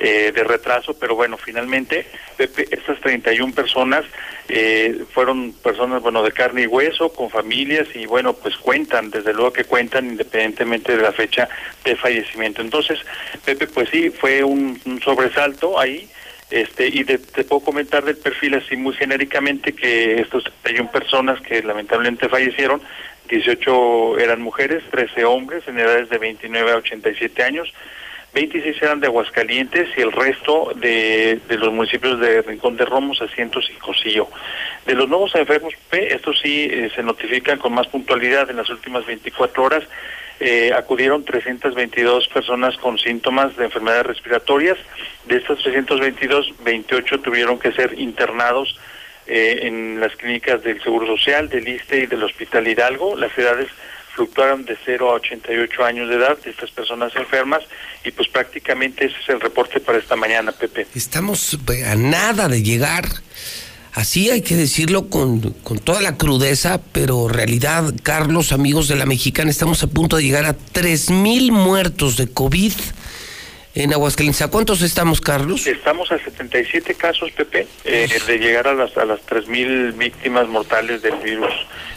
eh, de retraso, pero bueno, finalmente Pepe, estas 31 personas eh, fueron personas, bueno, de carne y hueso, con familias y bueno, pues cuentan, desde luego que cuentan independientemente de la fecha de fallecimiento. Entonces, Pepe, pues sí, fue un, un sobresalto ahí este, y te puedo comentar del perfil así muy genéricamente que estos 31 personas que lamentablemente fallecieron, 18 eran mujeres, 13 hombres en edades de 29 a 87 años, 26 eran de Aguascalientes y el resto de, de los municipios de Rincón de Romos, Asientos y Cosillo. De los nuevos enfermos, P, estos sí eh, se notifican con más puntualidad en las últimas 24 horas. Eh, acudieron 322 personas con síntomas de enfermedades respiratorias. De estas 322, 28 tuvieron que ser internados eh, en las clínicas del Seguro Social, del ISTE y del Hospital Hidalgo. Las edades fluctuaron de 0 a 88 años de edad de estas personas enfermas y pues prácticamente ese es el reporte para esta mañana, Pepe. Estamos a nada de llegar. Así hay que decirlo con, con toda la crudeza, pero realidad, Carlos, amigos de la Mexicana, estamos a punto de llegar a 3.000 muertos de COVID en Aguascalientes. ¿A cuántos estamos, Carlos? Estamos a 77 casos, Pepe, eh, de llegar a las, a las 3.000 víctimas mortales del virus.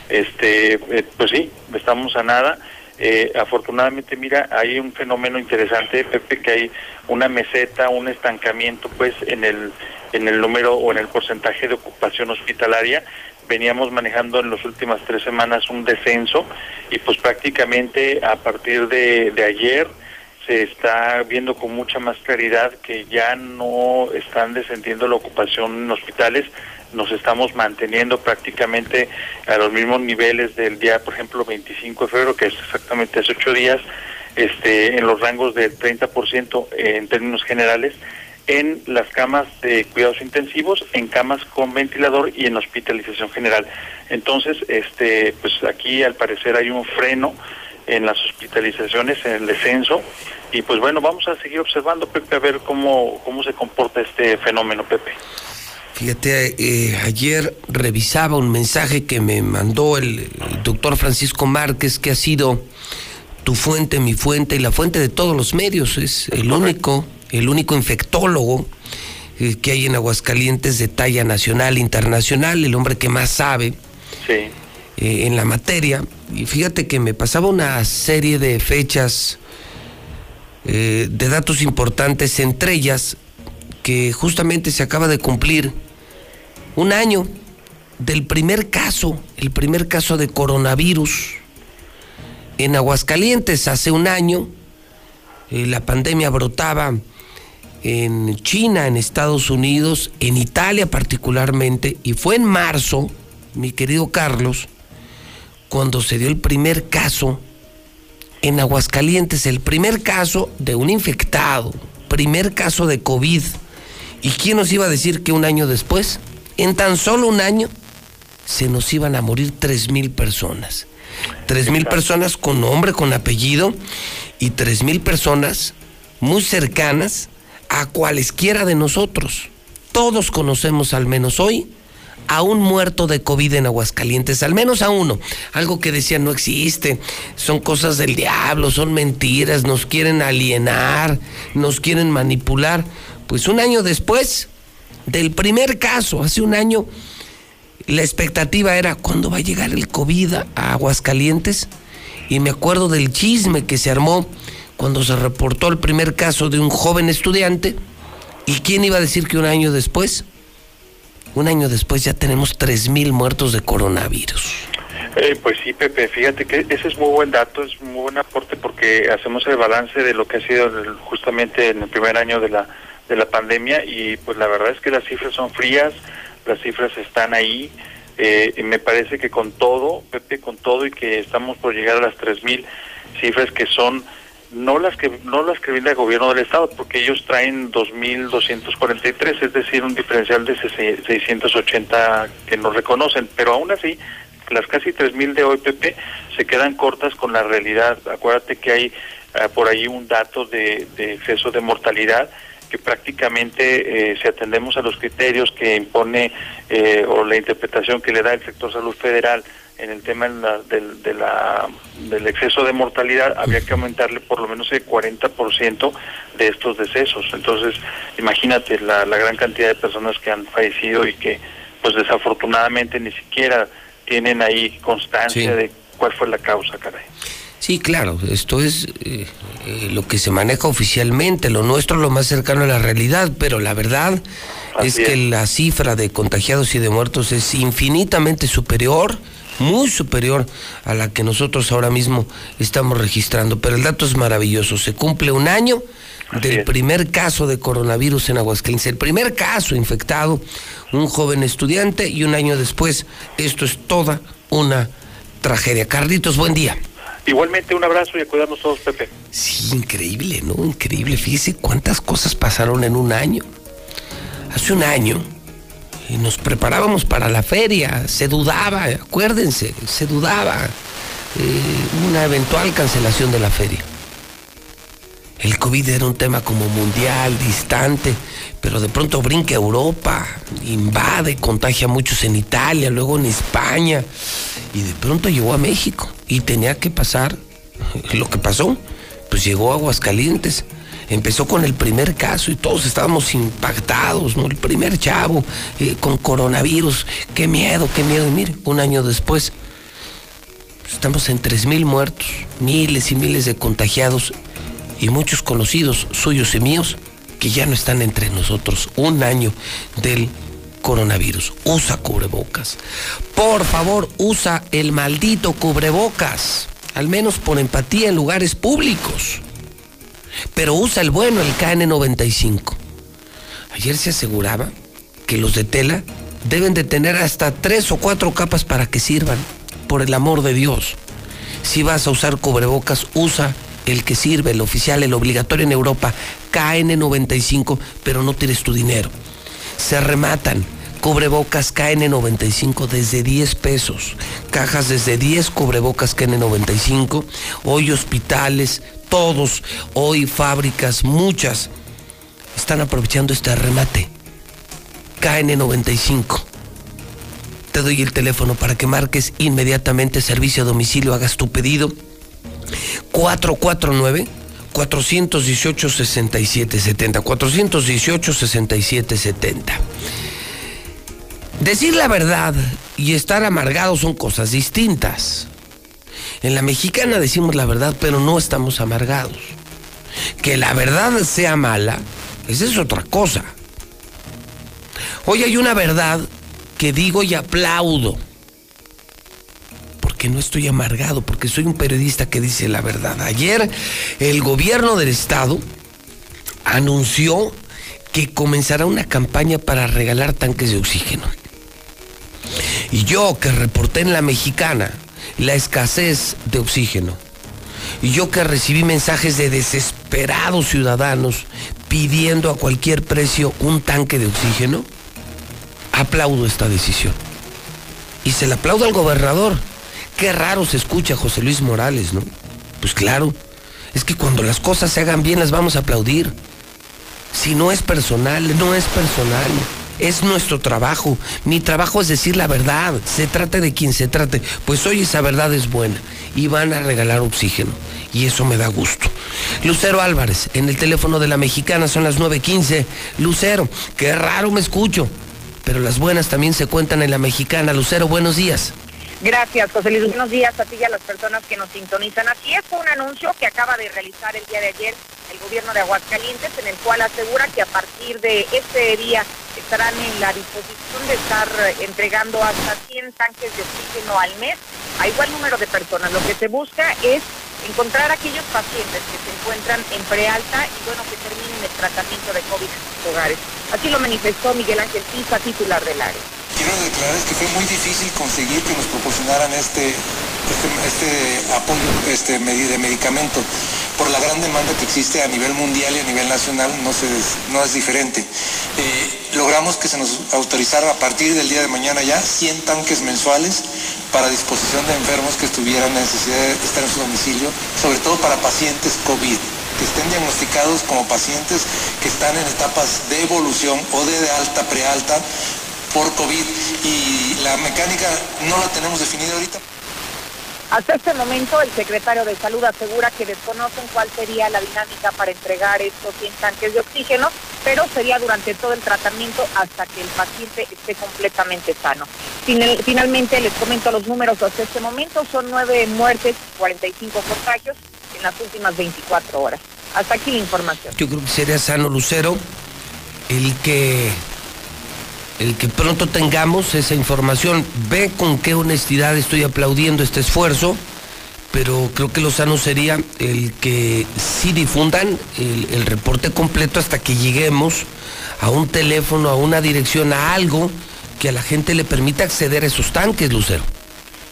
Este, eh, pues sí, estamos a nada. Eh, afortunadamente, mira, hay un fenómeno interesante, Pepe, que hay una meseta, un estancamiento, pues, en el en el número o en el porcentaje de ocupación hospitalaria. Veníamos manejando en las últimas tres semanas un descenso y pues prácticamente a partir de, de ayer se está viendo con mucha más claridad que ya no están descendiendo la ocupación en hospitales, nos estamos manteniendo prácticamente a los mismos niveles del día, por ejemplo, 25 de febrero, que es exactamente hace ocho días, este, en los rangos del 30% en términos generales, en las camas de cuidados intensivos, en camas con ventilador y en hospitalización general. Entonces, este, pues aquí al parecer hay un freno en las hospitalizaciones, en el descenso, y pues bueno, vamos a seguir observando, Pepe, a ver cómo, cómo se comporta este fenómeno, Pepe. Fíjate, eh, ayer revisaba un mensaje que me mandó el, el doctor Francisco Márquez, que ha sido tu fuente, mi fuente y la fuente de todos los medios, es el único el único infectólogo eh, que hay en Aguascalientes de talla nacional, internacional, el hombre que más sabe sí. eh, en la materia. Y fíjate que me pasaba una serie de fechas, eh, de datos importantes, entre ellas que justamente se acaba de cumplir un año del primer caso, el primer caso de coronavirus en Aguascalientes hace un año. eh, la pandemia brotaba en China, en Estados Unidos, en Italia particularmente, y fue en marzo, mi querido Carlos, cuando se dio el primer caso en Aguascalientes, el primer caso de un infectado, primer caso de COVID. ¿Y quién nos iba a decir que un año después, en tan solo un año, se nos iban a morir tres mil personas? Tres mil personas con nombre, con apellido, y tres mil personas muy cercanas a cualesquiera de nosotros. Todos conocemos al menos hoy a un muerto de COVID en Aguascalientes, al menos a uno. Algo que decían no existe, son cosas del diablo, son mentiras, nos quieren alienar, nos quieren manipular. Pues un año después del primer caso, hace un año, la expectativa era cuándo va a llegar el COVID a Aguascalientes. Y me acuerdo del chisme que se armó cuando se reportó el primer caso de un joven estudiante. ¿Y quién iba a decir que un año después? Un año después ya tenemos 3.000 muertos de coronavirus. Eh, pues sí, Pepe, fíjate que ese es muy buen dato, es muy buen aporte porque hacemos el balance de lo que ha sido justamente en el primer año de la, de la pandemia y pues la verdad es que las cifras son frías, las cifras están ahí. eh, y me parece que con todo, Pepe, con todo y que estamos por llegar a las 3.000 cifras que son no las que no las que viene el gobierno del estado porque ellos traen 2.243 es decir un diferencial de 680 que nos reconocen pero aún así las casi 3.000 de hoy Pepe se quedan cortas con la realidad acuérdate que hay ah, por ahí un dato de, de exceso de mortalidad que prácticamente eh, si atendemos a los criterios que impone eh, o la interpretación que le da el sector salud federal en el tema de la- del, de la- del exceso de mortalidad, habría que aumentarle por lo menos el 40% de estos decesos. Entonces, imagínate la, la gran cantidad de personas que han fallecido y que, pues desafortunadamente, ni siquiera tienen ahí constancia Sí. de cuál fue la causa, caray. Sí, claro, esto es eh, eh, lo que se maneja oficialmente, lo nuestro es lo más cercano a la realidad, pero la verdad es que la cifra de contagiados y de muertos es infinitamente superior, muy superior a la que nosotros ahora mismo estamos registrando. Pero el dato es maravilloso, se cumple un año del primer caso de coronavirus en Aguascalientes, el primer caso infectado, un joven estudiante y un año después, esto es toda una tragedia. Carlitos, buen día. Igualmente, un abrazo y a cuidarnos todos, Pepe. Sí, increíble, ¿no? Increíble. Fíjese cuántas cosas pasaron en un año. Hace un año y nos preparábamos para la feria, se dudaba, acuérdense, se dudaba eh, una eventual cancelación de la feria. El COVID era un tema como mundial, distante, pero de pronto brinca Europa, invade, contagia a muchos en Italia, luego en España, y de pronto llegó a México y tenía que pasar lo que pasó. Pues llegó a Aguascalientes, empezó con el primer caso y todos estábamos impactados, ¿no? El primer chavo eh, con coronavirus, qué miedo, qué miedo. Y mire, un año después, estamos en 3.000 muertos, miles y miles de contagiados y muchos conocidos suyos y míos que ya no están entre nosotros. Un año del coronavirus. Usa cubrebocas. Por favor, usa el maldito cubrebocas. Al menos por empatía en lugares públicos. Pero usa el bueno, el KN95. Ayer se aseguraba que los de tela deben de tener hasta tres o cuatro capas para que sirvan. Por el amor de Dios. Si vas a usar cubrebocas, usa el que sirve, el oficial, el obligatorio en Europa, KN95, pero no tires tu dinero. Se rematan cubrebocas KN95 desde 10 pesos, cajas desde 10 cubrebocas KN95, hoy hospitales, todos, hoy fábricas, muchas, están aprovechando este remate. KN95. Te doy el teléfono para que marques inmediatamente servicio a domicilio, hagas tu pedido. 449 418 6770 418 6770 Decir la verdad y estar amargado son cosas distintas. En la mexicana decimos la verdad, pero no estamos amargados. Que la verdad sea mala, esa es otra cosa. Hoy hay una verdad que digo y aplaudo. Porque no estoy amargado, porque soy un periodista que dice la verdad. Ayer el gobierno del estado anunció que comenzará una campaña para regalar tanques de oxígeno. Y yo que reporté en la mexicana la escasez de oxígeno, y yo que recibí mensajes de desesperados ciudadanos pidiendo a cualquier precio un tanque de oxígeno, aplaudo esta decisión. Y se le aplaudo al gobernador. Qué raro se escucha José Luis Morales, ¿no? Pues claro, es que cuando las cosas se hagan bien las vamos a aplaudir. Si no es personal, no es personal. Es nuestro trabajo. Mi trabajo es decir la verdad. Se trate de quien se trate. Pues hoy esa verdad es buena. Y van a regalar oxígeno. Y eso me da gusto. Lucero Álvarez, en el teléfono de la mexicana son las 9.15. Lucero, qué raro me escucho. Pero las buenas también se cuentan en la mexicana. Lucero, buenos días. Gracias, José Luis. Buenos días a ti y a las personas que nos sintonizan. Así es, un anuncio que acaba de realizar el día de ayer el gobierno de Aguascalientes, en el cual asegura que a partir de este día estarán en la disposición de estar eh, entregando hasta 100 tanques de oxígeno al mes a igual número de personas. Lo que se busca es encontrar aquellos pacientes que se encuentran en prealta y bueno, que terminen el tratamiento de COVID en sus hogares. Así lo manifestó Miguel Ángel Pisa, titular del área. Quiero declarar que fue muy difícil conseguir que nos proporcionaran este, este, este apoyo este, de medicamento por la gran demanda que existe a nivel mundial y a nivel nacional, no, se, no es diferente. Eh, logramos que se nos autorizara a partir del día de mañana ya 100 tanques mensuales para disposición de enfermos que tuvieran necesidad de estar en su domicilio, sobre todo para pacientes COVID que estén diagnosticados como pacientes que están en etapas de evolución o de alta, prealta por COVID. Y la mecánica no la tenemos definida ahorita. Hasta este momento, el secretario de Salud asegura que desconocen cuál sería la dinámica para entregar estos 100 tanques de oxígeno, pero sería durante todo el tratamiento hasta que el paciente esté completamente sano. Finalmente, les comento los números hasta este momento, son 9 muertes, 45 contagios en las últimas 24 horas. Hasta aquí la información. Yo creo que sería sano, Lucero, el que el que pronto tengamos esa información. Ve con qué honestidad estoy aplaudiendo este esfuerzo, pero creo que lo sano sería el que sí difundan el, el reporte completo hasta que lleguemos a un teléfono, a una dirección, a algo que a la gente le permita acceder a esos tanques, Lucero.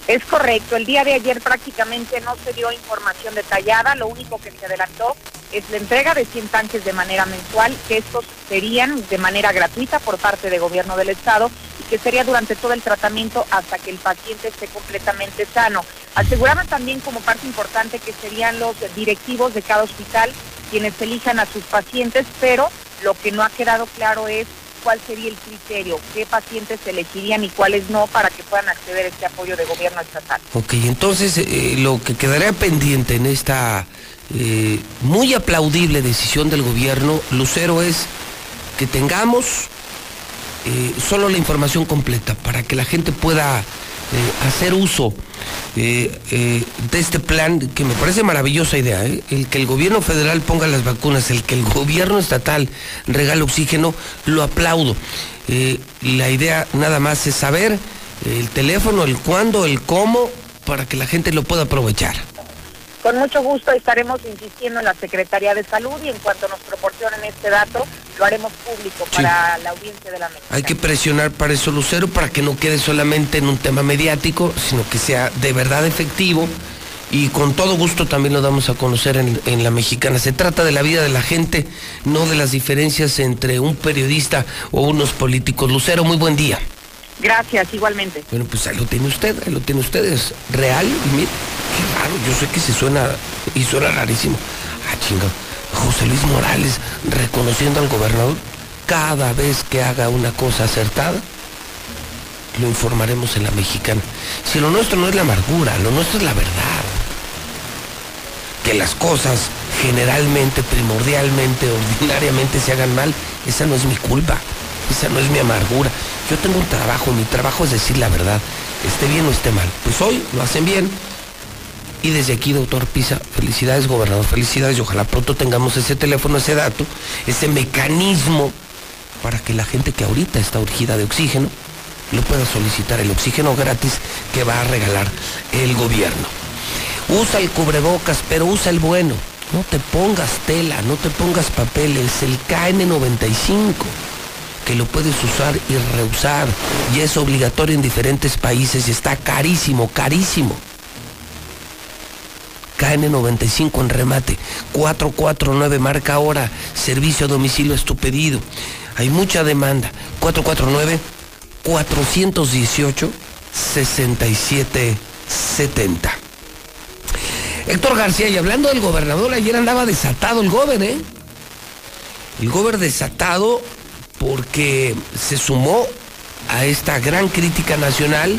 Es correcto, el día de ayer prácticamente no se dio información detallada, lo único que se adelantó es la entrega de 100 tanques de manera mensual, que estos serían de manera gratuita por parte del gobierno del estado y que sería durante todo el tratamiento hasta que el paciente esté completamente sano. Aseguraban también como parte importante que serían los directivos de cada hospital quienes elijan a sus pacientes, pero lo que no ha quedado claro es cuál sería el criterio, qué pacientes se elegirían y cuáles no para que puedan acceder a este apoyo de gobierno estatal. Ok, entonces eh, lo que quedaría pendiente en esta eh, muy aplaudible decisión del gobierno, Lucero, es que tengamos eh, solo la información completa para que la gente pueda hacer uso de este plan que me parece maravillosa idea, el que el gobierno federal ponga las vacunas, el que el gobierno estatal regale oxígeno, lo aplaudo. la idea nada más es saber el teléfono, el cuándo, el cómo, para que la gente lo pueda aprovechar. Con mucho gusto estaremos insistiendo en la Secretaría de Salud y en cuanto nos proporcionen este dato, lo haremos público para la audiencia de la mesa. Hay que presionar para eso, Lucero, para que no quede solamente en un tema mediático, sino que sea de verdad efectivo. Y con todo gusto también lo damos a conocer en, en la mexicana. Se trata de la vida de la gente, no de las diferencias entre un periodista o unos políticos. Lucero, muy buen día. Gracias, igualmente. Bueno, pues ahí lo tiene usted, ahí lo tiene usted, es real y mire, qué raro, yo sé que se suena, y suena rarísimo. Ah, chinga, José Luis Morales reconociendo al gobernador cada vez que haga una cosa acertada, lo informaremos en la mexicana. Si lo nuestro no es la amargura, lo nuestro es la verdad. Que las cosas generalmente, primordialmente, ordinariamente se hagan mal, esa no es mi culpa, esa no es mi amargura. Yo tengo un trabajo, mi trabajo es decir la verdad, esté bien o esté mal. Pues hoy lo hacen bien. Y desde aquí, doctor Pisa, felicidades, gobernador, felicidades y ojalá pronto tengamos ese teléfono, ese dato, ese mecanismo para que la gente que ahorita está urgida de oxígeno lo puedas solicitar el oxígeno gratis que va a regalar el gobierno. Usa el cubrebocas, pero usa el bueno. No te pongas tela, no te pongas papel, es el KN95 que lo puedes usar y reusar y es obligatorio en diferentes países y está carísimo, carísimo. KN95 en remate, 449 marca ahora, servicio a domicilio es tu pedido. Hay mucha demanda, 449 418 6770. Héctor García, y hablando del gobernador, ayer andaba desatado el gober, ¿eh? El gober desatado porque se sumó a esta gran crítica nacional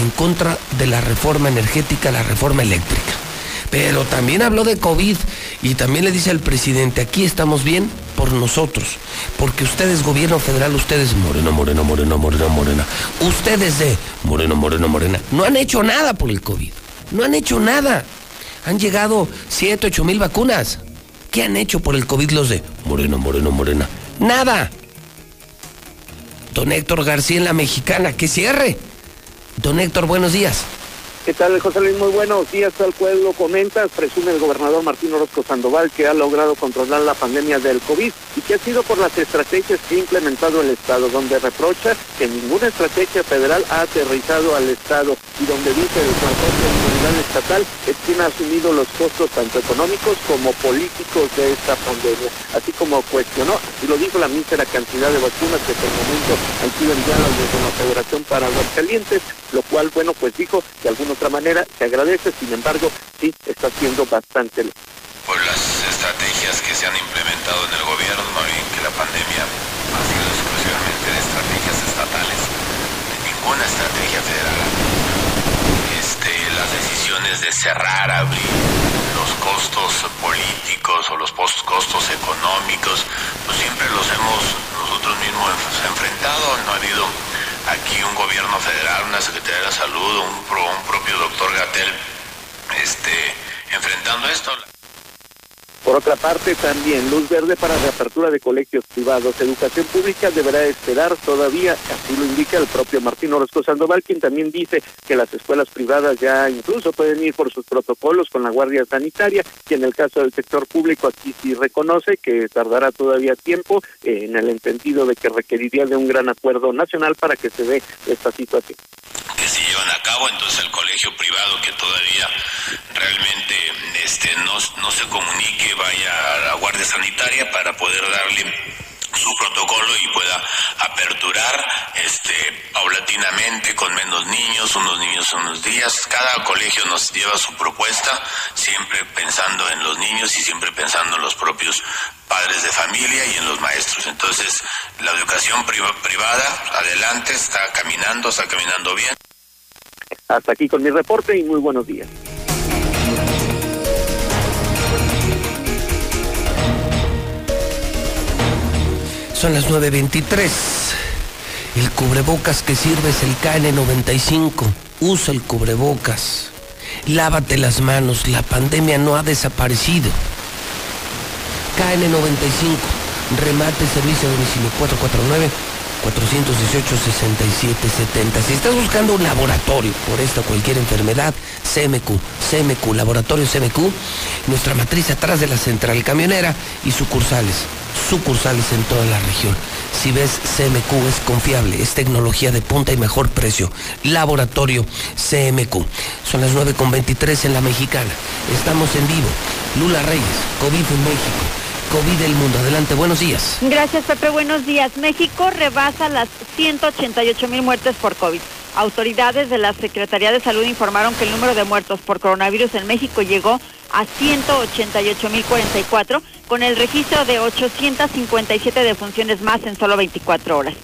en contra de la reforma energética, la reforma eléctrica. Pero también habló de COVID y también le dice al presidente, aquí estamos bien por nosotros, porque ustedes, gobierno federal, ustedes, Moreno, Moreno, Moreno, Moreno, Morena, ustedes de Moreno, Moreno, Morena, no han hecho nada por el COVID, no han hecho nada. Han llegado 7, 8 mil vacunas. ¿Qué han hecho por el COVID los de Moreno, Moreno, Morena? Nada. Don Héctor García en la mexicana, que cierre. Don Héctor, buenos días. ¿Qué tal, José Luis? Muy buenos días, tal cual lo comentas. Presume el gobernador Martín Orozco Sandoval que ha logrado controlar la pandemia del COVID y que ha sido por las estrategias que ha implementado el Estado, donde reprocha que ninguna estrategia federal ha aterrizado al Estado y donde dice el de Seguridad Estatal es quien ha asumido los costos tanto económicos como políticos de esta pandemia, así como cuestionó, y lo dijo la mísera cantidad de vacunas que hasta el momento han sido enviadas desde la Federación para Aguascalientes, lo cual, bueno, pues dijo que algunos otra manera, se agradece, sin embargo, sí está siendo bastante Por las estrategias que se han implementado en el gobierno, no bien que la pandemia ha sido exclusivamente de estrategias estatales, de ninguna estrategia federal. Este, las decisiones de cerrar, abrir, los costos políticos o los costos económicos, pues siempre los hemos nosotros mismos enfrentado, no ha habido aquí un gobierno federal, una Secretaría de la Salud, un, un propio doctor Gatel, este, enfrentando esto. Por otra parte, también luz verde para reapertura de colegios privados. Educación pública deberá esperar todavía, así lo indica el propio Martín Orozco Sandoval, quien también dice que las escuelas privadas ya incluso pueden ir por sus protocolos con la Guardia Sanitaria, y en el caso del sector público aquí sí reconoce que tardará todavía tiempo eh, en el entendido de que requeriría de un gran acuerdo nacional para que se dé esta situación que se llevan a cabo, entonces el colegio privado que todavía realmente este, no, no se comunique, vaya a la Guardia Sanitaria para poder darle su protocolo y pueda aperturar este paulatinamente con menos niños, unos niños unos días. Cada colegio nos lleva su propuesta, siempre pensando en los niños y siempre pensando en los propios padres de familia y en los maestros. Entonces, la educación privada, adelante, está caminando, está caminando bien. Hasta aquí con mi reporte y muy buenos días. Son las 9.23. El cubrebocas que sirve es el KN95. Usa el cubrebocas. Lávate las manos. La pandemia no ha desaparecido. KN95. Remate servicio a domicilio 449 418-6770. Si estás buscando un laboratorio por esta o cualquier enfermedad, CMQ, CMQ, Laboratorio CMQ, nuestra matriz atrás de la central camionera y sucursales, sucursales en toda la región. Si ves CMQ es confiable, es tecnología de punta y mejor precio. Laboratorio CMQ. Son las 9.23 en la mexicana. Estamos en vivo. Lula Reyes, COVID en México. COVID del mundo. Adelante, buenos días. Gracias, Pepe. Buenos días. México rebasa las 188 mil muertes por COVID. Autoridades de la Secretaría de Salud informaron que el número de muertos por coronavirus en México llegó a 188.044 con el registro de 857 defunciones más en solo 24 horas.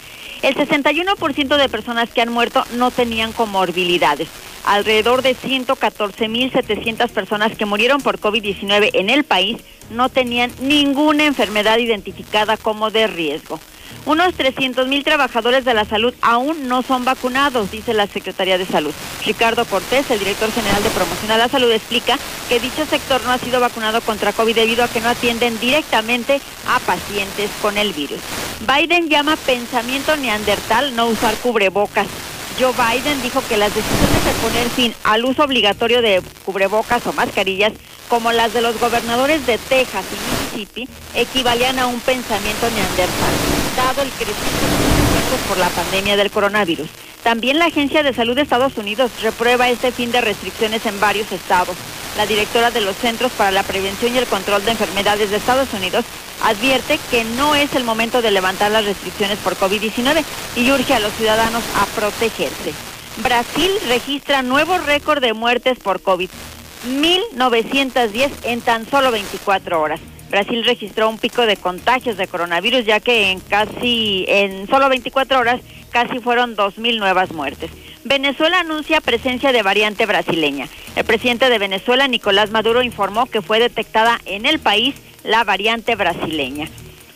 El 61% de personas que han muerto no tenían comorbilidades. Alrededor de 114.700 personas que murieron por COVID-19 en el país no tenían ninguna enfermedad identificada como de riesgo. Unos 300 mil trabajadores de la salud aún no son vacunados, dice la Secretaría de Salud. Ricardo Cortés, el director general de Promoción a la Salud, explica que dicho sector no ha sido vacunado contra COVID debido a que no atienden directamente a pacientes con el virus. Biden llama pensamiento neandertal no usar cubrebocas. Joe Biden dijo que las decisiones de poner fin al uso obligatorio de cubrebocas o mascarillas, como las de los gobernadores de Texas y Mississippi, equivalían a un pensamiento neandertal, dado el crecimiento de los por la pandemia del coronavirus. También la Agencia de Salud de Estados Unidos reprueba este fin de restricciones en varios estados. La directora de los Centros para la Prevención y el Control de Enfermedades de Estados Unidos advierte que no es el momento de levantar las restricciones por COVID-19 y urge a los ciudadanos a protegerse. Brasil registra nuevo récord de muertes por COVID, 1.910 en tan solo 24 horas. Brasil registró un pico de contagios de coronavirus ya que en casi en solo 24 horas casi fueron 2.000 nuevas muertes. Venezuela anuncia presencia de variante brasileña. El presidente de Venezuela, Nicolás Maduro, informó que fue detectada en el país la variante brasileña.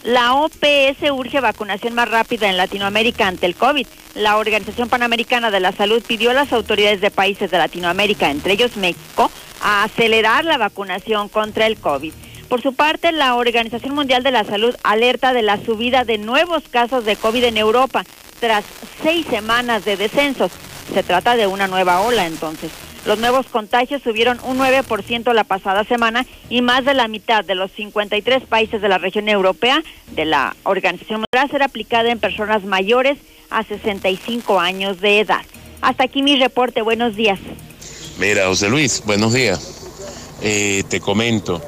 La OPS urge vacunación más rápida en Latinoamérica ante el COVID. La Organización Panamericana de la Salud pidió a las autoridades de países de Latinoamérica, entre ellos México, a acelerar la vacunación contra el COVID. Por su parte, la Organización Mundial de la Salud alerta de la subida de nuevos casos de COVID en Europa tras seis semanas de descensos. Se trata de una nueva ola entonces. Los nuevos contagios subieron un 9% la pasada semana y más de la mitad de los 53 países de la región europea de la organización podrá ser aplicada en personas mayores a 65 años de edad. Hasta aquí mi reporte. Buenos días. Mira, José Luis, buenos días. Eh, te comento,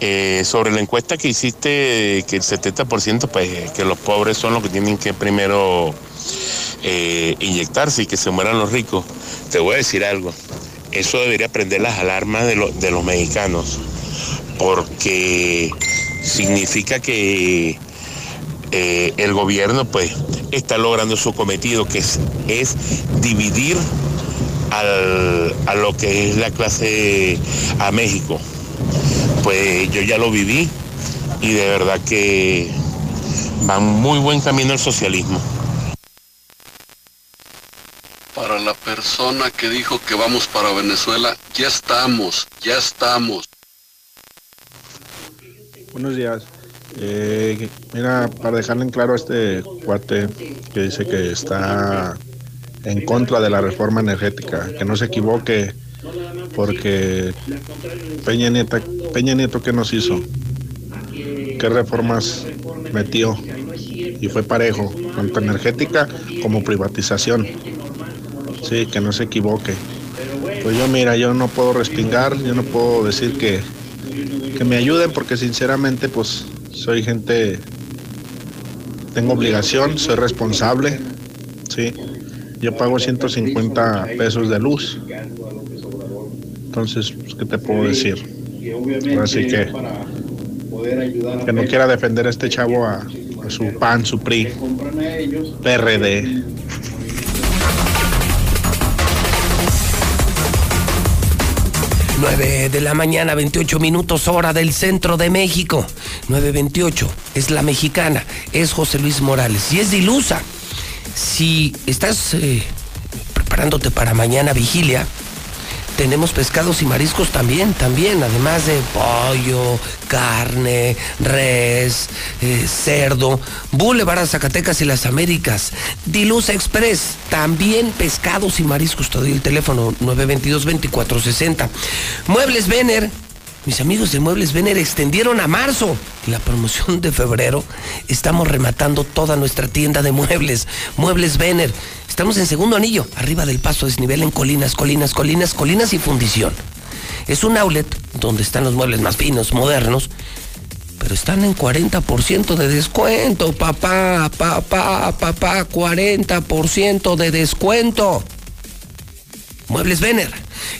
eh, sobre la encuesta que hiciste, que el 70%, pues que los pobres son los que tienen que primero eh, inyectarse y que se mueran los ricos, te voy a decir algo. Eso debería prender las alarmas de, de los mexicanos, porque significa que el gobierno pues está logrando su cometido, que es, es dividir a lo que es la clase a México. Pues yo ya lo viví y de verdad que va muy buen camino el socialismo. Para la persona que dijo que vamos para Venezuela, ya estamos, ya estamos. Buenos días. Eh, mira, para dejarle en claro a este cuate que dice que está en contra de la reforma energética, que no se equivoque, porque Peña Nieto, Peña Nieto ¿qué nos hizo? ¿Qué reformas metió? Y fue parejo, tanto energética como privatización. Sí, que no se equivoque. Pues yo mira, yo no puedo respingar, yo no puedo decir que, que me ayuden porque sinceramente pues soy gente, tengo obligación, soy responsable, sí yo pago 150 pesos de luz. Entonces, pues, ¿qué te puedo decir? Así que, que no quiera defender a este chavo a, a su PAN, su PRI, PRD. De la mañana, 28 minutos hora del centro de México. 9.28. Es la mexicana. Es José Luis Morales. Y es dilusa si estás eh, preparándote para mañana vigilia, tenemos pescados y mariscos también, también, además de pollo, carne, res, eh, cerdo, Boulevard Zacatecas y las Américas, Diluz Express, también pescados y mariscos, todo el teléfono 922-2460. Muebles Vener, mis amigos de Muebles Vener extendieron a marzo la promoción de febrero. Estamos rematando toda nuestra tienda de muebles. Muebles Vener. Estamos en segundo anillo, arriba del paso desnivel en colinas, colinas, colinas, colinas y fundición. Es un outlet donde están los muebles más finos, modernos, pero están en 40% de descuento, papá, papá, papá, 40% de descuento. Muebles Vener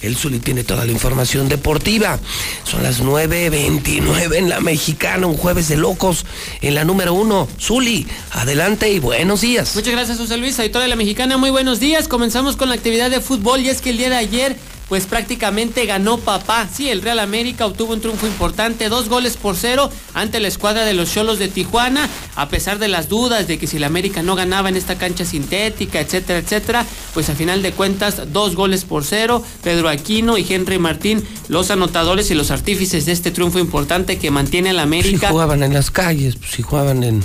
el Zuli tiene toda la información deportiva. Son las 9.29 en la mexicana, un jueves de locos en la número uno. Zuli, adelante y buenos días. Muchas gracias, José Luis, editor de la mexicana. Muy buenos días. Comenzamos con la actividad de fútbol y es que el día de ayer pues prácticamente ganó papá. Sí, el Real América obtuvo un triunfo importante, dos goles por cero ante la escuadra de los Cholos de Tijuana, a pesar de las dudas de que si el América no ganaba en esta cancha sintética, etcétera, etcétera, pues a final de cuentas dos goles por cero, Pedro Aquino y Henry Martín, los anotadores y los artífices de este triunfo importante que mantiene al América. Si jugaban en las calles, pues, si jugaban en,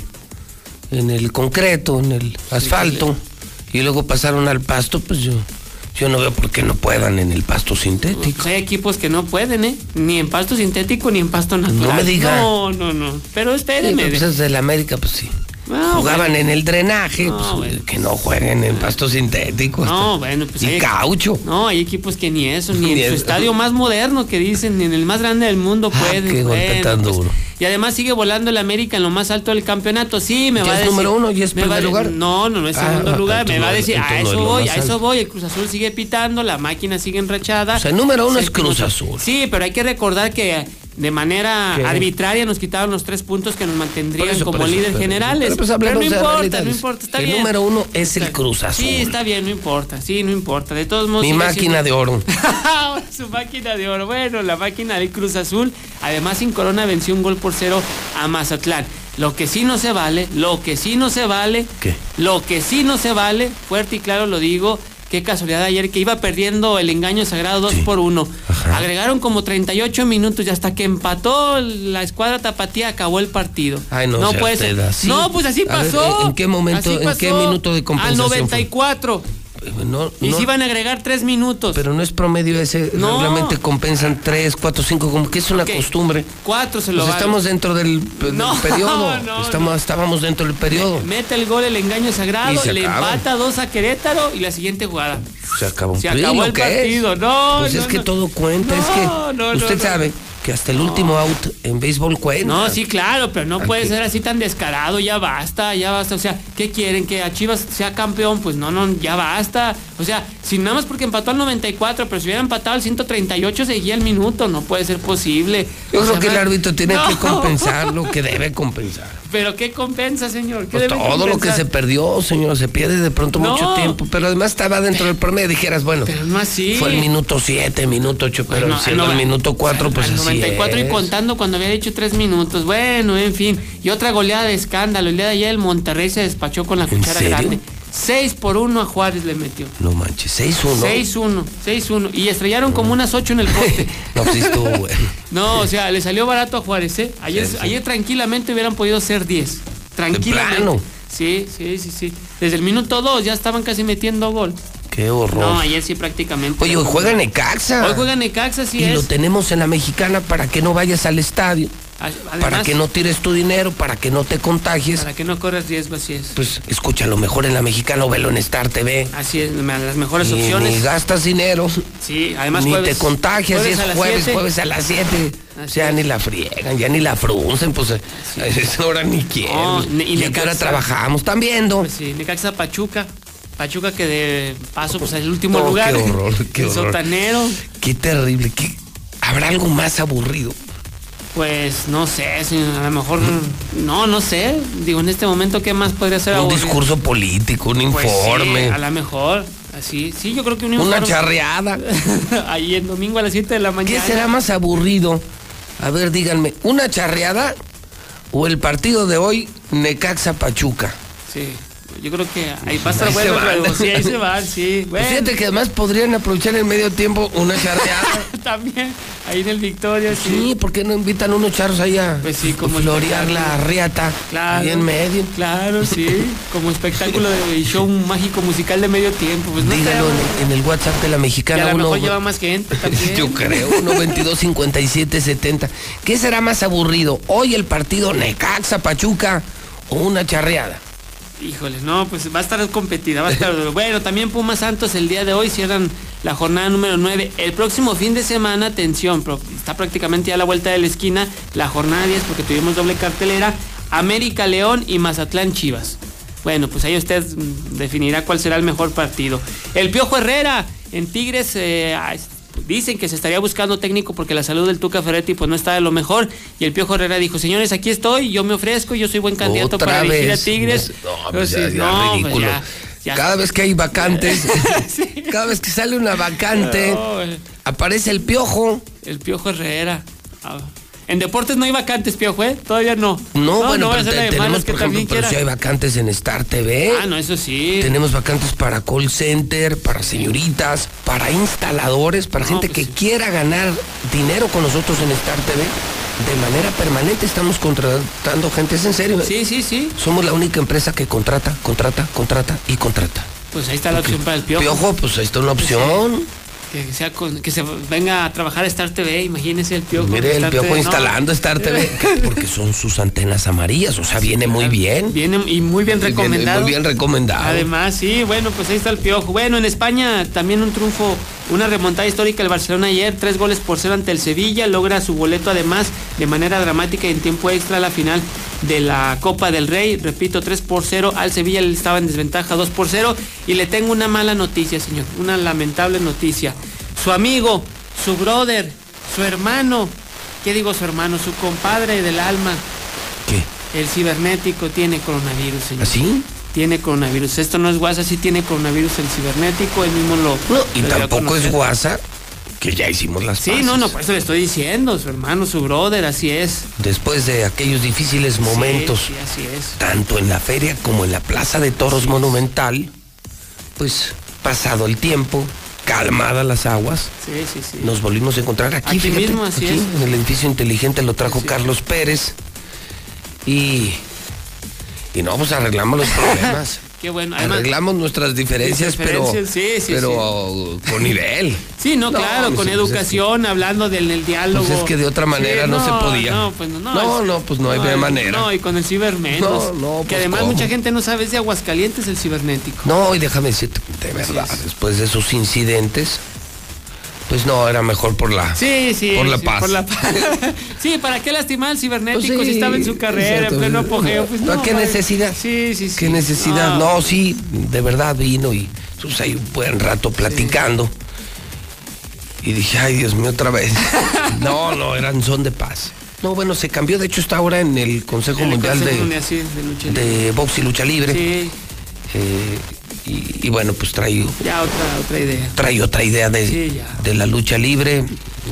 en el concreto, en el asfalto, y luego pasaron al pasto, pues yo, yo no veo por qué no puedan en el pasto sintético. Pues hay equipos que no pueden, ¿eh? Ni en pasto sintético ni en pasto natural. No me diga. No, no, no. Pero Sí, espéreme. pero pues es del América, pues sí. No, Jugaban bueno. en el drenaje, No, pues, bueno. que no jueguen en pasto sintético. No, bueno, pues y hay- caucho. No, hay equipos que ni eso, ni Ni en su estadio más moderno que dicen, ni en el más grande del mundo pueden. Ah, qué golpe Bueno, tan pues, duro. Y además sigue volando el América en lo más alto del campeonato. Sí, me ¿Ya va a es decir. número uno y es me primer va a de- lugar? No, no, no es Ah, segundo ah, lugar. Me va a decir, a eso voy, a eso voy. El Cruz Azul sigue pitando, la máquina sigue enrachada. O sea, el número uno es Cruz Azul. Sí, pero hay que recordar que de manera ¿Qué? arbitraria nos quitaron los tres puntos que nos mantendrían eso, como eso, líder pero- generales. pero pues Pero no importa, no importa, está El bien. número uno es el Cruz Azul. Sí, está bien, no importa, sí, no importa. De todos modos. Mi máquina de oro. Su máquina de oro. Bueno, la máquina del Cruz Azul. Además, sin Corona venció un gol por cero a Mazatlán. Lo que sí no se vale, lo que sí no se vale, ¿Qué? lo que sí no se vale, fuerte y claro lo digo, qué casualidad ayer que iba perdiendo el engaño sagrado 2 por 1. Agregaron como 38 minutos y hasta que empató la escuadra tapatía acabó el partido. Ay, no sea puede ser. No, pues así A ver, pasó. ¿en qué momento- en qué minuto de compensación Al fue? 94. No, Y no- se iban a agregar 3 minutos. Pero no es promedio ese, No. realmente compensan 3, 4, 5, como que es una costumbre. Cuatro se lo Pues van. estamos dentro del, del No, periodo. estamos, Estábamos dentro del periodo. Mete el gol el engaño sagrado, le acaba. empata dos a Querétaro y la siguiente jugada. Se acabó. Se acabó el que es. partido. No, Pues no, es que no. todo cuenta. es que usted sabe que hasta el último out en béisbol cuenta. No, sí, claro, pero no Aquí. puede ser así tan descarado, ya basta, ya basta. O sea, ¿qué quieren? ¿Que a Chivas sea campeón? Pues no, no, ya basta. O sea, si nada más porque empató al 94, pero si hubiera empatado al 138 seguía el minuto, no puede ser posible. Yo O creo sea, que el árbitro tiene que compensar lo que debe compensar. Pero ¿qué compensa, señor? ¿Qué Pues todo lo que se perdió, señor, se pierde de pronto No. mucho tiempo. Pero además estaba dentro del promedio. Dijeras, bueno, Pero no así. fue el minuto 7, minuto 8, pero Bueno, siendo el minuto 4, pues al así 94 es. y contando cuando había dicho tres minutos. Bueno, en fin. Y otra goleada de escándalo. El día de ayer el Monterrey se despachó con la cuchara grande. 6 por 1 a Juárez le metió. No manches, 6-1. 6-1, 6-1. Y estrellaron como unas 8 en el poste. No, pues sí estuvo bueno. No, o sea, le salió barato a Juárez, ¿eh? Ayer, Sí, sí. ayer tranquilamente hubieran podido ser 10. Tranquilamente. plano. Sí, sí, sí, sí. Desde el minuto 2 ya estaban casi metiendo gol. Qué horror. No, ayer sí prácticamente. Oye, hoy juega Necaxa. Hoy juega Necaxa, sí y es. lo tenemos en la mexicana para que no vayas al estadio, A- para además, que no tires tu dinero, para que no te contagies. Para que no corras riesgo, así es. Pues escúchalo mejor en la mexicana o velo en Star TV. Así es, las mejores Y opciones. Ni gastas dinero, Sí, además ni jueves- te contagias, jueves es jueves, siete. jueves a las 7. Así Ya es. ni la friegan, ya ni la fruncen, pues eh, a esa hora ni quieren. Ni- y y a qué hora Necaxa. trabajamos, están viendo. Pues sí, Necaxa Pachuca. Pachuca que de paso pues el último No, lugar. qué horror, qué el horror. sotanero. Qué terrible, qué... ¿Habrá algo más aburrido? Pues no sé, a lo mejor no, no sé. Digo, en este momento qué más podría ser Un aburrido? discurso político, un Pues sí, informe, a lo mejor. Así, sí, yo creo que un una informe- charreada. Ahí en domingo a las 7 de la ¿Qué mañana. será más aburrido? A ver, díganme, ¿una charreada o el partido de hoy Necaxa Pachuca? Sí. Yo creo que ahí va a estar Ahí bueno. Sí, ahí se van, sí. Pues Bueno, Fíjate que además podrían aprovechar el medio tiempo una charreada. también. Ahí en el Victoria, sí. Sí, ¿por qué no invitan unos charros ahí a Pues sí, como florear la riata Claro. ahí en medio? Claro, sí. Como espectáculo de show mágico musical de medio tiempo. Pues no creo. en, en el WhatsApp de la mexicana. a lo uno- mejor lleva más gente también. Yo creo, 122 57 70. ¿Qué será más aburrido? ¿Hoy el partido Necaxa Pachuca o una charreada? Híjoles, no, pues va a estar competida, va a estar. Bueno, también Pumas Santos el día de hoy cierran la jornada número 9. El próximo fin de semana, atención, está prácticamente ya a la vuelta de la esquina, la jornada 10 porque tuvimos doble cartelera, América León y Mazatlán Chivas. Bueno, pues ahí usted definirá cuál será el mejor partido. El Piojo Herrera en Tigres eh, ah, dicen que se estaría buscando técnico porque la salud del Tuca Ferretti pues no está de lo mejor y el Piojo Herrera dijo, "Señores, aquí estoy, yo me ofrezco, yo soy buen candidato para dirigir a vez. Tigres." No, ya- Entonces, ya no, pues ridículo. ya. Cada vez que hay vacantes, cada vez que sale una vacante, No, aparece el piojo. El Piojo Herrera. Ah, En deportes no hay vacantes, Piojo, ¿eh? Todavía no. No, bueno, pero te- tenemos, que por ejemplo, pero si hay vacantes en Star TV. Ah, no, eso sí. Tenemos vacantes para call center, para señoritas, para instaladores, para gente pues que quiera ganar dinero con nosotros en Star TV. De manera permanente estamos contratando gente, es en serio. Sí, sí, sí. Somos la única empresa que contrata, contrata, contrata y contrata. Pues ahí está la opción para el Piojo. Piojo, pues ahí está una opción. Que, sea con- que se venga a trabajar a Star TV, imagínese el Piojo. Mire, el Piojo TV, no. instalando Star TV, porque son sus antenas amarillas, o sea, viene muy bien. Viene y muy bien recomendado. Muy bien recomendado. Además, sí, bueno, pues ahí está el Piojo. Bueno, en España también un triunfo, una remontada histórica el Barcelona ayer, tres goles por cero ante el Sevilla, logra su boleto además de manera dramática y en tiempo extra a la final de la Copa del Rey. Repito, 3 por 0 al Sevilla, él estaba en desventaja 2 por 0 y le tengo una mala noticia, señor, una lamentable noticia. Su amigo, su brother, su hermano, ¿qué digo su hermano? Su compadre del alma. ¿Qué? El cibernético tiene coronavirus, señor. ¿Así? Tiene coronavirus. Esto no es WhatsApp, sí tiene coronavirus el cibernético, él mismo lo. Y lo tampoco es. WhatsApp, que ya hicimos las Sí, paces. no, no, por eso le estoy diciendo, su hermano, su brother, así es. Después de aquellos difíciles momentos, Sí, sí, así es. tanto en la feria como en la Plaza de Toros Monumental, pues pasado el tiempo, calmadas las aguas, Sí, sí, sí. nos volvimos a encontrar aquí, Aquí fíjate, mismo, así aquí, es. en el edificio inteligente lo trajo Carlos Pérez y y no pues arreglamos los problemas. Qué bueno. Además, arreglamos nuestras diferencias, pero diferencias, sí, sí, pero con nivel. sí, no, No, claro, pues, con pues, educación, hablando del el diálogo. Pues es que de otra manera Sí, no, se podía. No, pues no, no. no, es- no, pues no hay manera. No, y con el ciber menos. No, no, que pues, además ¿cómo? mucha gente no sabe es de Aguascalientes el cibernético. No, y déjame decirte, de verdad, después de esos incidentes, pues no, era mejor por la, Sí, sí. por la sí, paz. por la paz. sí, ¿para qué lastimar al cibernético Pues sí, si estaba en su carrera, exacto. en pleno apogeo? Pues ¿Para no, qué vale. necesidad? Sí, sí, sí. ¿Qué necesidad? No, sí, de verdad vino y pues ahí un buen rato platicando. Y dije, ay Dios mío, otra vez. no, no, eran son de paz. No, bueno, se cambió, de hecho está ahora en el Consejo En el Mundial Consejo de, Mundial, sí, de de Box y Lucha Libre. Sí, Eh, y, y bueno, pues trae, ya otra, otra idea. trae otra idea de, Sí, de la lucha libre.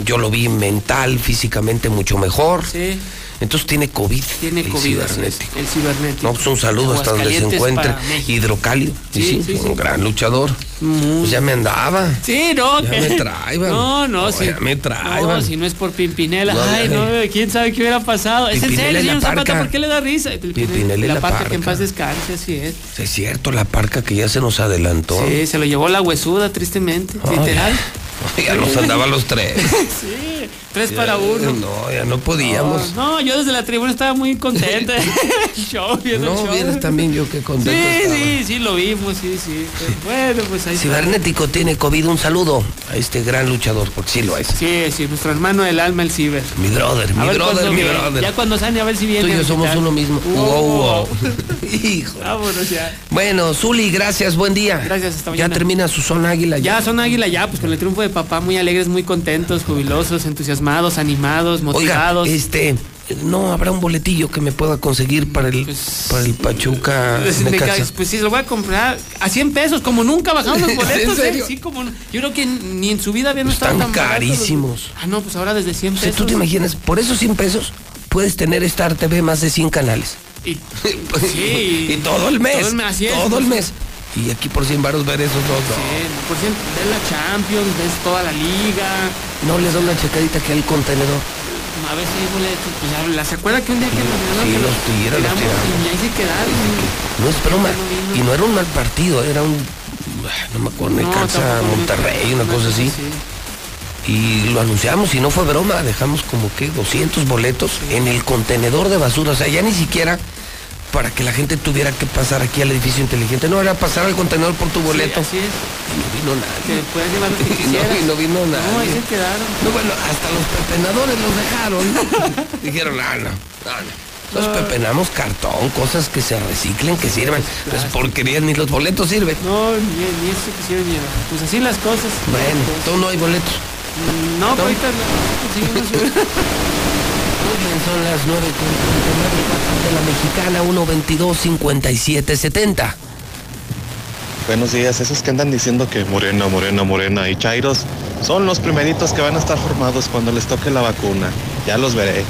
Yo lo vi mental, físicamente mucho mejor. Sí, Entonces tiene COVID. tiene el COVID. cibernético. El cibernético. No, pues un saludo hasta donde se encuentre. Hidrocálido. Sí, sí, sí, un gran luchador. Pues ya me andaba. Sí, no, Ya que- me traiban. No, no, No, sí. ya me traiban. No, si no es por Pimpinela. No, Ay, no, quién sabe qué hubiera pasado. Es en Pimpinela serio, la señor Zapata. ¿por qué le da risa? Pimpinela y la parca, que en paz descanse, así es. Sí, Es cierto, la parca que ya se nos adelantó. Sí, se lo llevó la huesuda, tristemente, Ay. literal. Ya nos andaba los tres. Sí, tres para uno. No, ya no podíamos. No, yo desde la tribuna estaba muy contenta. El show, viendo el No, show. vieras también yo qué contento Sí, estaba. sí, sí, lo vimos, sí, sí. Bueno, pues ahí está. Cibernético tiene COVID. Un saludo a este gran luchador, porque sí lo es. Sí, sí, nuestro hermano del alma, el ciber. Mi brother, mi brother, mi viene. brother. Ya cuando sane, a ver si viene. Tú y yo somos uno mismo. Wow. Wow. Hijo. Vámonos ya. Bueno, Zuli, gracias, buen día. Gracias, hasta Ya mañana. termina su zona águila. Ya son águila, ya, pues con el triunfo de papá, muy alegres, muy contentos, jubilosos, entusiasmados, animados, Oiga, motivados. este, no habrá un boletillo que me pueda conseguir para el, para el Pachuca Pues, Necaxa? pues sí, lo voy a comprar a 100 pesos, como nunca bajamos los ¿En boletos, ¿eh? Sí, como. Yo creo que ni en su vida habían estado Están tan los- carísimos. Ah, no, pues ahora desde 100 O sea, pesos. tú te imaginas, por esos 100 pesos puedes tener Star TV más de 100 canales. Y, sí, y todo el mes. Todo el mes, así es. todo el mes. Y aquí por 100 varos ver esos dos. no. Sí, por cierto, ves la Champions, ves toda la liga. No le da una checadita que al contenedor. A ver si hay boletos. Pues ya, ¿la se acuerda que un día que nos Sí, que los tira, los tiramos. Y ahí se quedaron. No es broma. Y no era un mal partido, era un. No me acuerdo, No, Necaxa, Monterrey, una cosa así. Y lo anunciamos y no fue broma, dejamos como que 200 boletos en el contenedor de basura, o sea, ya ni siquiera para que la gente tuviera que pasar aquí al edificio inteligente, no era pasar al contenedor por tu boleto. Sí, así es. Y no vino nadie. Te puedes llevar lo que Y quisieras. no, y no vino nadie. No, ahí se quedaron. No, bueno, hasta los pepenadores los dejaron. Dijeron, ah, no, no, no. Nos pepenamos cartón, cosas que se reciclen, que sirven. Pues porquerías, ni los boletos sirven. No, ni, ni eso quisieron llevar. Pues así las cosas. Bueno, entonces no hay boletos. Mm, No, ahorita no, bien, son las 9 con 39 de la mexicana, 122 5770. Buenos días, esos que andan diciendo que Morena, Morena, Morena y Chairos son los primeritos que van a estar formados cuando les toque la vacuna. Ya los veré.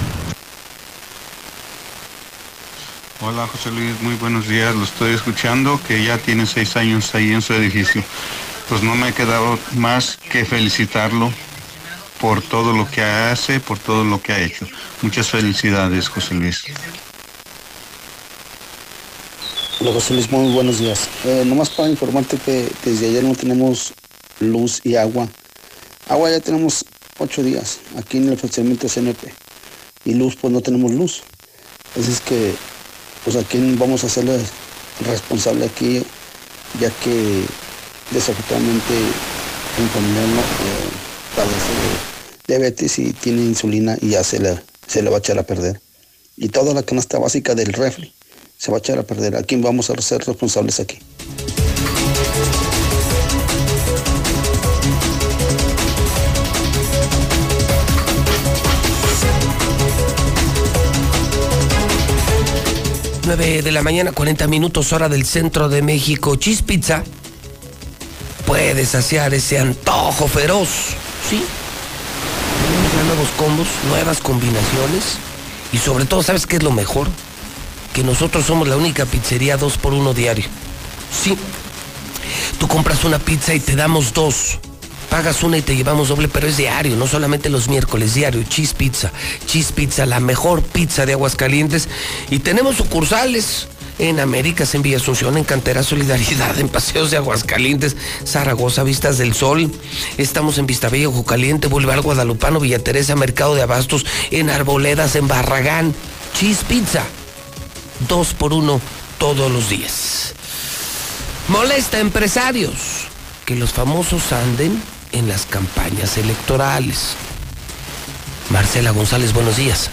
Hola José Luis, muy buenos días, lo estoy escuchando, que ya tiene seis años ahí en su edificio. Pues no me ha quedado más que felicitarlo por todo lo que hace, por todo lo que ha hecho. Muchas felicidades, José Luis. Hola José Luis, muy buenos días. Eh, nomás para informarte que desde ayer no tenemos luz y agua. Agua ya tenemos ocho días aquí en el funcionamiento CNP. Y luz, pues no tenemos luz. Así es que, pues a quién vamos a hacerle responsable aquí, ya que desafortunadamente un familiar eh, padece diabetes y tiene insulina y ya se le, se le va a echar a perder. Y toda la canasta básica del refri se va a echar a perder. ¿A quién vamos a ser responsables aquí? De la mañana, 40 minutos hora del centro de México. Cheese Pizza puede saciar ese antojo feroz. Sí. Nuevos combos, nuevas combinaciones. Y sobre todo, ¿sabes qué es lo mejor? Que nosotros somos la única pizzería dos por uno diario. Sí. Tú compras una pizza y te damos dos. Pagas una y te llevamos doble, pero es diario, no solamente los miércoles, diario. Cheese Pizza. Cheese Pizza, la mejor pizza de Aguascalientes. Y tenemos sucursales en Américas, en Villa Asunción, en Cantera Solidaridad, en Paseos de Aguascalientes, Zaragoza, Vistas del Sol. Estamos en Vistabella, Caliente, Boulevard Guadalupano, Villa Teresa, Mercado de Abastos, en Arboledas, en Barragán. Cheese Pizza. Dos por uno todos los días. Molesta a empresarios que los famosos anden en las campañas electorales. Marcela González, buenos días.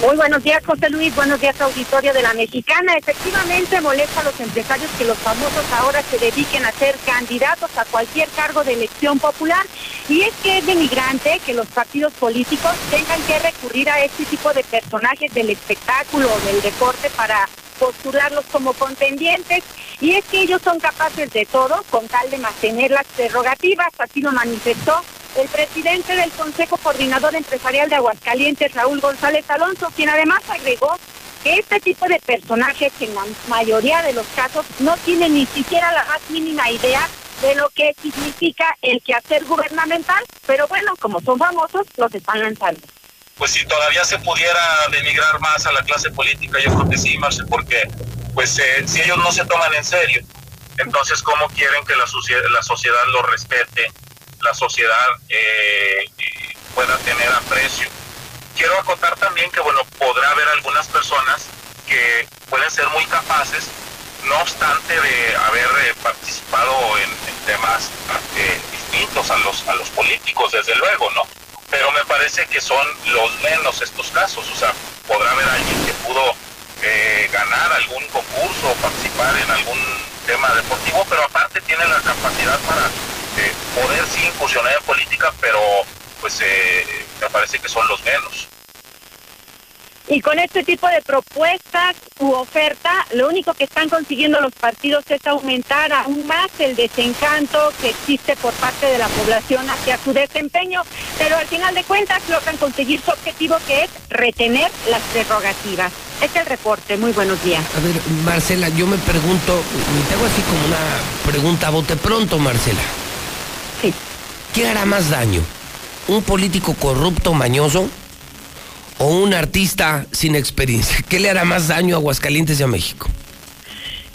Muy buenos días, José Luis. Buenos días, auditorio de la Mexicana. Efectivamente, molesta a los empresarios que los famosos ahora se dediquen a ser candidatos a cualquier cargo de elección popular. Y es que es denigrante que los partidos políticos tengan que recurrir a este tipo de personajes del espectáculo o del deporte para postularlos como contendientes y es que ellos son capaces de todo con tal de mantener las prerrogativas, así lo manifestó el presidente del Consejo Coordinador Empresarial de Aguascalientes, Raúl González Alonso, quien además agregó que este tipo de personajes, en la mayoría de los casos, no tienen ni siquiera la más mínima idea de lo que significa el quehacer gubernamental, pero bueno, como son famosos, los están lanzando. Pues si todavía se pudiera denigrar más a la clase política, yo creo que sí, Marce, porque pues eh, si ellos no se toman en serio, entonces cómo quieren que la, la sociedad lo respete, la sociedad eh, pueda tener aprecio. Quiero acotar también que, bueno, podrá haber algunas personas que pueden ser muy capaces, no obstante de haber eh, participado en, temas distintos a los, a los políticos, desde luego, ¿no? pero me parece que son los menos estos casos. O sea, podrá haber alguien que pudo eh, ganar algún concurso o participar en algún tema deportivo, pero aparte tiene la capacidad para poder sí incursionar en política, pero pues eh, me parece que son los menos. Y con este tipo de propuestas u oferta, lo único que están consiguiendo los partidos es aumentar aún más el desencanto que existe por parte de la población hacia su desempeño, pero al final de cuentas logran conseguir su objetivo que es retener las prerrogativas. Este es el reporte, muy buenos días. A ver, Marcela, yo me pregunto, me tengo así como una pregunta a bote pronto, Marcela. Sí. ¿Qué hará más daño? ¿Un político corrupto, mañoso? o un artista sin experiencia? ¿Qué le hará más daño a Aguascalientes y a México?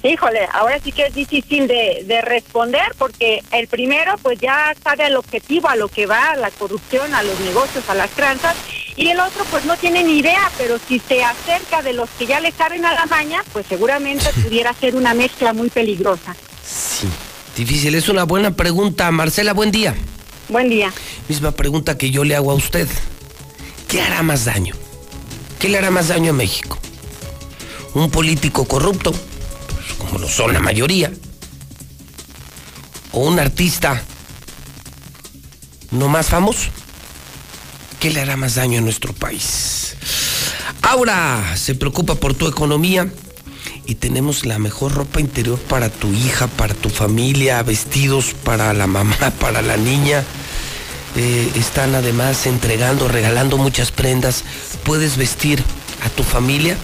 Híjole, ahora sí que es difícil de, responder porque el primero pues ya sabe al objetivo, a lo que va, a la corrupción, a los negocios, a las tranzas, y el otro pues no tiene ni idea, pero si se acerca de los que ya le saben a la maña, pues seguramente pudiera ser una mezcla muy peligrosa. Sí, difícil, es una buena pregunta. Marcela, buen día. Buen día. Misma pregunta que yo le hago a usted. ¿qué hará más daño? ¿Qué le hará más daño a México? ¿Un político corrupto, pues, como lo son la mayoría? ¿O un artista no más famoso? ¿Qué le hará más daño a nuestro país? Aura se preocupa por tu economía y tenemos la mejor ropa interior para tu hija, para tu familia, vestidos para la mamá, para la niña. Eh, están además entregando, regalando muchas prendas. Puedes vestir a tu familia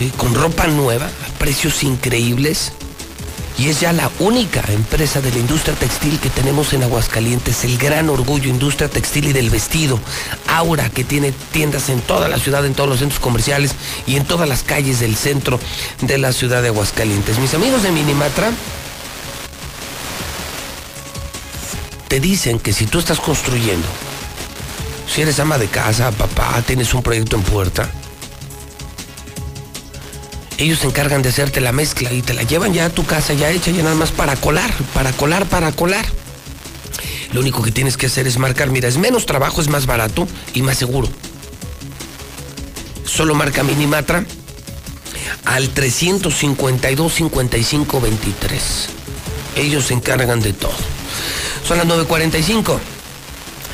eh, con ropa nueva, a precios increíbles. Y es ya la única empresa de la industria textil que tenemos en Aguascalientes, el gran orgullo, industria textil y del vestido. Aura, que tiene tiendas en toda la ciudad, en todos los centros comerciales y en todas las calles del centro de la ciudad de Aguascalientes. Mis amigos de Minimatra te dicen que si tú estás construyendo, si eres ama de casa, papá, tienes un proyecto en puerta, ellos se encargan de hacerte la mezcla y te la llevan ya a tu casa ya hecha, ya nada más para colar, para colar, para colar. Lo único que tienes que hacer es marcar, mira, es menos trabajo, es más barato y más seguro. Solo marca Minimatra al 352 55 23. Ellos se encargan de todo. Son las 9.45.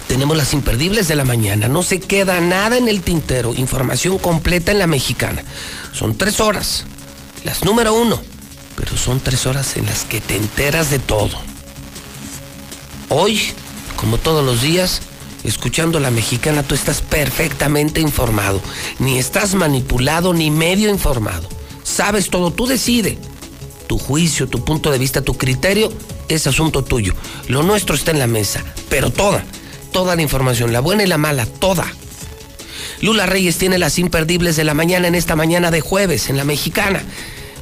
Tenemos las imperdibles de la mañana. No se queda nada en el tintero. Información completa en la mexicana. Son tres horas. Las número uno. Pero son tres horas en las que te enteras de todo. Hoy, como todos los días, escuchando la mexicana, tú estás perfectamente informado. Ni estás manipulado ni medio informado. Sabes todo, tú decides. Tu juicio, tu punto de vista, tu criterio es asunto tuyo. Lo nuestro está en la mesa, pero toda, toda la información, la buena y la mala, toda. Lula Reyes tiene las imperdibles de la mañana en esta mañana de jueves en la mexicana.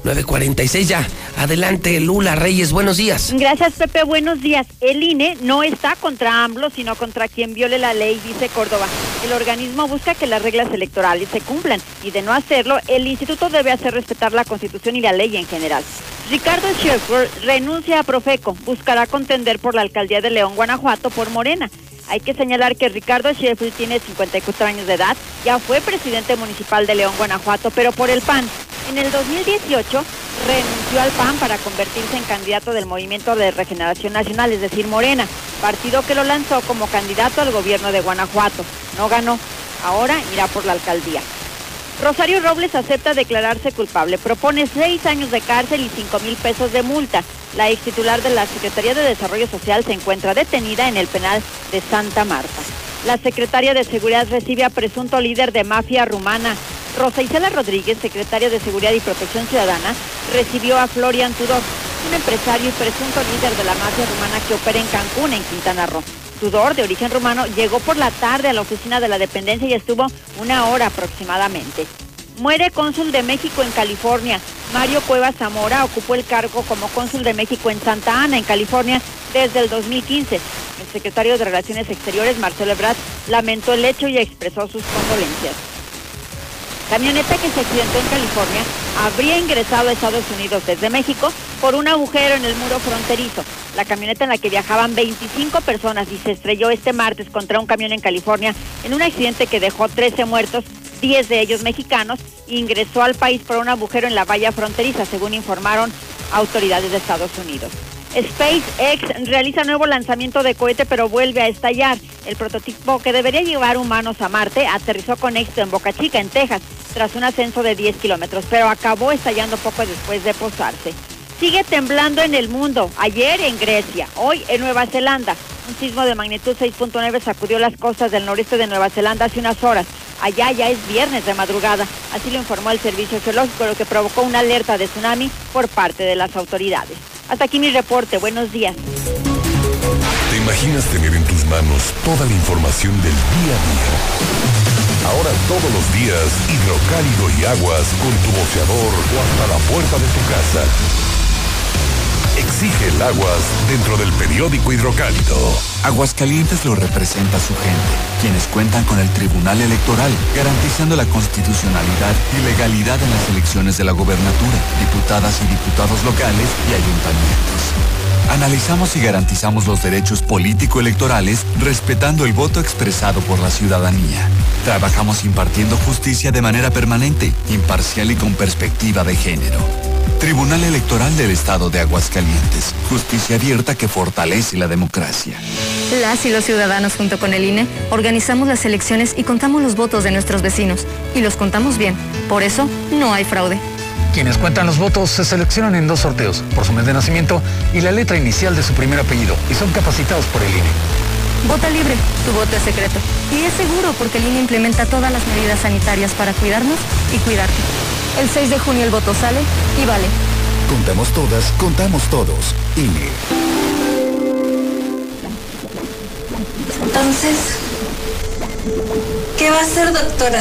9.46 ya. Adelante, Lula Reyes, buenos días. Gracias, Pepe, buenos días. El INE no está contra AMLO, sino contra quien viole la ley, dice Córdoba. El organismo busca que las reglas electorales se cumplan y de no hacerlo, el instituto debe hacer respetar la Constitución y la ley en general. Ricardo Schaeffer renuncia a Profeco, buscará contender por la alcaldía de León, Guanajuato, por Morena. Hay que señalar que Ricardo Sheffield tiene 54 años de edad, ya fue presidente municipal de León, Guanajuato, pero por el PAN. En el 2018 renunció al PAN para convertirse en candidato del Movimiento de Regeneración Nacional, es decir, Morena, partido que lo lanzó como candidato al gobierno de Guanajuato. No ganó, ahora irá por la alcaldía. Rosario Robles acepta declararse culpable. Propone seis años de cárcel y cinco mil pesos de multa. La ex titular de la Secretaría de Desarrollo Social se encuentra detenida en el penal de Santa Marta. La secretaria de Seguridad recibe a presunto líder de mafia rumana. Rosa Isela Rodríguez, secretaria de Seguridad y Protección Ciudadana, recibió a Florian Tudor, un empresario y presunto líder de la mafia rumana que opera en Cancún, en Quintana Roo. Tudor, de origen rumano, llegó por la tarde a la oficina de la dependencia y estuvo una hora aproximadamente. Muere cónsul de México en California. Mario Cuevas Zamora ocupó el cargo como cónsul de México en Santa Ana, en California, desde el 2015. El secretario de Relaciones Exteriores, Marcelo Ebrard, lamentó el hecho y expresó sus condolencias. Camioneta que se accidentó en California habría ingresado a Estados Unidos desde México por un agujero en el muro fronterizo. La camioneta en la que viajaban 25 personas y se estrelló este martes contra un camión en California en un accidente que dejó 13 muertos, 10 de ellos mexicanos, e ingresó al país por un agujero en la valla fronteriza, según informaron autoridades de Estados Unidos. SpaceX realiza nuevo lanzamiento de cohete pero vuelve a estallar. El prototipo que debería llevar humanos a Marte aterrizó con éxito en Boca Chica, en Texas, tras un ascenso de 10 kilómetros, pero acabó estallando poco después de posarse. Sigue temblando en el mundo, ayer en Grecia, hoy en Nueva Zelanda. Un sismo de magnitud 6.9 sacudió las costas del noreste de Nueva Zelanda hace unas horas. Allá ya es viernes de madrugada, así lo informó el Servicio Geológico, lo que provocó una alerta de tsunami por parte de las autoridades. Hasta aquí mi reporte, buenos días. ¿Te imaginas tener en tus manos toda la información del día a día? Ahora todos los días, hidrocálido y aguas con tu boceador o hasta la puerta de tu casa. Exige el aguas dentro del periódico hidrocálido. Aguascalientes lo representa su gente, quienes cuentan con el Tribunal Electoral, garantizando la constitucionalidad y legalidad en las elecciones de la gobernatura, diputadas y diputados locales y ayuntamientos. Analizamos y garantizamos los derechos político-electorales respetando el voto expresado por la ciudadanía. Trabajamos impartiendo justicia de manera permanente, imparcial y con perspectiva de género. Tribunal Electoral del Estado de Aguascalientes. Justicia abierta que fortalece la democracia. Las y los ciudadanos junto con el INE organizamos las elecciones y contamos los votos de nuestros vecinos. Y los contamos bien. Por eso no hay fraude. Quienes cuentan los votos se seleccionan en dos sorteos, por su mes de nacimiento y la letra inicial de su primer apellido, y son capacitados por el INE. Vota libre, tu voto es secreto. Y es seguro porque el INE implementa todas las medidas sanitarias para cuidarnos y cuidarte. El 6 de junio el voto sale y vale. Contamos todas, contamos todos. INE. Entonces, ¿qué va a hacer, doctora?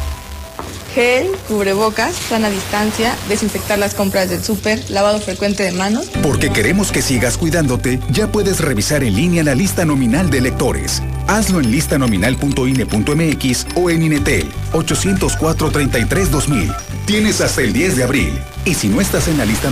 Gel, cubrebocas, sana distancia, desinfectar las compras del súper, lavado frecuente de manos. Porque queremos que sigas cuidándote, ya puedes revisar en línea la lista nominal de electores. Hazlo en listanominal.ine.mx o en Inetel 804-33-2000. Tienes hasta el 10 de abril. Y si no estás en la lista